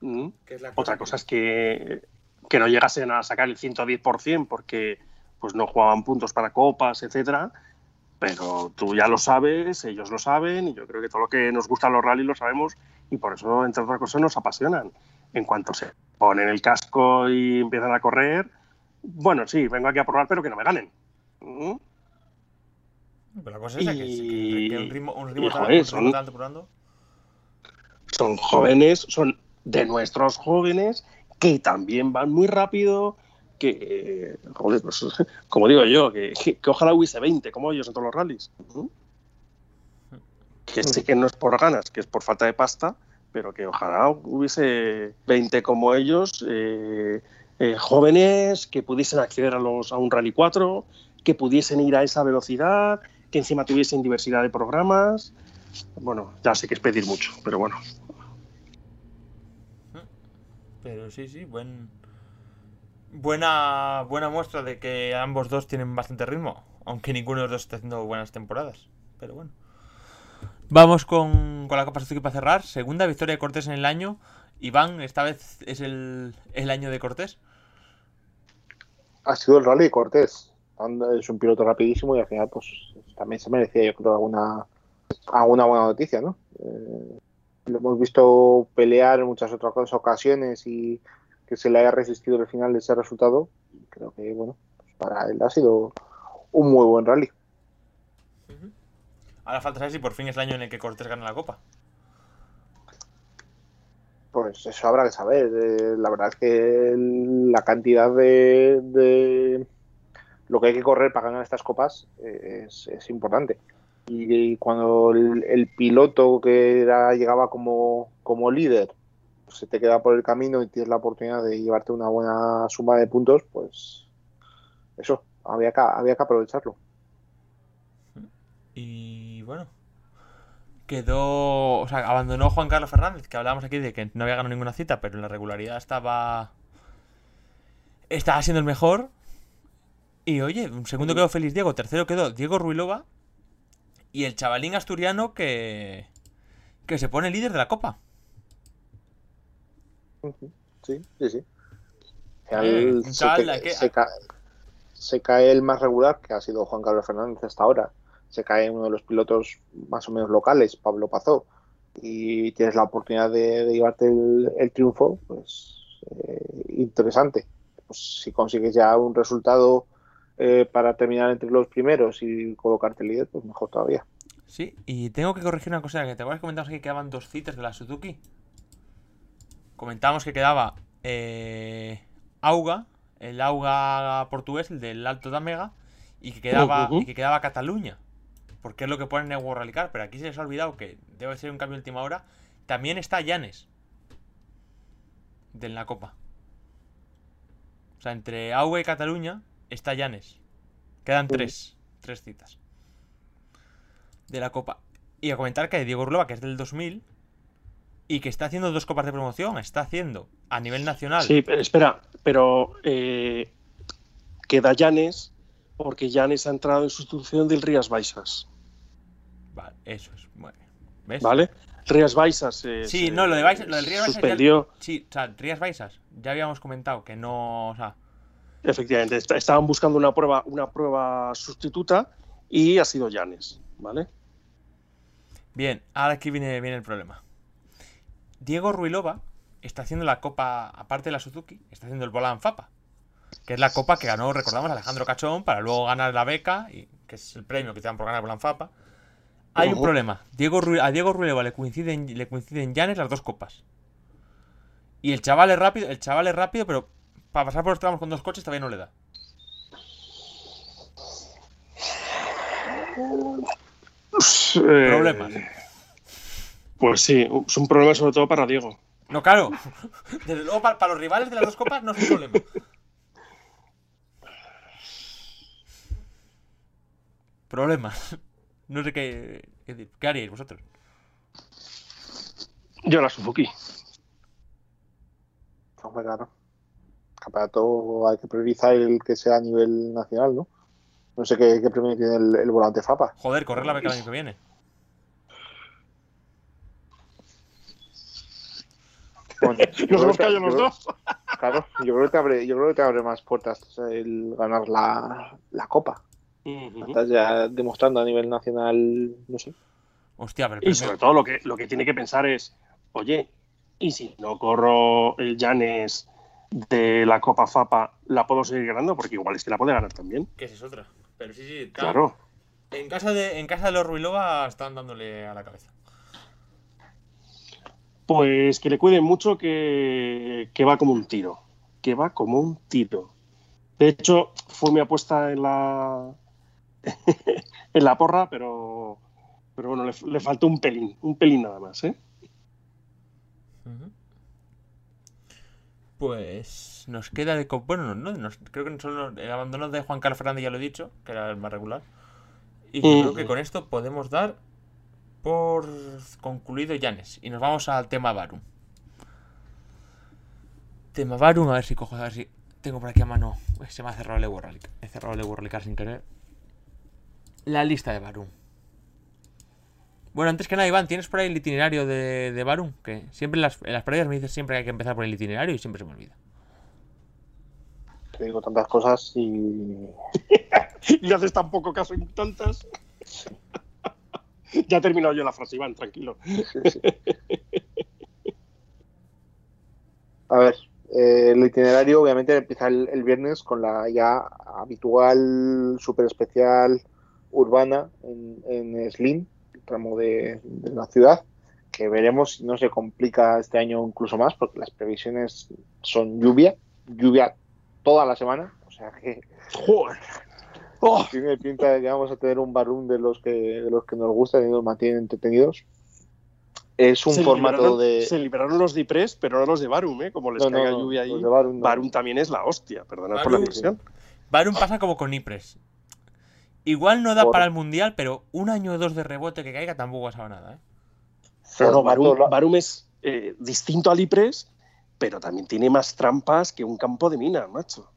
¿Mm? Otra cosa es que, que no llegasen a sacar el 110% porque pues no jugaban puntos para copas, etcétera. Pero tú ya lo sabes, ellos lo saben, y yo creo que todo lo que nos gustan los rallies lo sabemos, y por eso, entre otras cosas, nos apasionan. En cuanto se ponen el casco y empiezan a correr, bueno, sí, vengo aquí a probar, pero que no me ganen. ¿Mm? Pero la cosa es que, que- un ritmo, un ritmo tan- un ritmo son- tan alto probando. son jóvenes, son de nuestros jóvenes que también van muy rápido, que, joder, pues, como digo yo, que, ojalá hubiese 20 como ellos en todos los rallies. Que sé que no es por ganas, que es por falta de pasta, pero que ojalá hubiese 20 como ellos, eh, eh, jóvenes que pudiesen acceder a, los, a un Rally 4, que pudiesen ir a esa velocidad, que encima tuviesen diversidad de programas. Bueno, ya sé que es pedir mucho, pero bueno. Pero sí, sí, buen. Buena, buena muestra de que ambos dos tienen bastante ritmo. Aunque ninguno de los dos está haciendo buenas temporadas. Pero bueno. Vamos con, con la Copa Suzuki para cerrar. Segunda victoria de Cortés en el año. Iván, esta vez es el, el año de Cortés. ha sido el rally de Cortés. Es un piloto rapidísimo y al final, pues también se merecía, yo creo, alguna, alguna buena noticia, ¿no? Eh, lo hemos visto pelear en muchas otras ocasiones y que se le haya resistido al final de ese resultado. Creo que, bueno, pues para él ha sido un muy buen rally. Ahora falta saber si por fin es el año en el que Cortés gana la Copa. Pues eso habrá que saber. Eh, la verdad es que la cantidad de, de lo que hay que correr para ganar estas copas eh, es, es importante. Y, y cuando el, el piloto que era- llegaba como, como líder se te queda por el camino y tienes la oportunidad de llevarte una buena suma de puntos, pues eso, había que, había que aprovecharlo. Y bueno. Quedó. O sea, abandonó Juan Carlos Fernández, que hablábamos aquí de que no había ganado ninguna cita, pero en la regularidad estaba. Estaba siendo el mejor. Y oye, un segundo quedó Félix Diego, tercero quedó Diego Ruilova. Y el chavalín asturiano que. que se pone líder de la copa. Sí, sí, sí. Eh, se que- cae el más regular, que ha sido Juan Carlos Fernández hasta ahora, se cae uno de los pilotos más o menos locales, Pablo Pazó, y tienes la oportunidad de, llevarte el, triunfo, pues eh, interesante. Pues si consigues ya un resultado eh, para terminar entre los primeros y colocarte líder, pues mejor todavía. Sí, y tengo que corregir una cosa, que te acuerdas que comentamos que quedaban dos citas de la Suzuki. Comentábamos que quedaba eh, Auga, el Auga portugués, el del Alto da Mega, y que quedaba, y que quedaba Cataluña. Porque es lo que pone en el World Rally Car, pero aquí se les ha olvidado que debe ser un cambio de última hora. También está Llanes. De la Copa. O sea, entre Auga y Cataluña está Llanes. Quedan tres. Tres citas. De la Copa. Y a comentar que Diego Urloa, que es del 2000, y que está haciendo dos copas de promoción. Está haciendo a nivel nacional. Sí, pero espera, pero eh, queda Llanes porque Llanes ha entrado en sustitución del Rías Baixas. Vale, eso es. Bueno, ¿ves? Vale. Rías Baixas. sí, no, lo, de Baixas, lo del Rías suspendió. sí, o sea, Rías Baixas, ya habíamos comentado que no. O sea, Efectivamente, estaban buscando una prueba, una prueba sustituta y ha sido Llanes, ¿vale? Bien, ahora aquí viene, viene el problema. Diego Ruilova está haciendo la copa, aparte de la Suzuki, está haciendo el Volan Fapa, que es la copa que ganó, recordamos, Alejandro Cachón para luego ganar la beca, y, que es el premio que te dan por ganar el Volan Fapa. Hay un problema. Diego a Diego Ruilova le coinciden, le coinciden Llanes las dos copas. Y el chaval es rápido, el chaval es rápido, pero para pasar por los tramos con dos coches todavía no le da. Eh, Problemas. Pues sí, es un problema sobre todo para Diego. No, claro. Desde luego, para, los rivales de las dos copas no es un problema. Problemas. No sé qué, qué, haríais vosotros. Yo la Suzuki. Hombre, claro. Campeonato hay que priorizar el que sea a nivel nacional, ¿no? No sé qué, premio tiene el, volante FAPA. Joder, correr la beca el año que viene. Nos hemos caído los dos. Claro, yo creo que te abre, yo creo que te abre más puertas el ganar la, la copa. Estás ya demostrando a nivel nacional, no sé. Hostia, pero y sobre todo lo que, lo que tiene que pensar es, oye, ¿y si no corro el Llanes de la Copa FAPA, la puedo seguir ganando? Porque igual es que la puede ganar también. Que esa es otra. Pero sí, sí, claro. En casa de, en casa de los Ruilova están dándole a la cabeza. Pues que le cuiden mucho que, va como un tiro. Que va como un tiro. De hecho, fue mi apuesta en la en la porra, pero pero bueno, le, faltó un pelín, un pelín nada más, ¿eh? Pues nos queda de... Bueno, no, creo que solo el abandono de Juan Carlos Fernández ya lo he dicho, que era el más regular. Y creo que con esto podemos dar por concluido Llanes. Y nos vamos al tema Barum. Tema Barum, a ver si cojo, a ver si tengo por aquí a mano. Se me ha cerrado el Eworld He cerrado el Eworld sin querer. La lista de Barum. Bueno, antes que nada, Iván, ¿tienes por ahí el itinerario de, de Barum? Que siempre en las, en las me dices siempre que hay que empezar por el itinerario y siempre se me olvida. Te digo tantas cosas y. y haces tan poco caso en tantas. Ya he terminado yo la frase, Iván, tranquilo. A ver, eh, el itinerario obviamente empieza el, viernes con la ya habitual, super especial urbana en, en Slim, el tramo de, la ciudad, que veremos si no se complica este año incluso más, porque las previsiones son lluvia, lluvia toda la semana, o sea que... Joder. Oh. Tiene pinta de que vamos a tener un barroom de los que, de los que nos gusta y nos mantienen entretenidos. Es un formato de. Se liberaron los Dipres, pero no los de Barum, ¿eh? Como les caiga lluvia ahí. Barum, también es la hostia, perdonad por la expresión. Barum pasa como con Ipres. Igual no da para el mundial, pero un año o dos de rebote que caiga tampoco ha pasado nada, ¿eh? Bueno, Barum, es eh, distinto al Ipres, pero también tiene más trampas que un campo de mina, macho.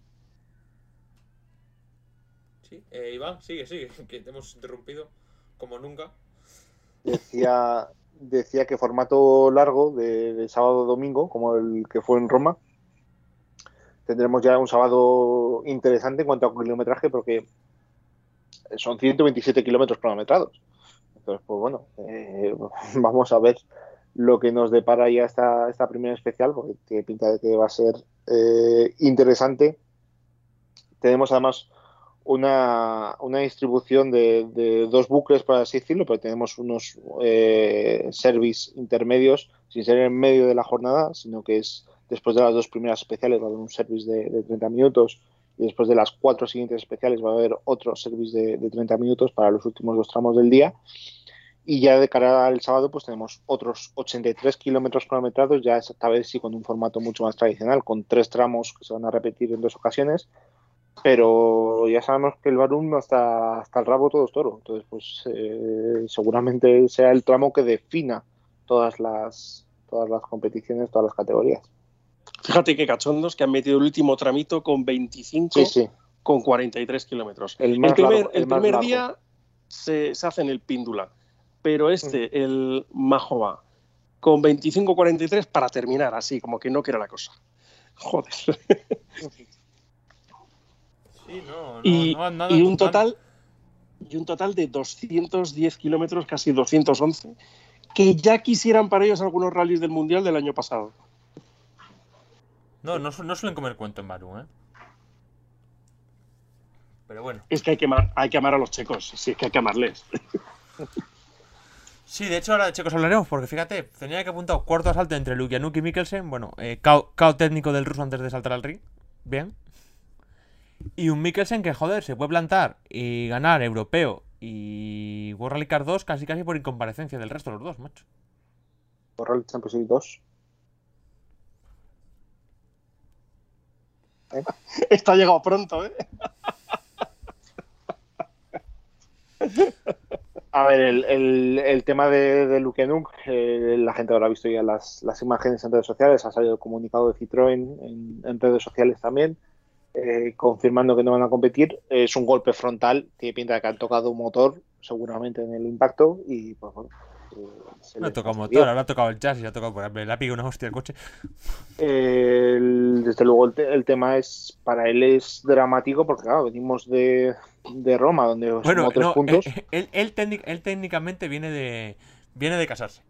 Sí, eh, Iván, sigue, sigue, que hemos interrumpido como nunca. Decía, decía que formato largo de, sábado domingo, como el que fue en Roma, tendremos ya un sábado interesante en cuanto a kilometraje porque son 127 kilómetros cronometrados. Entonces, pues bueno, eh, vamos a ver lo que nos depara ya esta, esta primera especial, porque pinta de que va a ser eh, interesante. Tenemos además una, una distribución de, de, dos bucles, por así decirlo, pero tenemos unos eh, service intermedios, sin ser en medio de la jornada, sino que es después de las dos primeras especiales va a haber un service de, de 30 minutos y después de las cuatro siguientes especiales va a haber otro service de, de 30 minutos para los últimos dos tramos del día. Y ya de cara al sábado, pues tenemos otros 83 kilómetros cronometrados, ya esta vez sí con un formato mucho más tradicional, con tres tramos que se van a repetir en dos ocasiones. Pero ya sabemos que el Barum hasta, hasta el rabo todo es toro. Entonces, pues eh, seguramente sea el tramo que defina todas las, todas las competiciones, todas las categorías. Fíjate qué cachondos que han metido el último tramito con 25 Sí, sí. con 43 kilómetros. El primer, largo, el el más primer largo. día se, se hace en el Píndula, pero este, el Majoba, con 25-43 para terminar así, como que no quiera la cosa. Joder. Sí, no, no, y, no, nada y un total y un total de 210 kilómetros, casi 211, que ya quisieran para ellos algunos rallies del Mundial del año pasado. No, no, no suelen comer cuento en Baru, ¿eh? Pero bueno. Es que hay que amar, hay que amar a los checos, sí, es que hay que amarles. Sí, de hecho ahora de chicos hablaremos, porque fíjate, tenía que apuntar cuarto asalto entre Lukianuk y Mikkelsen. Bueno, eh, cao, cao técnico del ruso antes de saltar al ring. Bien. Y un Mikkelsen que, joder, se puede plantar y ganar europeo y World Rally Car 2 casi casi por incomparecencia del resto de los dos, macho. World Champions League 2. Está llegado pronto, ¿eh? A ver, el, el, el tema de, de Lukenuk, eh, la gente habrá visto ya las, las imágenes en redes sociales, ha salido el comunicado de Citroën en, en redes sociales también, eh, confirmando que no van a competir. Es un golpe frontal, tiene pinta de que han tocado un motor, seguramente en el impacto, y pues bueno. eh, No ha tocado motor, ahora ha tocado el chasis, ha tocado por ha pillado una hostia el coche. Eh, el- desde luego el, te- el tema es para él es dramático porque claro venimos de, de Roma donde Bueno, tres no, puntos él, él- él técnic- él técnicamente viene de viene de casarse.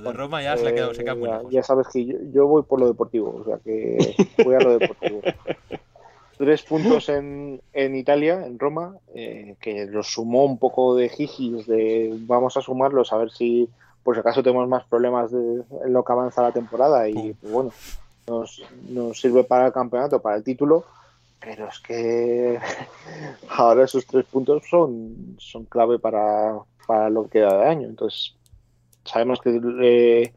Lo de Roma ya se le ha quedado, se eh, queda muy ya, lejos. ya sabes que yo, yo voy por lo deportivo, o sea que voy a lo deportivo. Tres puntos en, en Italia, en Roma, eh, que los sumó un poco de jijis de vamos a sumarlos a ver si por si acaso tenemos más problemas de, en lo que avanza la temporada y pues, bueno, nos, nos sirve para el campeonato, para el título, pero es que ahora esos tres puntos son, son clave para, para lo que queda de año. Entonces, sabemos que eh,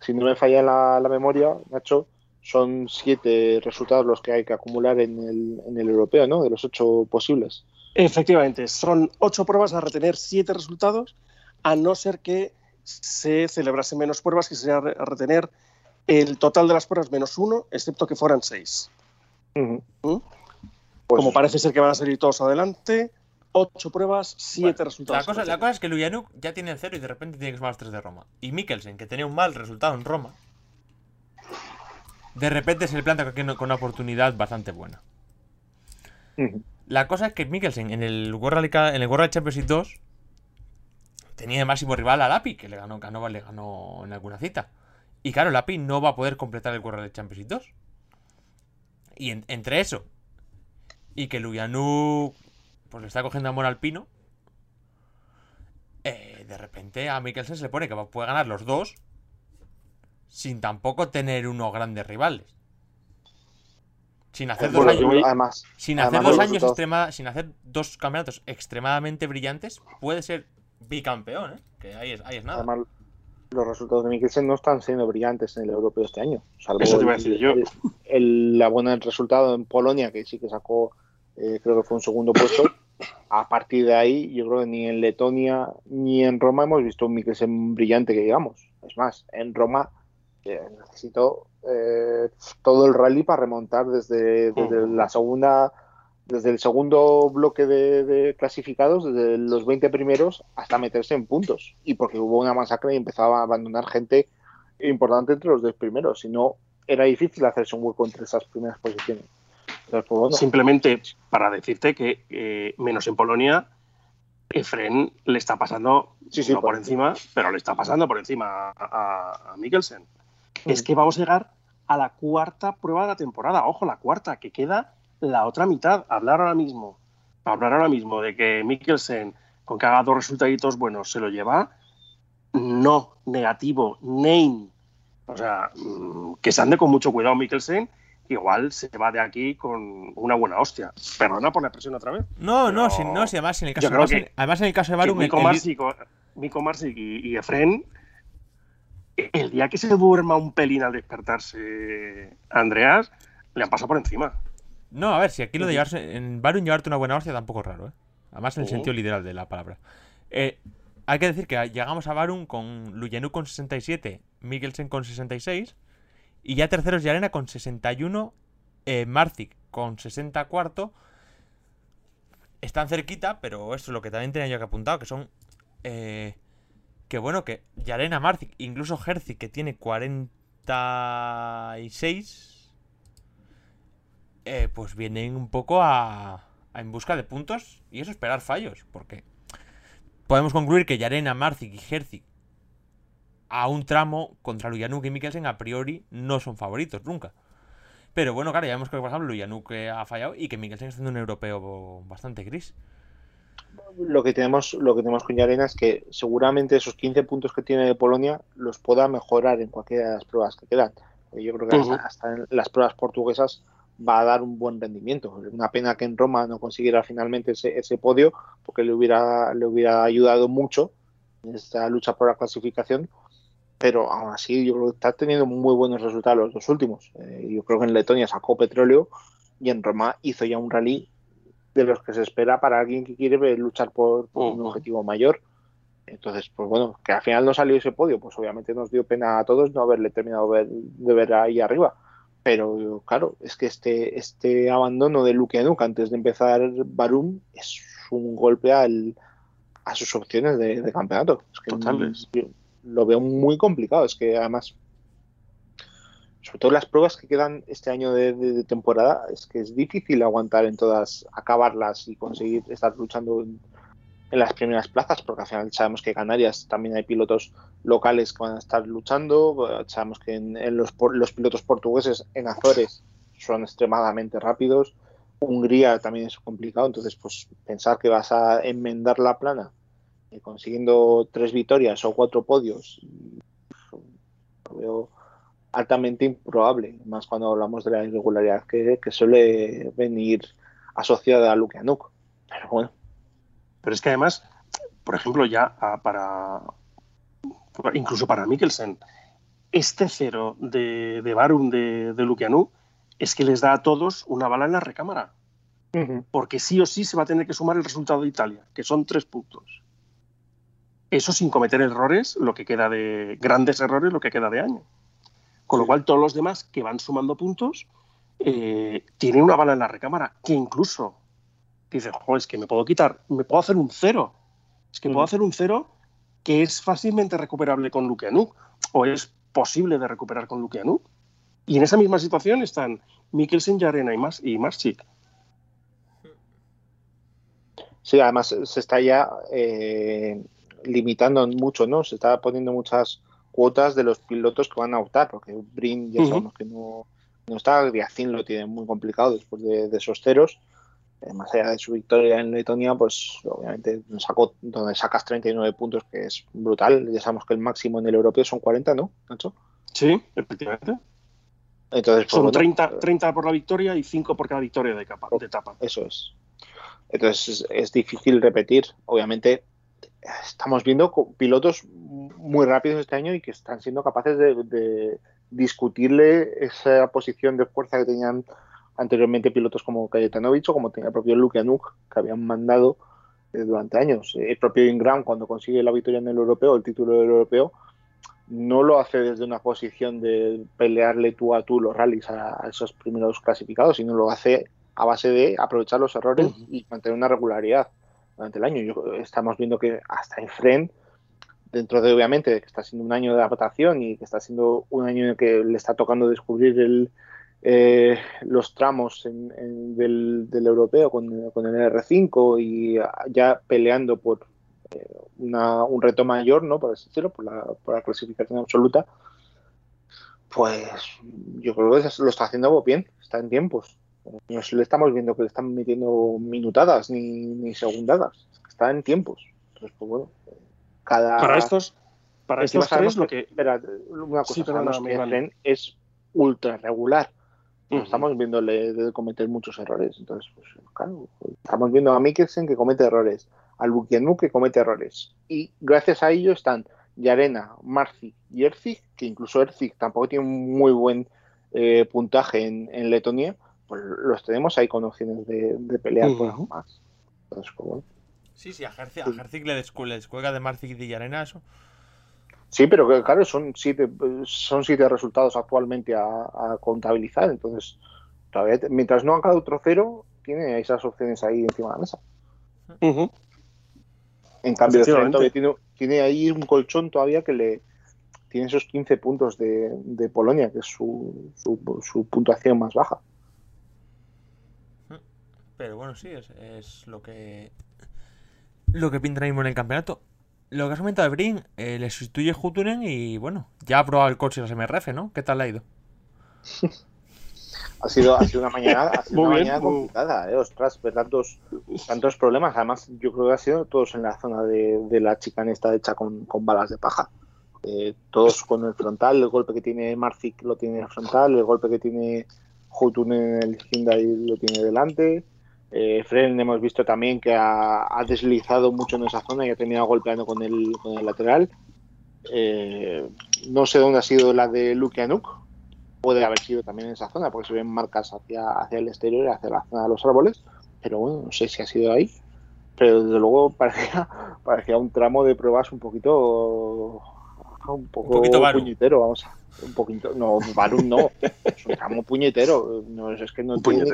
si no me falla la, la memoria, Nacho, son siete resultados los que hay que acumular en el, en el europeo, ¿no? De los ocho posibles. Efectivamente, son ocho pruebas a retener siete resultados, a no ser que se celebrasen menos pruebas, que sería re- a retener el total de las pruebas menos uno, excepto que fueran seis. ¿Mm? Pues, Como parece ser que van a salir todos adelante, ocho pruebas, siete Bueno, resultados. La cosa, la cosa es que Luyanuk ya tiene el cero y de repente tiene que sumar los tres de Roma. Y Mikkelsen, que tenía un mal resultado en Roma, de repente se le planta con una oportunidad bastante buena. La cosa es que Mikkelsen en el World Rally, Ca- en el World Rally Championship 2 tenía de máximo rival a Lapi, que le ganó, ganó, le ganó en alguna cita. Y claro, Lapi no va a poder completar el World Rally Championship 2. Y en- entre eso y que Luyanu pues le está cogiendo amor al pino, eh, de repente a Mikkelsen se le pone que va- puede ganar los dos sin tampoco tener unos grandes rivales. Sin hacer dos Bueno, años. yo además, Sin Además, hacer dos años extrema, sin hacer dos campeonatos extremadamente brillantes, puede ser bicampeón, ¿eh? Que ahí es, ahí es nada. además los resultados de Mikkelsen no están siendo brillantes en el europeo este año. Salvo Eso te iba a el- decir yo. el- el- la buena resultado en Polonia, que sí que sacó, eh, creo que fue un segundo puesto. A partir de ahí, yo creo que ni en Letonia ni en Roma hemos visto un Mikkelsen brillante que digamos. Es más, en Roma eh, necesitó eh, todo el rally para remontar desde, la segunda, desde el segundo bloque de, de clasificados, desde los 20 primeros, hasta meterse en puntos. Y porque hubo una masacre y empezaba a abandonar gente importante entre los 10 primeros. Si no, era difícil hacerse un hueco entre esas primeras posiciones. Simplemente para decirte que, eh, menos en Polonia, Efren le está pasando, sí, no por, encima, pero le está pasando por encima a, a Mikkelsen. Es que vamos a llegar a la cuarta prueba de la temporada. Ojo, la cuarta, que queda la otra mitad. Hablar ahora mismo, hablar ahora mismo de que Mikkelsen, con que haga dos resultaditos buenos, se lo lleva. No, negativo, name. O sea, mm, que se ande con mucho cuidado Mikkelsen igual se va de aquí con una buena hostia. Perdona por la expresión otra vez. No, no, si, no, si además en el caso, además, además en el caso de Barum... Miko Marsic y, y Efren el día que se duerma un pelín al despertarse Andreas, le han pasado por encima. No, a ver, si aquí lo de llevarse. En Barum llevarte una buena hostia tampoco es raro, ¿eh? Además en el sentido literal de la palabra. Eh, hay que decir que llegamos a Barum con Luyenu con 67, Mikkelsen con 66. Y ya terceros Yarena con 61, eh, Marzik con 64. Están cerquita, pero eso es lo que también tenía yo que apuntado, que son eh, que bueno, que Yarena Marzik, incluso Herzi, que tiene 46, eh, pues vienen un poco a, en busca de puntos y eso esperar fallos, porque podemos concluir que Yarena, Marzik y Herzi a un tramo contra Luyanuk y Mikkelsen a priori no son favoritos nunca. Pero bueno, claro, ya vemos que por ejemplo Luyanuk ha fallado y que Mikkelsen está siendo un europeo bastante gris lo que tenemos lo que tenemos con Yarena es que seguramente esos 15 puntos que tiene Polonia los pueda mejorar en cualquiera de las pruebas que quedan. Yo creo que hasta, en las pruebas portuguesas va a dar un buen rendimiento. Una pena que en Roma no consiguiera finalmente ese, podio, porque le hubiera, le hubiera ayudado mucho en esta lucha por la clasificación. Pero aún así, yo creo que está teniendo muy buenos resultados los dos últimos. Eh, yo creo que en Letonia sacó petróleo y en Roma hizo ya un rally de los que se espera para alguien que quiere luchar por, un objetivo mayor. Entonces, pues bueno, que al final no salió ese podio, pues obviamente nos dio pena a todos no haberle terminado de ver ahí arriba. Pero claro, es que este, este abandono de Luke Nuke antes de empezar Barum es un golpe al, a sus opciones de, campeonato. Es que lo veo muy complicado. Es que además sobre todo las pruebas que quedan este año de, temporada, es que es difícil aguantar en todas, acabarlas y conseguir estar luchando en, las primeras plazas, porque al final sabemos que Canarias también hay pilotos locales que van a estar luchando, sabemos que en, los, pilotos portugueses en Azores son extremadamente rápidos, Hungría también es complicado, entonces pues pensar que vas a enmendar la plana eh, consiguiendo tres victorias o cuatro podios, lo veo altamente improbable, más cuando hablamos de la irregularidad que, suele venir asociada a Luke Anuk. Pero bueno. Pero es que además, por ejemplo, ya para incluso para Mikkelsen, este cero de, de Barum de, de Luke es que les da a todos una bala en la recámara. Porque sí o sí se va a tener que sumar el resultado de Italia, que son tres puntos. Eso sin cometer errores, lo que queda de grandes errores, lo que queda de año. Con lo cual, todos los demás que van sumando puntos eh, tienen una bala en la recámara, que incluso dice, joder, es que me puedo quitar, me puedo hacer un cero. Es que puedo hacer un cero que es fácilmente recuperable con Luke o es posible de recuperar con Luke Y en esa misma situación están Mikkelsen, Yarena y, Mas y Marchik. Sí, además se está ya eh, limitando mucho, ¿no? Se está poniendo muchas cuotas de los pilotos que van a optar, porque Brin ya sabemos que no, no está, Griacin lo tiene muy complicado después de, esos ceros. Eh, más allá de su victoria en Letonia, pues obviamente sacó, donde sacas 39 puntos, que es brutal. Ya sabemos que el máximo en el europeo son 40, ¿no, Nacho? Sí, efectivamente. Entonces, pues, son 30, 30 por la victoria y 5 por cada victoria de, capa, de etapa. Eso es. Entonces es difícil repetir. Obviamente, estamos viendo pilotos muy rápidos este año y que están siendo capaces de, discutirle esa posición de fuerza que tenían anteriormente pilotos como Cayetanovic o como tenía el propio Luke Anuk, que habían mandado eh, durante años. El propio Ingram, cuando consigue la victoria en el europeo, el título del europeo, no lo hace desde una posición de pelearle tú a tú los rallies a, esos primeros clasificados, sino lo hace a base de aprovechar los errores y mantener una regularidad durante el año. estamos viendo que hasta en Fren dentro de obviamente que está siendo un año de adaptación y que está siendo un año en el que le está tocando descubrir el, eh, los tramos del, europeo con, el R5 y ya peleando por eh, un reto mayor, ¿no? Por así decirlo, por la, por la clasificación absoluta, pues yo creo que lo está haciendo bien, está en tiempos. No le estamos viendo que le están metiendo minutadas ni, ni segundadas, está en tiempos. Entonces, pues bueno, cada... Para estos, para estos tres, lo que... Espera, una cosa, es ultra regular Estamos viéndole de cometer muchos errores. Entonces, pues claro, estamos viendo a Mikkelsen que comete errores, al Bukianuk que comete errores. Y gracias a ello están Yarena, Marci y Erzik, que incluso Erzik tampoco tiene un muy buen eh, puntaje en, Letonia, pues los tenemos ahí con opciones de, pelear por más. Entonces, pues, Sí, sí, a Herzik, le, descuelga de Marci y de Yarena eso. Sí, pero claro, son siete, son siete resultados actualmente a, contabilizar. Entonces, todavía, mientras no haga otro cero, tiene esas opciones ahí encima de la mesa. En cambio, tiene, tiene, ahí un colchón todavía que le tiene esos 15 puntos de, Polonia, que es su, su, puntuación más baja. Pero bueno, sí, es, es lo que lo que pinta ahora mismo en el campeonato lo que has comentado de Brin, eh, le sustituye Hutunen y bueno, ya ha probado el coche de los MRF, ¿no? ¿Qué tal le ha ido? ha sido, ha sido una mañana, ha sido una mañana complicada, ¿eh? Ostras, ver tantos, tantos problemas. Además, yo creo que ha sido todos en la zona de, la chicanesta hecha con, balas de paja. Eh, todos con el frontal, el golpe que tiene Marzik lo tiene en el frontal, el golpe que tiene Hutunen en el Hyundai lo tiene delante. Eh, Fren hemos visto también que ha, deslizado mucho en esa zona y ha terminado golpeando con el, con el lateral. Eh, no sé dónde ha sido la de Lukianuk. Puede haber sido también en esa zona porque se ven marcas hacia, hacia el exterior, hacia la zona de los árboles. Pero bueno, no sé si ha sido ahí. Pero desde luego parecía, parecía un tramo de pruebas un poquito. Un, poco puñetero, vamos a. Un poquito. No, Barun no. Es un tramo puñetero. No, es que no tiene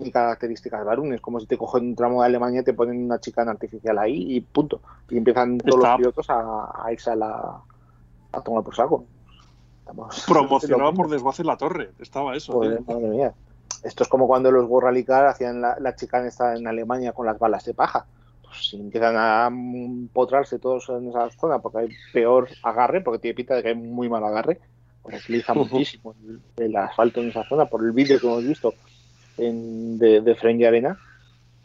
y características de Es como si te cogen un tramo de Alemania y te ponen una chica en artificial ahí y punto. Y empiezan todos los pilotos a, irse a la a tomar por saco. Promocionado por Desguace la Torre, estaba eso. madre mía. Esto es como cuando los Gorralicar hacían la, la chica en Alemania con las balas de paja. Pues si empiezan a potrarse todos en esa zona porque hay peor agarre, porque tiene pinta de que hay muy mal agarre, pues utiliza muchísimo el, asfalto en esa zona por el vídeo que hemos visto de, de y Arena,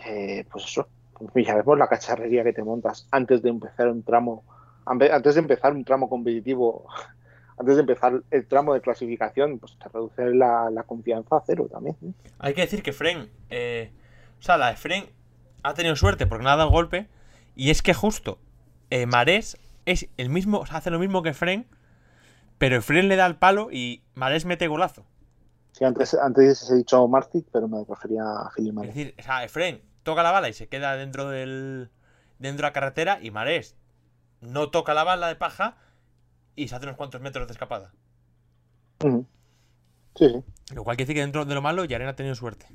eh, pues eso, ya vemos la cacharrería que te montas antes de empezar un tramo, antes de empezar un tramo competitivo, antes de empezar el tramo de clasificación, pues te reduce la, confianza a cero también. ¿eh? Hay que decir que Fren, eh, o sea, la de Fren ha tenido suerte porque no ha dado golpe, y es que justo Marés es el mismo, hace lo mismo que Fren, pero Fren le da el palo y Marés mete golazo. Sí, antes, antes he dicho Martic, pero me refería a Philip Es decir, o sea, Efren toca la bala y se queda dentro del dentro de la carretera y Marés no toca la bala de paja y se hace unos cuantos metros de escapada. Sí, sí. Lo cual quiere decir que dentro de lo malo Yaren ha tenido suerte.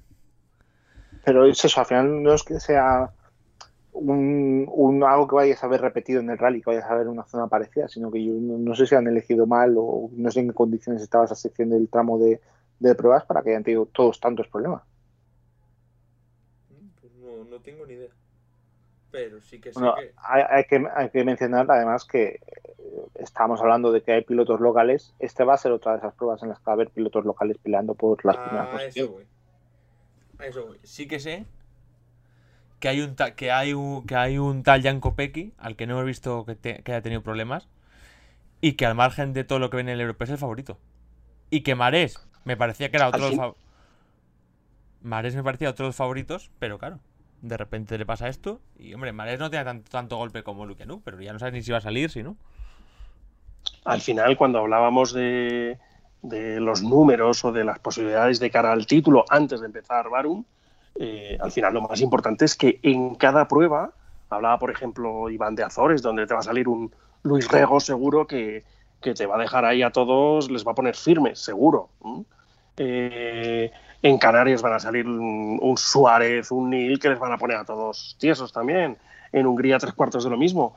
Pero es eso, al final no es que sea un, algo que vayas a ver repetido en el rally, que vayas a ver una zona parecida, sino que yo no, sé si han elegido mal o no sé en qué condiciones estaba esa sección del tramo de, de pruebas para que hayan tenido todos tantos problemas. Pues no, tengo ni idea. Pero sí que sé que... Hay, que... Hay que mencionar además que eh, estamos hablando de que hay pilotos locales. Este va a ser otra de esas pruebas en las que va a haber pilotos locales peleando por las primeras posiciones. Eso, Sí que sé que hay un que hay un que hay un tal Jan Kopecky al que no he visto que, que, haya tenido problemas y que al margen de todo lo que viene en el europeo es el favorito y que Marés me parecía que era otro de los Marés me parecía otro de los favoritos, pero claro, de repente le pasa esto. Y hombre, Marés no tiene tanto, tanto golpe como Luke pero ya no sabes ni si va a salir, si no. Al final, cuando hablábamos de, de los números o de las posibilidades de cara al título antes de empezar Barum, eh, al final lo más importante es que en cada prueba, hablaba por ejemplo Iván de Azores, donde te va a salir un Luis Rego seguro que, que te va a dejar ahí a todos, les va a poner firmes, seguro. Eh, en Canarias van a salir un, Suárez, un Nil, que les van a poner a todos tiesos también. En Hungría tres cuartos de lo mismo.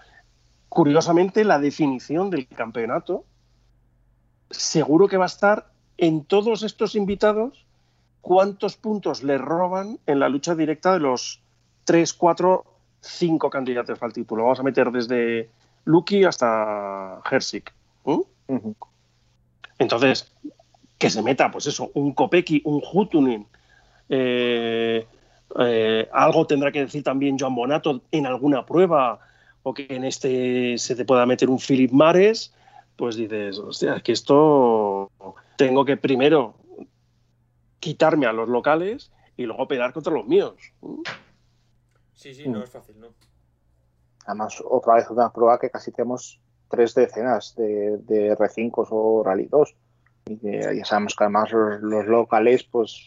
curiosamente, la definición del campeonato seguro que va a estar en todos estos invitados cuántos puntos le roban en la lucha directa de los 3, 4, 5 candidatos al título. Vamos a meter desde Lucky hasta Hersik. Entonces, que se meta, pues eso, un Kopeki, un Hutunin. Eh, eh, algo tendrá que decir también Joan Bonato en alguna prueba, o que en este se te pueda meter un Philip Mares, pues dices, hostia, es que esto tengo que primero quitarme a los locales y luego pelear contra los míos. Sí, sí, no mm. es fácil, ¿no? Además, otra vez una prueba que casi tenemos tres decenas de, de R5 o Rally 2. Y que ya sabemos que además los, locales, pues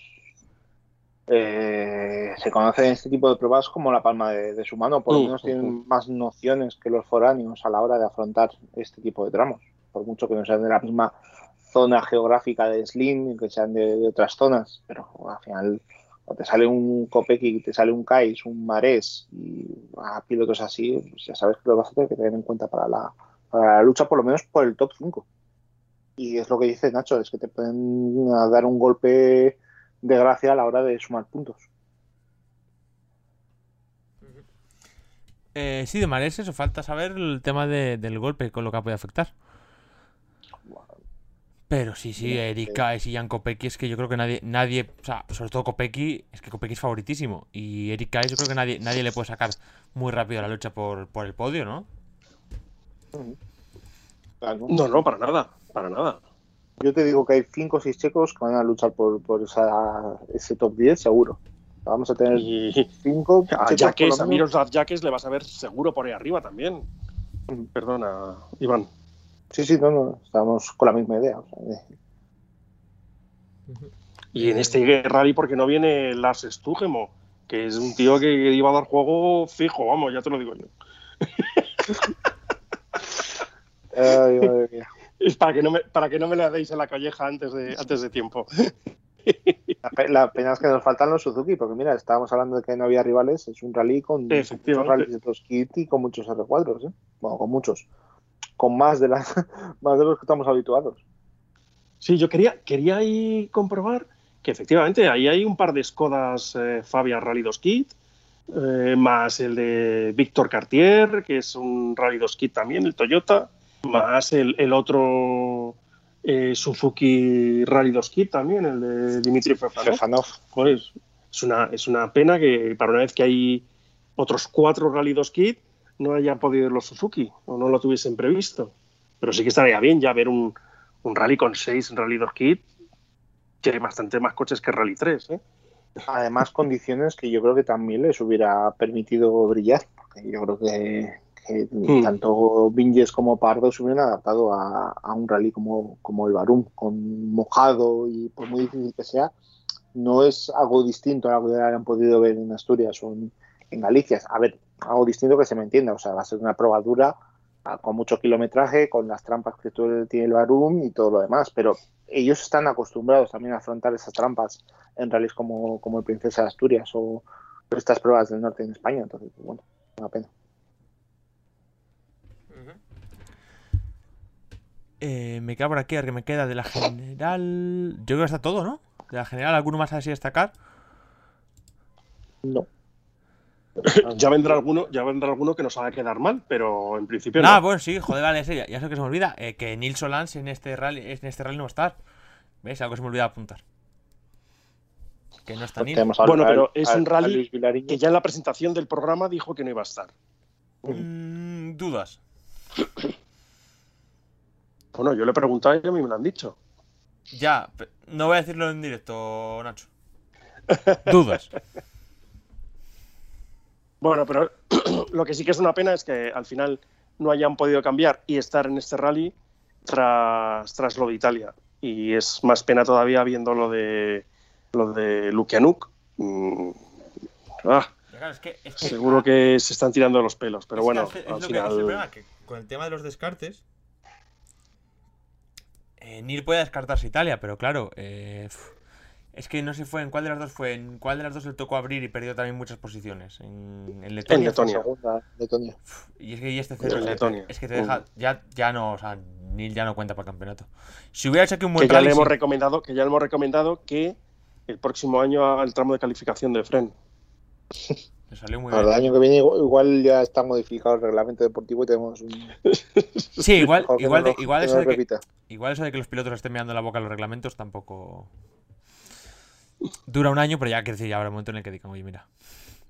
eh, se conocen este tipo de pruebas como la palma de, su mano, por lo menos tienen más nociones que los foráneos a la hora de afrontar este tipo de tramos, por mucho que no sean de la misma zona geográfica de Slim, que sean de, otras zonas, pero al final te sale un Kopecky, te sale un Kais, un Mares y a pilotos así, pues ya sabes que lo vas a tener que tener en cuenta para la, para la lucha, por lo menos por el top 5. Y es lo que dice Nacho, es que te pueden dar un golpe de gracia a la hora de sumar puntos. Eh, sí, de Mares eso, falta saber el tema del golpe, con lo que puede afectar. Pero sí, sí, Erika y Jan Kopecky es que yo creo que nadie, nadie, o sea, sobre todo Kopecky, es que Kopecky es favoritísimo. Y Erika yo creo que nadie, nadie le puede sacar muy rápido la lucha por, el podio, ¿no? No, no, para nada, para nada. Yo te digo que hay 5 o 6 checos que van a luchar por, esa, ese top 10, seguro. Vamos a tener 5. A Jaques, a Miroslav Jaques le vas a ver seguro por ahí arriba también. Perdona, Iván. Sí, sí, no, no, estamos con la misma idea. Y en este rally, porque no viene Lars Stugemo, que es un tío que iba a dar juego fijo, vamos, ya te lo digo yo. Es para que, no me, para que no me la deis en la colleja antes de, antes de tiempo. La pena es que nos faltan los Suzuki, porque mira, estábamos hablando de que no había rivales, es un rally con muchos rallies de kit y con muchos R4, ¿eh? bueno, con muchos con más de, las, más de los que estamos habituados. Sí, yo quería, quería ahí comprobar que efectivamente ahí hay un par de Skodas eh, Fabia Rally 2 Kit, eh, más el de Víctor Cartier, que es un Rally 2 Kit también, el Toyota, más el, otro eh, Suzuki Rally 2 Kit también, el de Dimitri Fefanov. Pues, es, una, es una pena que para una vez que hay otros cuatro Rally 2 Kit, no hayan podido ir los Suzuki o no lo tuviesen previsto. Pero sí que estaría bien ya ver un, rally con seis Rally 2 Kit, que hay bastante más coches que Rally 3. ¿eh? Además, condiciones que yo creo que también les hubiera permitido brillar. Porque yo creo que, hmm. tanto Vinges como Pardo se hubieran adaptado a, un rally como, como el Barum, con mojado y por muy difícil que sea, no es algo distinto a lo que hayan podido ver en Asturias o en, en Galicia. A ver, algo distinto que se me entienda, o sea, va a ser una prueba dura ah, con mucho kilometraje, con las trampas que tiene el Barum y todo lo demás, pero ellos están acostumbrados también a afrontar esas trampas en rallies como, como el Princesa de Asturias o estas pruebas del norte en España, entonces, bueno, una pena. Eh, me queda por aquí, a ver que me queda de la general. Yo creo que está todo, ¿no? De la general, ¿alguno más así destacar? No. ya vendrá alguno, ya vendrá alguno que nos haga quedar mal, pero en principio no. Ah, bueno, sí, joder, vale, ya, ya sé que se me olvida. Eh, que Nils Solans en este rally, en este rally no va a estar. ¿Veis? Algo que se me olvida apuntar. Que no está Nils. Bueno, pero es un rally que ya en la presentación del programa dijo que no iba a estar. Mm, dudas. Bueno, yo le he preguntado y a mí me lo han dicho. Ya, no voy a decirlo en directo, Nacho. Dudas. Bueno, pero lo que sí que es una pena es que al final no hayan podido cambiar y estar en este rally tras, tras lo de Italia. Y es más pena todavía viendo lo de lo de Lukianuk. Mm, ah, seguro que se están tirando los pelos, pero bueno, al final... con el tema de los descartes, eh, Nir puede descartarse Italia, pero claro, eh, Es que no sé fue en cuál de las dos fue, en cuál de las dos le tocó abrir y perdió también muchas posiciones. En, en En Letonia. Letonia. Segunda, Letonia. Y es que y este cero En es que- Letonia. es que te deja, ya, ya no, o sea, Nil ya no cuenta para el campeonato. Si hubiera hecho aquí un buen Que ya le rally, hemos sí, recomendado, que ya le hemos recomendado que el próximo año haga el tramo de calificación de Fren. le salió muy Para el año que viene igual ya está modificado el reglamento deportivo y tenemos un... Sí, igual, que igual, de- igual que eso de que, igual eso de que los pilotos estén mirando la boca a los reglamentos tampoco dura un año, pero ya quiero decir, ya habrá un momento en el que digan, oye, mira,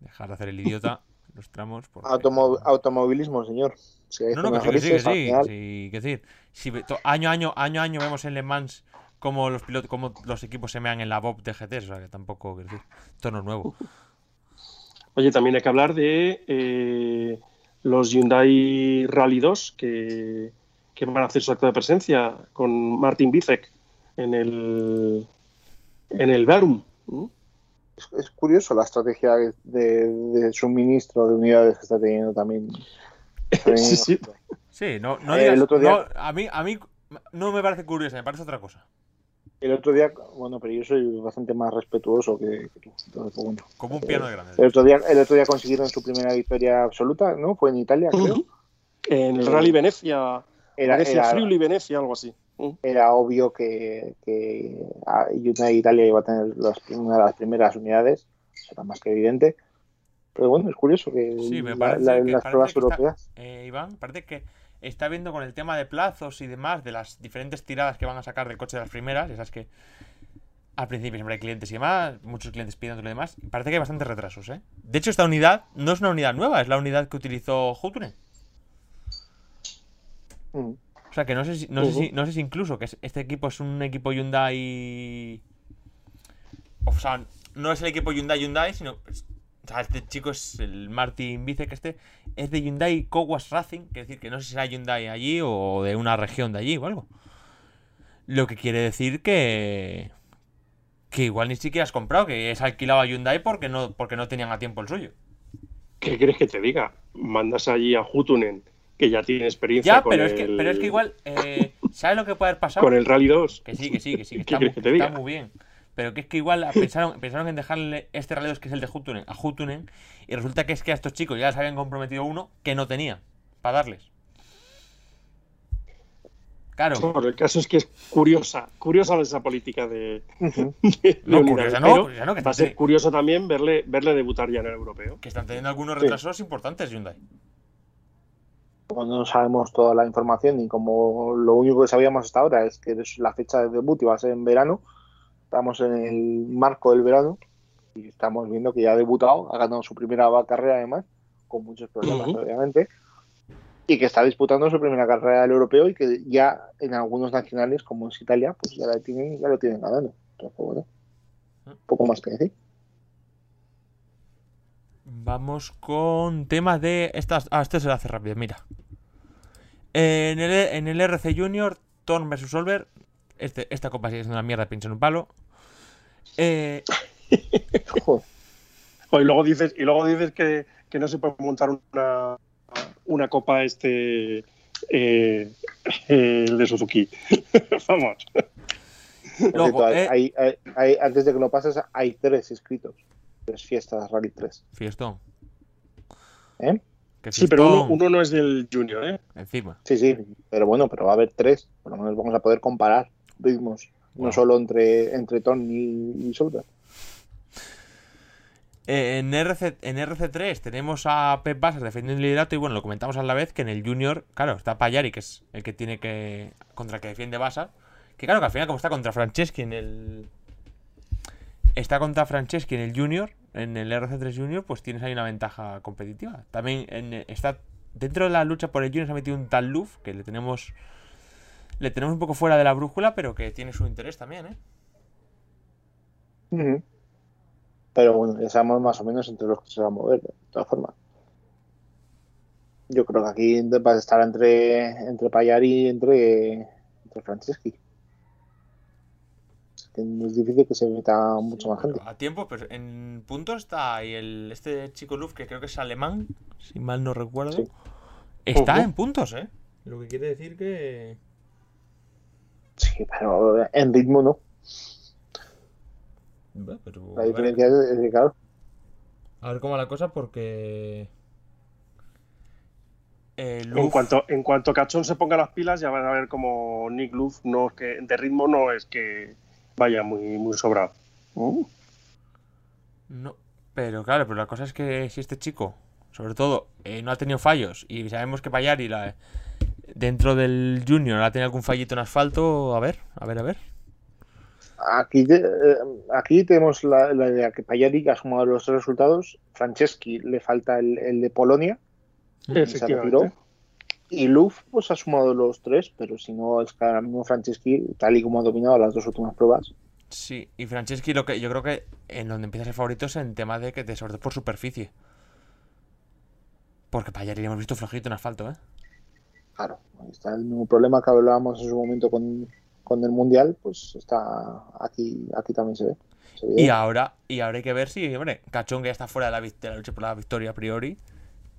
dejar de hacer el idiota los tramos. porque- Automo- automovilismo, señor. Si No, no, que sí, que sí, que sí, que decir, si año a año, año año vemos en Le Mans cómo los pilotos, cómo los equipos se mean en la Bob de GT, o sea que tampoco, quiero decir, esto no es nuevo. Oye, también hay que hablar de eh, los Hyundai Rally 2 que, que van a hacer su acto de presencia con Martin Bizek en el en el Verum. ¿Mm? Es, es curioso la estrategia de, de suministro de unidades que está teniendo también. también- Sí, sí. Sí, no, no Eh, digas, el otro día- no, a mí, a mí no me parece curiosa, me parece otra cosa. El otro día, bueno, pero yo soy bastante más respetuoso que, que tú. Entonces, pues bueno. Como un piano de grande. El otro, día, el otro día consiguieron su primera victoria absoluta, ¿no? Fue en Italia, creo. En el Rally Venecia, Era, Venecia era, Friuli, Venecia, algo así. Era obvio que, que a- Hyundai Italia iba a tener las- una de las primeras unidades, será más que evidente. Pero bueno, es curioso que, Sí, me la- parece la- que- las pruebas que está- europeas. Eh, Iván, parece que está viendo con el tema de plazos y demás, de las diferentes tiradas que van a sacar del coche de las primeras, esas que al principio siempre hay clientes y demás, muchos clientes pidiendo y demás, y parece que hay bastantes retrasos, ¿eh? De hecho, esta unidad no es una unidad nueva, es la unidad que utilizó Houtunen. Mm. O sea que no sé si, no sé si, no sé si incluso que es- este equipo es un equipo Hyundai. O sea, no es el equipo Hyundai Hyundai, sino. O sea, este chico es el Martin Vice que este es de Hyundai Cowas Racing, que decir que no sé si será Hyundai allí o de una región de allí o algo. Lo que quiere decir que. Que igual ni siquiera has comprado, que es alquilado a Hyundai porque no, porque no tenían a tiempo el suyo. ¿Qué quieres que te diga? Mandas allí a Hutunen, que ya tiene experiencia Ya, con, pero el, es, que, pero es que igual. eh, ¿Sabes lo que puede haber pasado? con el Rally 2. Que sí, que sí, que sí, que ¿Qué está, quieres muy, que te está diga? muy bien. Pero que es que igual pensaron, pensaron en dejarle este rally 2 que es el de Hutunen a Hutunen y resulta que es que a estos chicos ya les habían comprometido uno que no tenía para darles. Claro. Bueno, el caso es que es curiosa, curiosa esa política de, No, curiosa no, pero curiosa no, que va a ser curioso también verle, verle debutar ya en el europeo. Que están teniendo algunos Sí. retrasos importantes Hyundai. Como no sabemos toda la información y como lo único que sabíamos hasta ahora es que la fecha de debut iba a ser en verano, estamos en el marco del verano y estamos viendo que ya ha debutado, ha ganado su primera carrera además, con muchos problemas obviamente, y que está disputando su primera carrera del europeo y que ya en algunos nacionales, como es Italia, pues ya, la tienen, ya lo tienen ganando. Entonces, bueno, poco más que decir. Vamos con temas de estas. Ah, este se lo hace rápido, mira. En el, en el RC Junior, Torn vs Solver. Este, esta copa sigue siendo una mierda, pinche en un palo. Eh, Joder. Y luego dices, y luego dices que, que no se puede montar una, una copa este eh, el de Suzuki. Vamos. Por Luego, cierto, eh, hay- hay- hay- antes de que lo pases, hay tres inscritos. Tres fiestas Rally 3. Fiestón. ¿Eh? Sí, pero uno, no es del Junior, ¿eh? Encima. Sí, sí, pero bueno, pero va a haber tres. Por lo menos vamos a poder comparar ritmos, no solo entre, entre Ton y, y. Eh, en, RC, en RC3 tenemos a Pep Basas defendiendo el liderato y bueno, lo comentamos a la vez que en el Junior, claro, está Payari, que es el que tiene que. contra el que defiende Basas. Que claro, que al final, como está contra Franceschi en el. Está contra Franceschi en el Junior, en el RC3 Junior, pues tienes ahí una ventaja competitiva. También en- está dentro de la lucha por el Junior se ha metido un tal Luf que le tenemos. Le tenemos un poco fuera de la brújula, pero que tiene su interés también, ¿eh? Pero bueno, ya sabemos más o menos entre los que se va a mover, de todas formas. Yo creo que aquí va a estar entre, entre Payari y entre, entre Franceschi. Es que no es difícil que se meta mucha más gente. A tiempo, pero en puntos está ahí el este chico Luf, que creo que es alemán, si mal no recuerdo. Sí. Está en puntos, ¿eh? Lo que quiere decir que... Sí, pero en ritmo no. Bueno, pero La diferencia es, es que, claro, A ver cómo va la cosa porque. Eh, En cuanto, en cuanto Cachón se ponga las pilas, ya van a ver como Nick Luff no es que, de ritmo no es que vaya muy, muy sobrado. Uh, No, pero claro, pero la cosa es que si este chico, sobre todo, eh, no ha tenido fallos y sabemos que Payari la, dentro del Junior ha tenido algún fallito en asfalto, a ver, a ver, a ver. Aquí, eh, aquí tenemos la, la idea que Payari ha sumado los tres resultados, Franceschi le falta el, el de Polonia y se retiró, y Luf pues ha sumado los tres, pero si no es que ahora mismo Franceschi, tal y como ha dominado las dos últimas pruebas, Sí, y Franceschi lo que yo creo que en donde empieza a ser favorito es en tema de que te sobre todo por superficie. Porque Payari le hemos visto flojito en asfalto, ¿eh? Claro, ahí está el mismo problema que hablábamos en su momento con, con el Mundial, pues está aquí, aquí también se ve. Se ve. Y ahora, y ahora hay que ver si, hombre, Cachón que ya está fuera de la, de la lucha por la victoria a priori,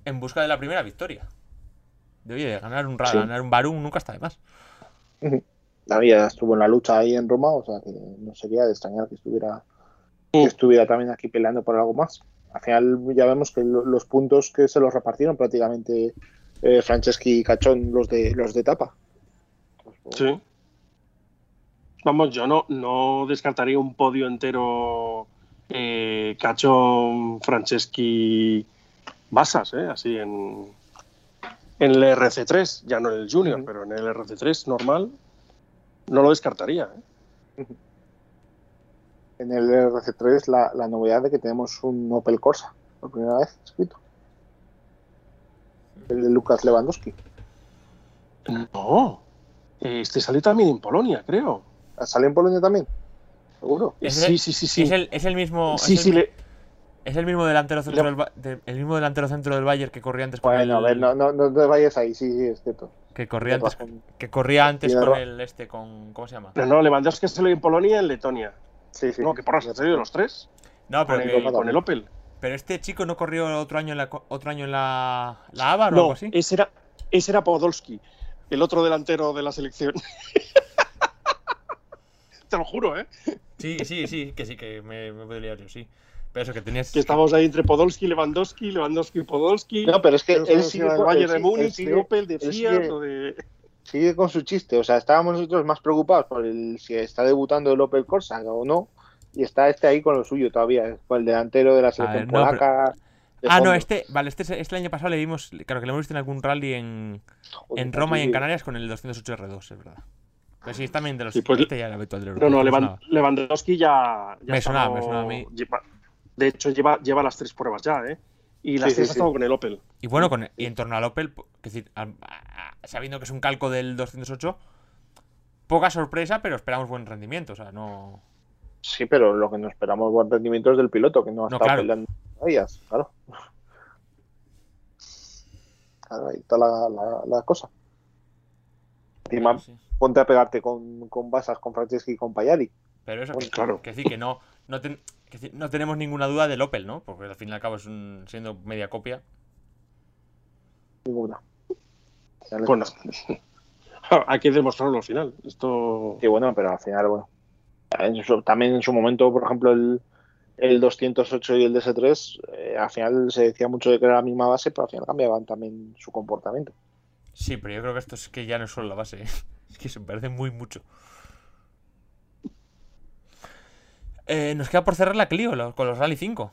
en busca de la primera victoria. De oye, de ganar un, Sí. ganar un Barum nunca está de más. David ya estuvo en la lucha ahí en Roma, o sea que no sería de extrañar que estuviera, que estuviera también aquí peleando por algo más. Al final ya vemos que lo- los puntos que se los repartieron prácticamente eh, Franceschi y Cachón los de los de pues, Sí. Vamos, yo no, no descartaría un podio entero eh, Cachón, Franceschi, Basas, ¿eh? así en, en el RC3, ya no en el Junior, pero en el RC3 normal, no lo descartaría. ¿eh? En el RC3 la, la novedad de que tenemos un Opel Corsa, por primera vez escrito. El de Lucas Lewandowski. No, este salió también en Polonia, creo. ¿Sale en Polonia también? ¿Seguro? Ese- Sí, sí, sí, sí. Es, el, es el mismo. Sí, es, el, sí, le- es el mismo delantero centro Le- del, el mismo delantero centro del Bayern que corría antes con el, Bueno, a ver, no, no, no te vayas ahí, sí, sí, es cierto. que corría antes, razón. que corría antes con el este con ¿cómo se llama? No, no, Lewandowski salió en Polonia y en Letonia. Sí, sí. No, que porras, han salido los tres. No, pero, Con que- el, con el Opel. Pero este chico no corrió otro año en la otro año en la la ABA o No, algo así. ese era, ese era Podolski, el otro delantero de la selección. Te lo juro, ¿eh? Sí, sí, sí, que sí que me, me liar yo, sí. Pero eso que tenías Que estábamos ahí entre Podolski y Lewandowski, Lewandowski y Podolski. No, pero es que él sigue, era del con- Bayern él de sigue- Múnich, él sigue- de Opel, de él Fiat sigue- o de... sigue con su chiste. O sea, estábamos nosotros más preocupados por el, si está debutando el Opel Corsa o no. Y está este ahí con lo suyo todavía, con el delantero de la selección ver, no, polaca. Ah, no, este, vale, este, es- este el año pasado le vimos, claro que lo hemos visto en algún rally en, Joder, en Roma y en. Canarias con el 208 R2, es verdad. Pero sí, es también de los Sí, pues- este ya era habitual del No, no. Lewandowski ya... ya Me ha sonaba, me sonaba a mí. lleva- de hecho, lleva, lleva las tres pruebas ya, ¿eh? Y las Sí, sí, tres ha sí. estado con el Opel. Y bueno, con, y en torno al Opel, que decir, al- a- a- sabiendo que es un calco del 208, poca sorpresa, pero esperamos buen rendimiento, o sea, no... Sí, pero lo que nos esperamos buen rendimiento es del piloto, que no ha No, estado claro. peleando ellas, claro. Claro, ahí está la, la, la cosa. Encima, sí. ponte a pegarte con, con Basas, con Franceschi y con Payari. Pero eso, Bueno, que, claro. que decir que no, no, ten- que no tenemos ninguna duda del Opel, ¿no? Porque al fin y al cabo es un, siendo media copia. Ninguna. Bueno, hay que demostrarlo al final. Esto... Sí, bueno, pero al final, bueno. También en su momento, por ejemplo, el, el 208 y el DS3, eh, al final se decía mucho de que era la misma base, pero al final cambiaban también su comportamiento. Sí, pero yo creo que esto es que ya no es solo la base, ¿eh? es que se me parece muy mucho. Eh, nos queda por cerrar la Clio con los Rally 5.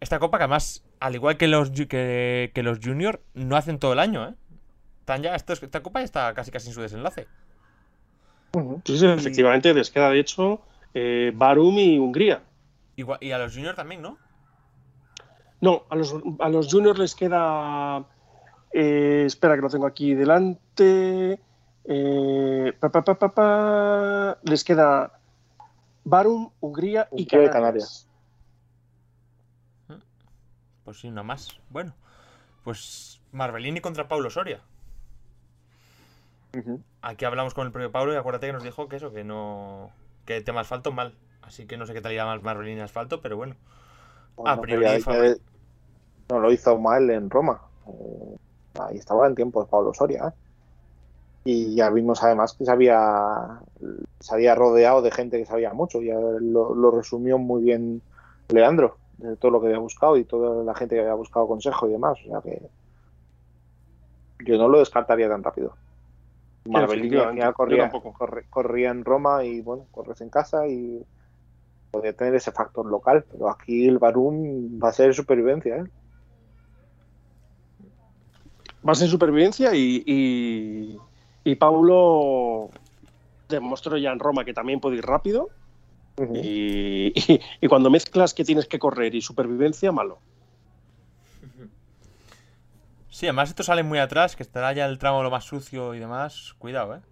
Esta copa que además, al igual que los, que, los Junior, no hacen todo el año, ¿eh? Están ya, esto es- esta copa ya está casi casi en su desenlace. Sí, sí, efectivamente, les queda de hecho eh, Barum y Hungría. Igual- y a los Junior también, ¿no? No, a los, a los juniors les queda. eh, espera, que lo tengo aquí delante. eh, pa, pa, pa, pa, pa, les queda Barum, Hungría y Hungría y Canarias. Pues sí, una más. Bueno, pues Marbellini contra Paulo Soria. Aquí hablamos con el propio Pablo y acuérdate que nos dijo que eso, que no. que el tema asfalto mal. Así que no sé qué tal irá más en asfalto, pero bueno. Bueno, A priori, no lo hizo mal en Roma. Eh, ahí estaba en tiempo de Pablo Soria. ¿eh? Y ya vimos además que se había, se había rodeado de gente que sabía mucho. Ya lo, lo resumió muy bien Leandro, de todo lo que había buscado y toda la gente que había buscado consejo y demás. O sea que yo no lo descartaría tan rápido. Al final yo corría, tampoco. corre- corría en Roma y bueno, corres en casa y podría tener ese factor local, pero aquí el Barum va a ser supervivencia, ¿eh? Va a ser supervivencia y, y, y Paulo demostró ya en Roma que también puede ir rápido. Y- y cuando mezclas que tienes que correr y supervivencia, malo. Sí, además esto sale muy atrás, que estará ya el tramo lo más sucio y demás. Cuidado, ¿eh?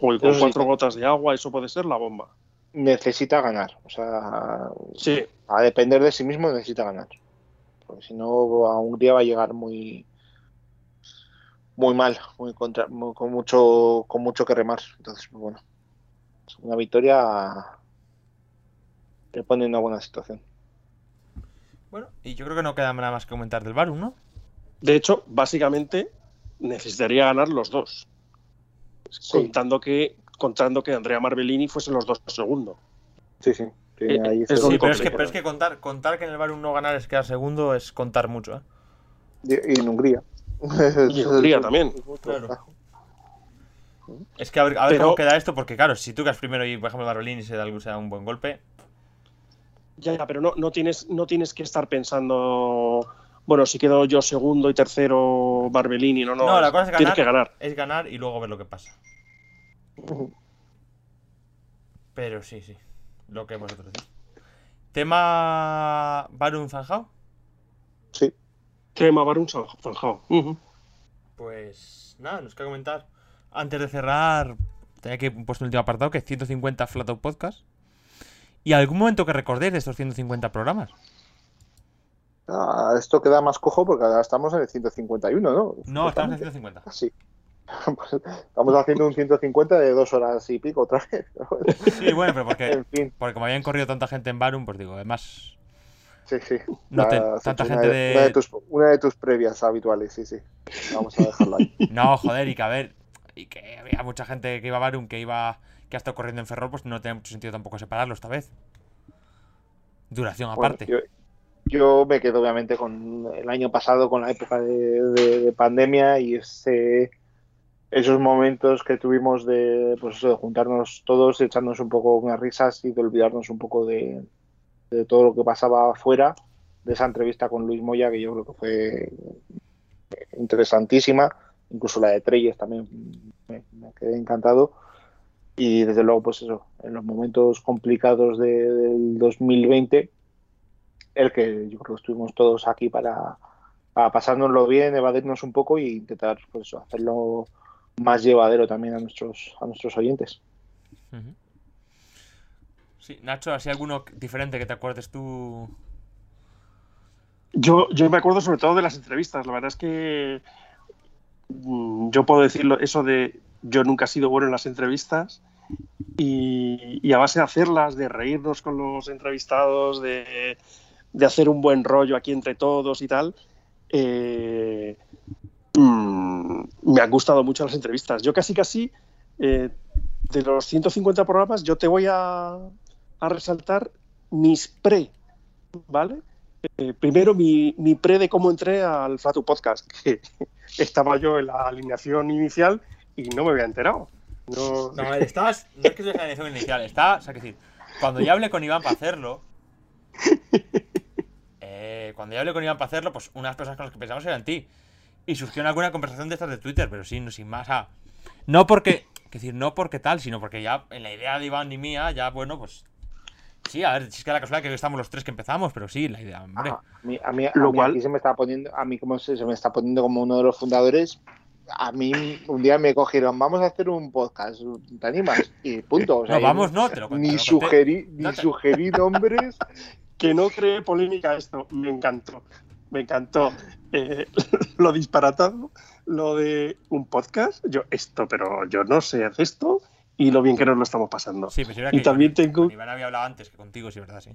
Joder, con cuatro gotas de agua, eso puede ser la bomba. Necesita ganar, o sea, Sí, a depender de sí mismo necesita ganar. Porque si no, a Hungría va a llegar muy muy mal, muy contra, muy- con mucho con mucho que remar. Entonces, pues bueno, una victoria le pone en una buena situación. Bueno, y yo creo que no queda nada más que comentar del Barum, ¿no? De hecho, básicamente necesitaría ganar los dos. Sí, Contando que contando que Andrea Marbellini fuesen los dos segundos. sí, sí. sí, Eh, ahí es se- lo Sí, único pero es que que, le pero es que contar, contar que en el Barum no ganar es quedar segundo es contar mucho, ¿eh? y en Hungría. Y en Hungría también. Claro. Es que a ver, a ver Pero- cómo queda esto, porque claro, si tú quedas primero y, por ejemplo, Barolini se da, algún- se da un buen golpe, Ya, ya, pero no, no, tienes, no tienes que estar pensando, bueno, si quedo yo segundo y tercero Marbellini, no, no. No, la cosa es ganar. Tienes que ganar. es ganar y luego ver lo que pasa. Pero sí, sí, lo que vosotros decís. Tema Barum Zanjao. Sí, Tema Barun Zanjao. Pues nada, nos queda comentar. Antes de cerrar, tenía que puesto un último apartado que es 150 Flat Out Podcast. ¿Y algún momento que recordéis de estos 150 programas? Ah, esto queda más cojo porque ahora estamos en el 151, ¿no? No, estamos en 150. Sí. Pues estamos haciendo un 150 de dos horas y pico otra vez. Sí, bueno, pero porque, en fin, porque como habían corrido tanta gente en Barum, pues digo, además. sí, sí. No te- Has tanta gente una, de- Una de, tus, una de tus previas habituales, sí, sí. Vamos a dejarlo ahí. No, joder, y que a ver. Y que había mucha gente que iba a Barum, que iba. que ha estado corriendo en Ferrol, pues no tenía mucho sentido tampoco separarlo esta vez. Duración Bueno, aparte. yo, yo me quedo obviamente con el año pasado, con la época de, de- de pandemia y esos momentos que tuvimos de, pues de juntarnos todos, echarnos un poco unas risas y de olvidarnos un poco de, todo lo que pasaba afuera, de esa entrevista con Luis Moya, que yo creo que fue interesantísima, incluso la de Treyes también me, quedé encantado. Y desde luego, pues eso, en los momentos complicados de- del 2020, el que yo creo que estuvimos todos aquí para, para pasárnoslo bien, evadirnos un poco e intentar pues, eso, hacerlo más llevadero también a nuestros, a nuestros oyentes. Sí, Nacho, ¿así alguno diferente que te acuerdes tú? Yo, yo me acuerdo sobre todo de las entrevistas. La verdad es que mm, yo puedo decirlo eso de yo nunca he sido bueno en las entrevistas y, y a base de hacerlas, de reírnos con los entrevistados, de, de hacer un buen rollo aquí entre todos y tal, eh, mm, me han gustado mucho las entrevistas. Yo casi casi eh, de los 150 programas yo te voy a, a resaltar mis pre, ¿vale? Eh, primero, mi, mi pre de cómo entré al Flatu Podcast, que estaba yo en la alineación inicial y no me había enterado. No, No, estabas. No es que sea la edición inicial, está. O sea, que decir, cuando ya hablé con Iván para hacerlo. eh, cuando ya hablé con Iván para hacerlo, pues unas personas con las que pensamos eran ti. Y surgió alguna conversación de estas de Twitter, pero sí, no, sin más. ah, no porque. Es decir, no porque tal, sino porque ya en la idea de Iván y mía, ya bueno, pues. Sí, a ver, si es que la casualidad que estamos los tres que empezamos, pero sí, la idea, hombre. Ajá. A mí, a mí, a Lo mí cual- aquí se me está poniendo, a mí como se, se me está poniendo como uno de los fundadores. A mí un día me cogieron, vamos a hacer un podcast, ¿te animas? Y punto. O sea, no, yo vamos, no, te lo cuento. Ni sugerí, ni No te- sugerí nombres. que no cree polémica esto, me encantó. Me encantó eh, lo disparatado, lo de un podcast. Yo, esto, pero yo no sé hacer esto y lo bien que nos lo estamos pasando. Sí, pero Y que también con- tengo- Iván había hablado antes que contigo, sí, verdad, sí.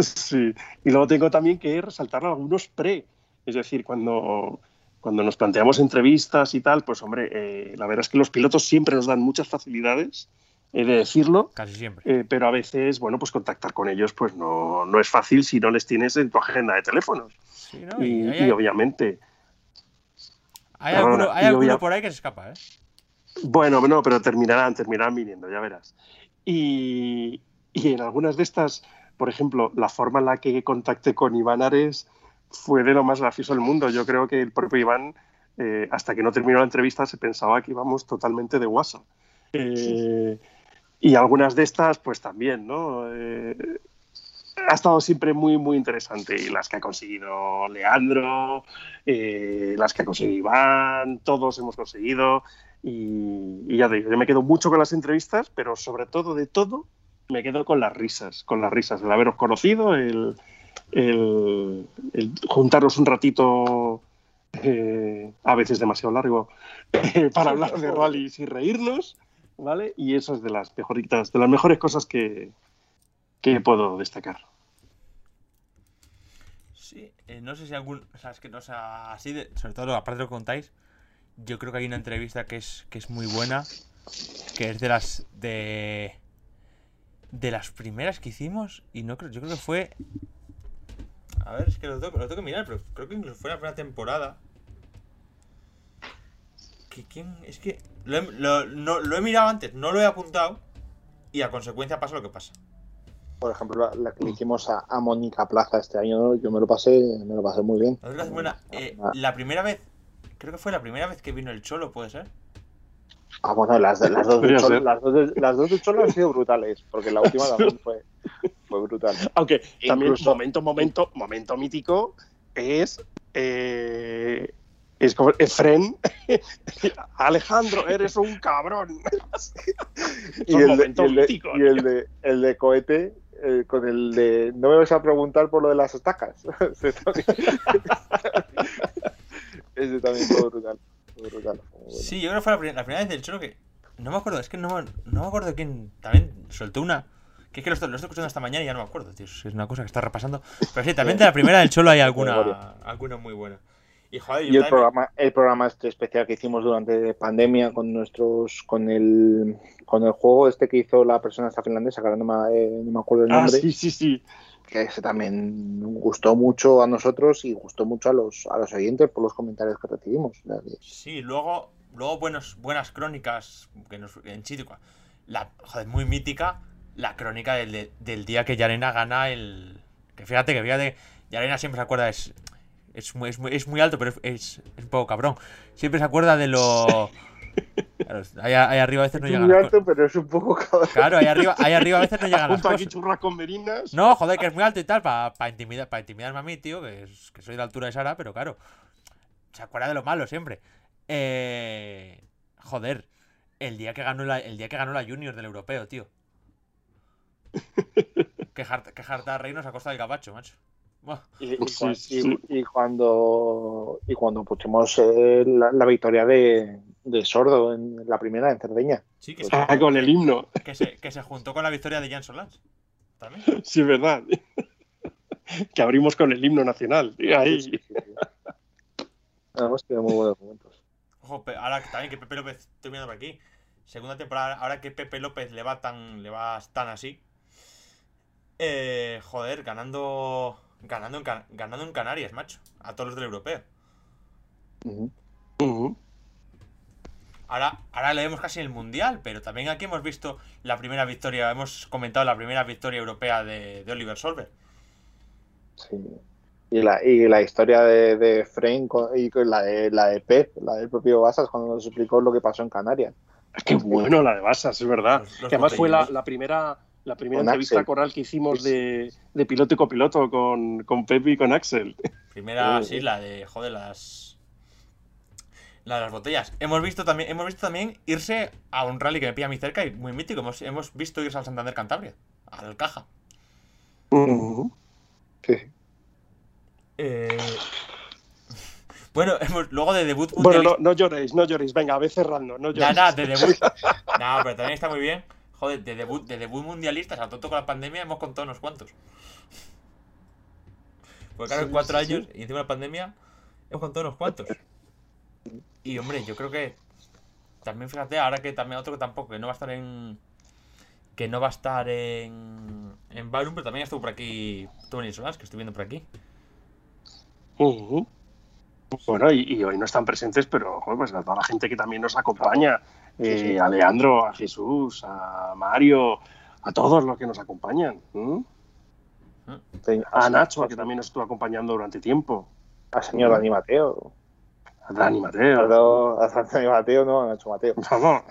Sí, y luego tengo también que resaltar algunos pre, es decir, cuando cuando nos planteamos entrevistas y tal, pues hombre, eh, la verdad es que los pilotos siempre nos dan muchas facilidades, he de decirlo. Casi siempre. Eh, pero a veces, bueno, pues contactar con ellos pues no, no, es fácil si no les tienes en tu agenda de teléfonos. Sí, ¿no? y, y, y hay, obviamente... hay alguno, hay y alguno obvia- por ahí que se escapa, ¿eh? Bueno, no, pero terminarán, terminarán viniendo, ya verás. Y, y en algunas de estas, por ejemplo, la forma en la que contacté con Iván Ares fue de lo más gracioso del mundo. Yo creo que el propio Iván, eh, hasta que no terminó la entrevista, se pensaba que íbamos totalmente de WhatsApp. Eh, y algunas de estas, pues también, ¿no? Eh, ha estado siempre muy, muy interesante. Y las que ha conseguido Leandro, eh, las que ha conseguido Iván, todos hemos conseguido. Y, y ya te digo, yo me quedo mucho con las entrevistas, pero sobre todo de todo, me quedo con las risas, con las risas, el haberos conocido, el, el- el juntarnos un ratito, eh, a veces demasiado largo, eh, para hablar de rallies y reírnos, ¿vale? Y eso es de las mejoritas, de las mejores cosas que, que puedo destacar. Sí, eh, no sé si algún. O sea, es que no sea así, sobre todo aparte lo contáis. Yo creo que hay una entrevista que es, que es muy buena. Que es de las. de. De las primeras que hicimos. Y no creo. Yo creo que fue. A ver, es que lo tengo, lo tengo que mirar, pero creo que incluso fue la primera temporada. Que quién. Es que. Lo he, lo- no- lo he mirado antes, no lo he apuntado. Y a consecuencia pasa lo que pasa. Por ejemplo, la, la que le hicimos a, a Mónica Plaza este año, yo me lo pasé, me lo pasé muy bien. La buena. Eh, Ah, la primera vez. Creo que fue la primera vez que vino el Cholo, ¿puede ser? Ah, bueno, las, las dos de Cholo, las dos de, las dos de Cholo han sido brutales, porque la última también fue, fue brutal. Aunque también, Incluso- momento, momento, momento mítico es. eh, es como Efren. Alejandro, eres un cabrón. Y el, de, y el de- míticos. y el de- el de cohete, eh, con el de no me vas a preguntar por lo de las estacas. Ese también, fue brutal. Fue brutal. fue bueno. Sí, yo creo que fue la, pri- la primera vez del Cholo que. No me acuerdo, es que no, me- no me acuerdo quién. También soltó una. Que es que lo estoy, lo estoy escuchando esta mañana y ya no me acuerdo, tío. Es una cosa que está repasando. Pero sí, también de la primera del Cholo hay alguna, alguna muy buena. Y joder, Y el también- programa, el programa este especial que hicimos durante pandemia con nuestros, con el, con el juego este que hizo la persona esta finlandesa, que ahora no me, eh, no me acuerdo el Ah, nombre, sí, sí, sí. que ese también gustó mucho a nosotros y gustó mucho a los, a los oyentes por los comentarios que recibimos. Sí, luego, luego buenos, buenas crónicas que nos, en sitio. La, joder, muy mítica, la crónica del, de- del día que Yarena gana el. Que fíjate, que fíjate, Yarena siempre se acuerda, es, es, muy, es, muy, es muy alto, pero es, es, es un poco cabrón. Siempre se acuerda de lo. Claro, ahí, ahí arriba a veces no es llegan muy las alto, cosas. pero es un poco cabrón. Claro, ahí arriba, ahí arriba a veces no llegan las Junto aquí cosas. churras con merinas. No, joder, que es muy alto y tal, para intimidar, para intimidarme a mí, tío, que, es- que soy de la altura de Sara, pero claro, se acuerda de lo malo siempre. Eh, joder, el día que ganó la, el día que ganó la Junior del europeo, tío. que, harta, que harta reírnos a costa del gabacho, macho. Y, y Sí, sí, y- sí. y cuando y cuando pusimos eh, la, la victoria de, de Sordo en la primera en Cerdeña. Sí, que se, Ah, con el himno. que, se, que se juntó con la victoria de Jan Solans. También. Sí, es verdad. que abrimos con el himno nacional. Ahí. Sí, sí, sí, sí. Hemos tenido muy buenos momentos. Ojo, ahora que también que Pepe López, estoy viendo por aquí. Segunda temporada, ahora que Pepe López le va tan, le va tan así. Eh, joder, ganando. Ganando en, Can- ganando en Canarias, macho. A todos los del europeo. Ujú. Ahora, ahora le vemos casi el mundial, pero también aquí hemos visto la primera victoria, hemos comentado la primera victoria europea de, de Oliver Solver. Sí. Y la, y la historia de, de Frank con- y con la de, la de Pep, la del propio Basas, cuando nos explicó lo que pasó en Canarias. Qué bueno la de Basas, es verdad. Los- los que además fue la, la primera, la primera Con entrevista Axel. coral que hicimos de, de piloto y copiloto con, con Pepe y con Axel. Primera, Sí. sí, la de, joder, las. La de las botellas. Hemos visto también, hemos visto también irse a un rally que me pilla muy cerca y muy mítico. Hemos, hemos visto irse al Santander Cantabria, al Caja. Ujú. Sí. Eh, Bueno, hemos, luego de debut Bueno, no, no lloréis, no lloréis. Venga, a veces cerrando, no lloréis. nada, de debut. No, pero también está muy bien. Joder, de debut, de debut mundialista, o sea, tonto con la pandemia, hemos contado unos cuantos. Porque claro, en Sí, cuatro sí, sí. años y encima de la pandemia, hemos contado unos cuantos. Y hombre, yo creo que también fíjate, ahora que también otro que tampoco, que no va a estar en. Que no va a estar en. En Barum, pero también estuvo por aquí Tony Solás, que estoy viendo por aquí. Bueno, y, y hoy no están presentes, pero joder, pues a toda la gente que también nos acompaña, eh, sí. a Leandro, a Jesús, a Mario, a todos los que nos acompañan. A Nacho, que también nos estuvo acompañando durante tiempo. Al señor Dani Mateo. A Dani Mateo. Perdón, a Dani Mateo, no, a Nacho Mateo. Vamos.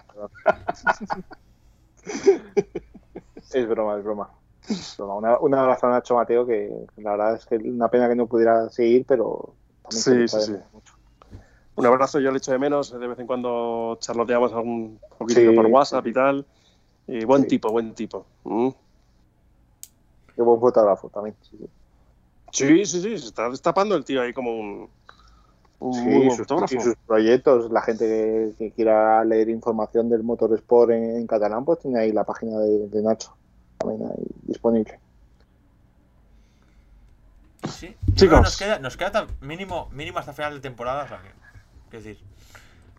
Es broma, es broma. Es broma. Una- un abrazo a Nacho Mateo, que la verdad es que una pena que no pudiera seguir, pero también Sí, se le sí, puede sí. mucho. Un abrazo, yo le echo de menos. De vez en cuando charloteamos algún poquitito Sí, por WhatsApp sí. y tal. Y buen Sí. tipo, buen tipo. ¿m? Qué buen fotógrafo también. Sí, sí. Sí, sí, sí, se está destapando el tío ahí como un, un Sí, muy buen sus, fotógrafo. y sus proyectos, la gente que, que quiera leer información del Motorsport en, en catalán, pues tiene ahí la página de, de Nacho también ahí disponible. Sí. Chicos. Nos queda, nos queda mínimo, mínimo hasta final de temporada. O sea que, es decir,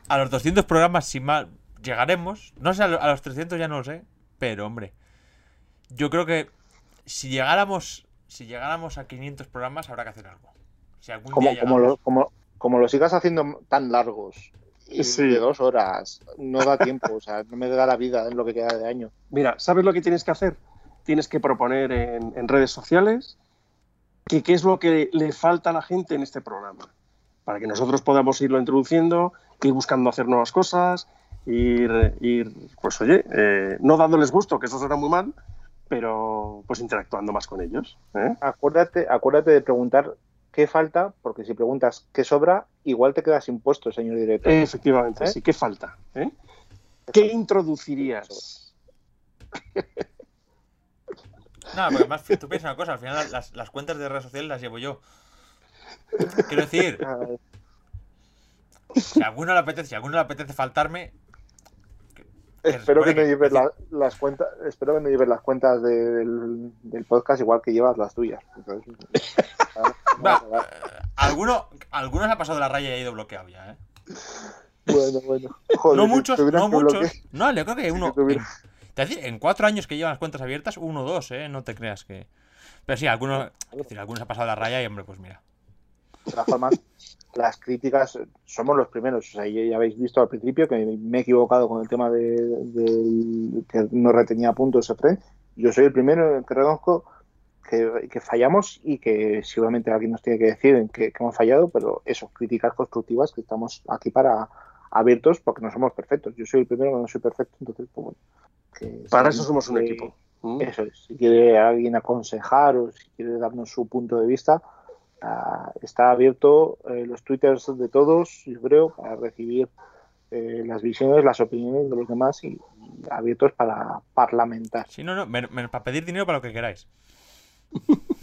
a los 200 programas, sin mal, llegaremos. No sé, a lo- a los 300 ya no lo sé. Pero, hombre, yo creo que si llegáramos, si llegáramos a 500 programas, habrá que hacer algo. Si algún Como, día como, lo, como, como lo sigas haciendo tan largos y Sí. de dos horas, no da tiempo, o sea, no me da la vida en lo que queda de año. Mira, ¿sabes lo que tienes que hacer? Tienes que proponer en, en redes sociales que qué es lo que le falta a la gente en este programa. Para que nosotros podamos irlo introduciendo, ir buscando hacer nuevas cosas, ir, ir pues oye, eh, no dándoles gusto, que eso suena muy mal, pero pues interactuando más con ellos. ¿eh? Acuérdate, acuérdate de preguntar qué falta, porque si preguntas qué sobra, igual te quedas sin puesto, señor director. Efectivamente, ¿Eh? sí. ¿Qué falta? ¿eh? ¿Qué introducirías? No, porque además tú piensas una cosa, al final las, las cuentas de redes sociales las llevo yo. Quiero decir, si a alguno le apetece, si a alguno le apetece faltarme, que espero que no lleves la- las cuentas, espero que no lleves las cuentas de- del, del podcast igual que llevas las tuyas. Entonces, Va, eh, alguno, alguno se ha pasado la raya y ha ido bloqueado ya, ¿eh? bueno, bueno. Joder, no muchos, no muchos. No, yo creo que uno. si tuviera- En, te decir, en cuatro años que llevan las cuentas abiertas, uno o dos, ¿eh? No te creas que. Pero sí, algunos. Es decir, algunos ha pasado la raya y, hombre, pues mira. De todas formas, las críticas somos los primeros. O sea, ya habéis visto al principio que me he equivocado con el tema de, de- que no retenía puntos Efren. Yo soy el primero que reconozco que, que fallamos y que seguramente alguien nos tiene que decir en que, que hemos fallado, pero eso, críticas constructivas que estamos aquí para abiertos porque no somos perfectos. Yo soy el primero que no soy perfecto, entonces, pues bueno. que Para eso somos un equipo. quiere- ¿m? Eso es. Si quiere alguien aconsejar o si quiere darnos su punto de vista, ah, está abierto eh, los twitters de todos, yo creo, para recibir eh, las visiones, las opiniones de los demás y, y abiertos para parlamentar. Sí, no, no, para pedir dinero para lo que queráis.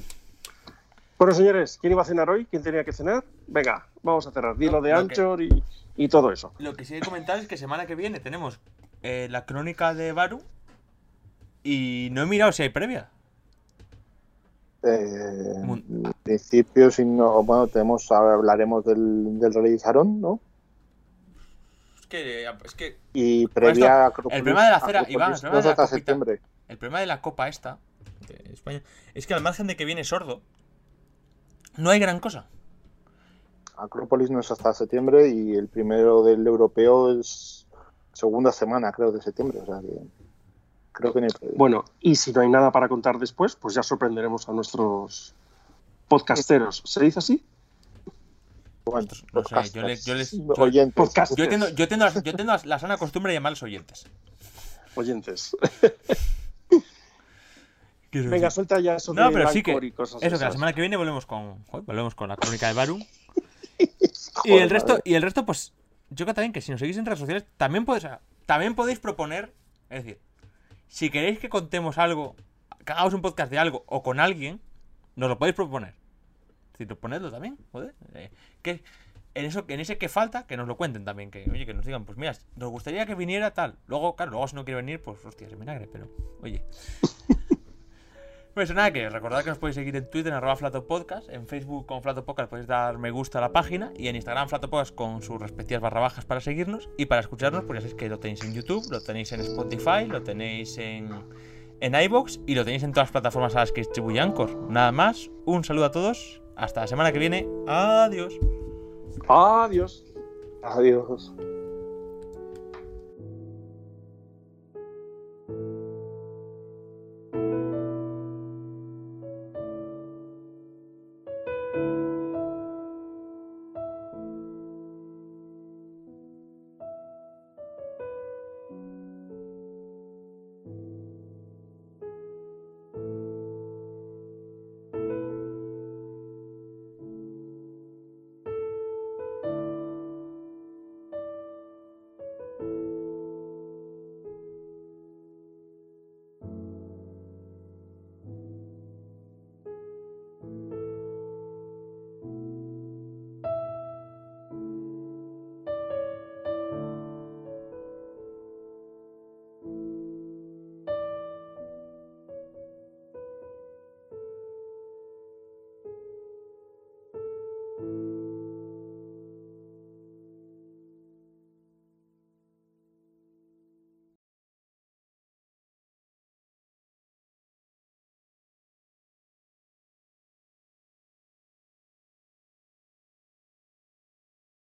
Bueno, señores, ¿quién iba a cenar hoy? ¿Quién tenía que cenar? Venga, vamos a cerrar. Dilo No, de Anchor y, y todo eso. Lo que sí he de comentar es que semana que viene tenemos eh, la crónica de Baru. Y no he mirado si hay previa. Eh, principio, si no, bueno, tenemos, hablaremos del, del Rally de Sarón, ¿no? Es que. Es que Y previa a Acrópolis- el problema de la cera, Iván, el no problema es de la hasta copita. septiembre. el problema de la copa esta. De España. Es que al margen de que viene sordo. No hay gran cosa. Acrópolis no es hasta septiembre y el primero del europeo es segunda semana, creo, de septiembre. O sea que creo que no hay problema. Bueno, y si no hay nada para contar después, pues ya sorprenderemos a nuestros podcasteros. ¿Se dice así? No sé, yo le- yo les- yo- oyentes. Yo entiendo, yo yo entiendo la, la sana costumbre de llamarlos oyentes. Oyentes. Quiero Venga, decir. suelta ya eso No, de pero sí que. Y cosas Eso, que la esas. semana que viene volvemos con. joder, volvemos con la crónica de Baru. Y el resto, y el resto, pues. Yo creo también que si nos seguís en redes sociales, también podéis, también podéis proponer. Es decir, si queréis que contemos algo, que hagamos un podcast de algo o con alguien, nos lo podéis proponer. Es decir, ponedlo también, joder. Eh, que en eso, en ese que falta, que nos lo cuenten también. Que, oye, que nos digan, pues mira, nos gustaría que viniera tal. Luego, claro, luego si no quiere venir, pues hostia, es vinagre, pero, oye. Pues nada, que recordad que nos podéis seguir en Twitter en arroba flatopodcast, en Facebook con flatopodcast podéis dar me gusta a la página y en Instagram flatopodcast con sus respectivas barra bajas para seguirnos y para escucharnos pues ya sabéis que lo tenéis en YouTube, lo tenéis en Spotify, lo tenéis en, en iBox y lo tenéis en todas las plataformas a las que distribuye Anchor. Nada más, un saludo a todos, hasta la semana que viene, adiós. Adiós. Adiós.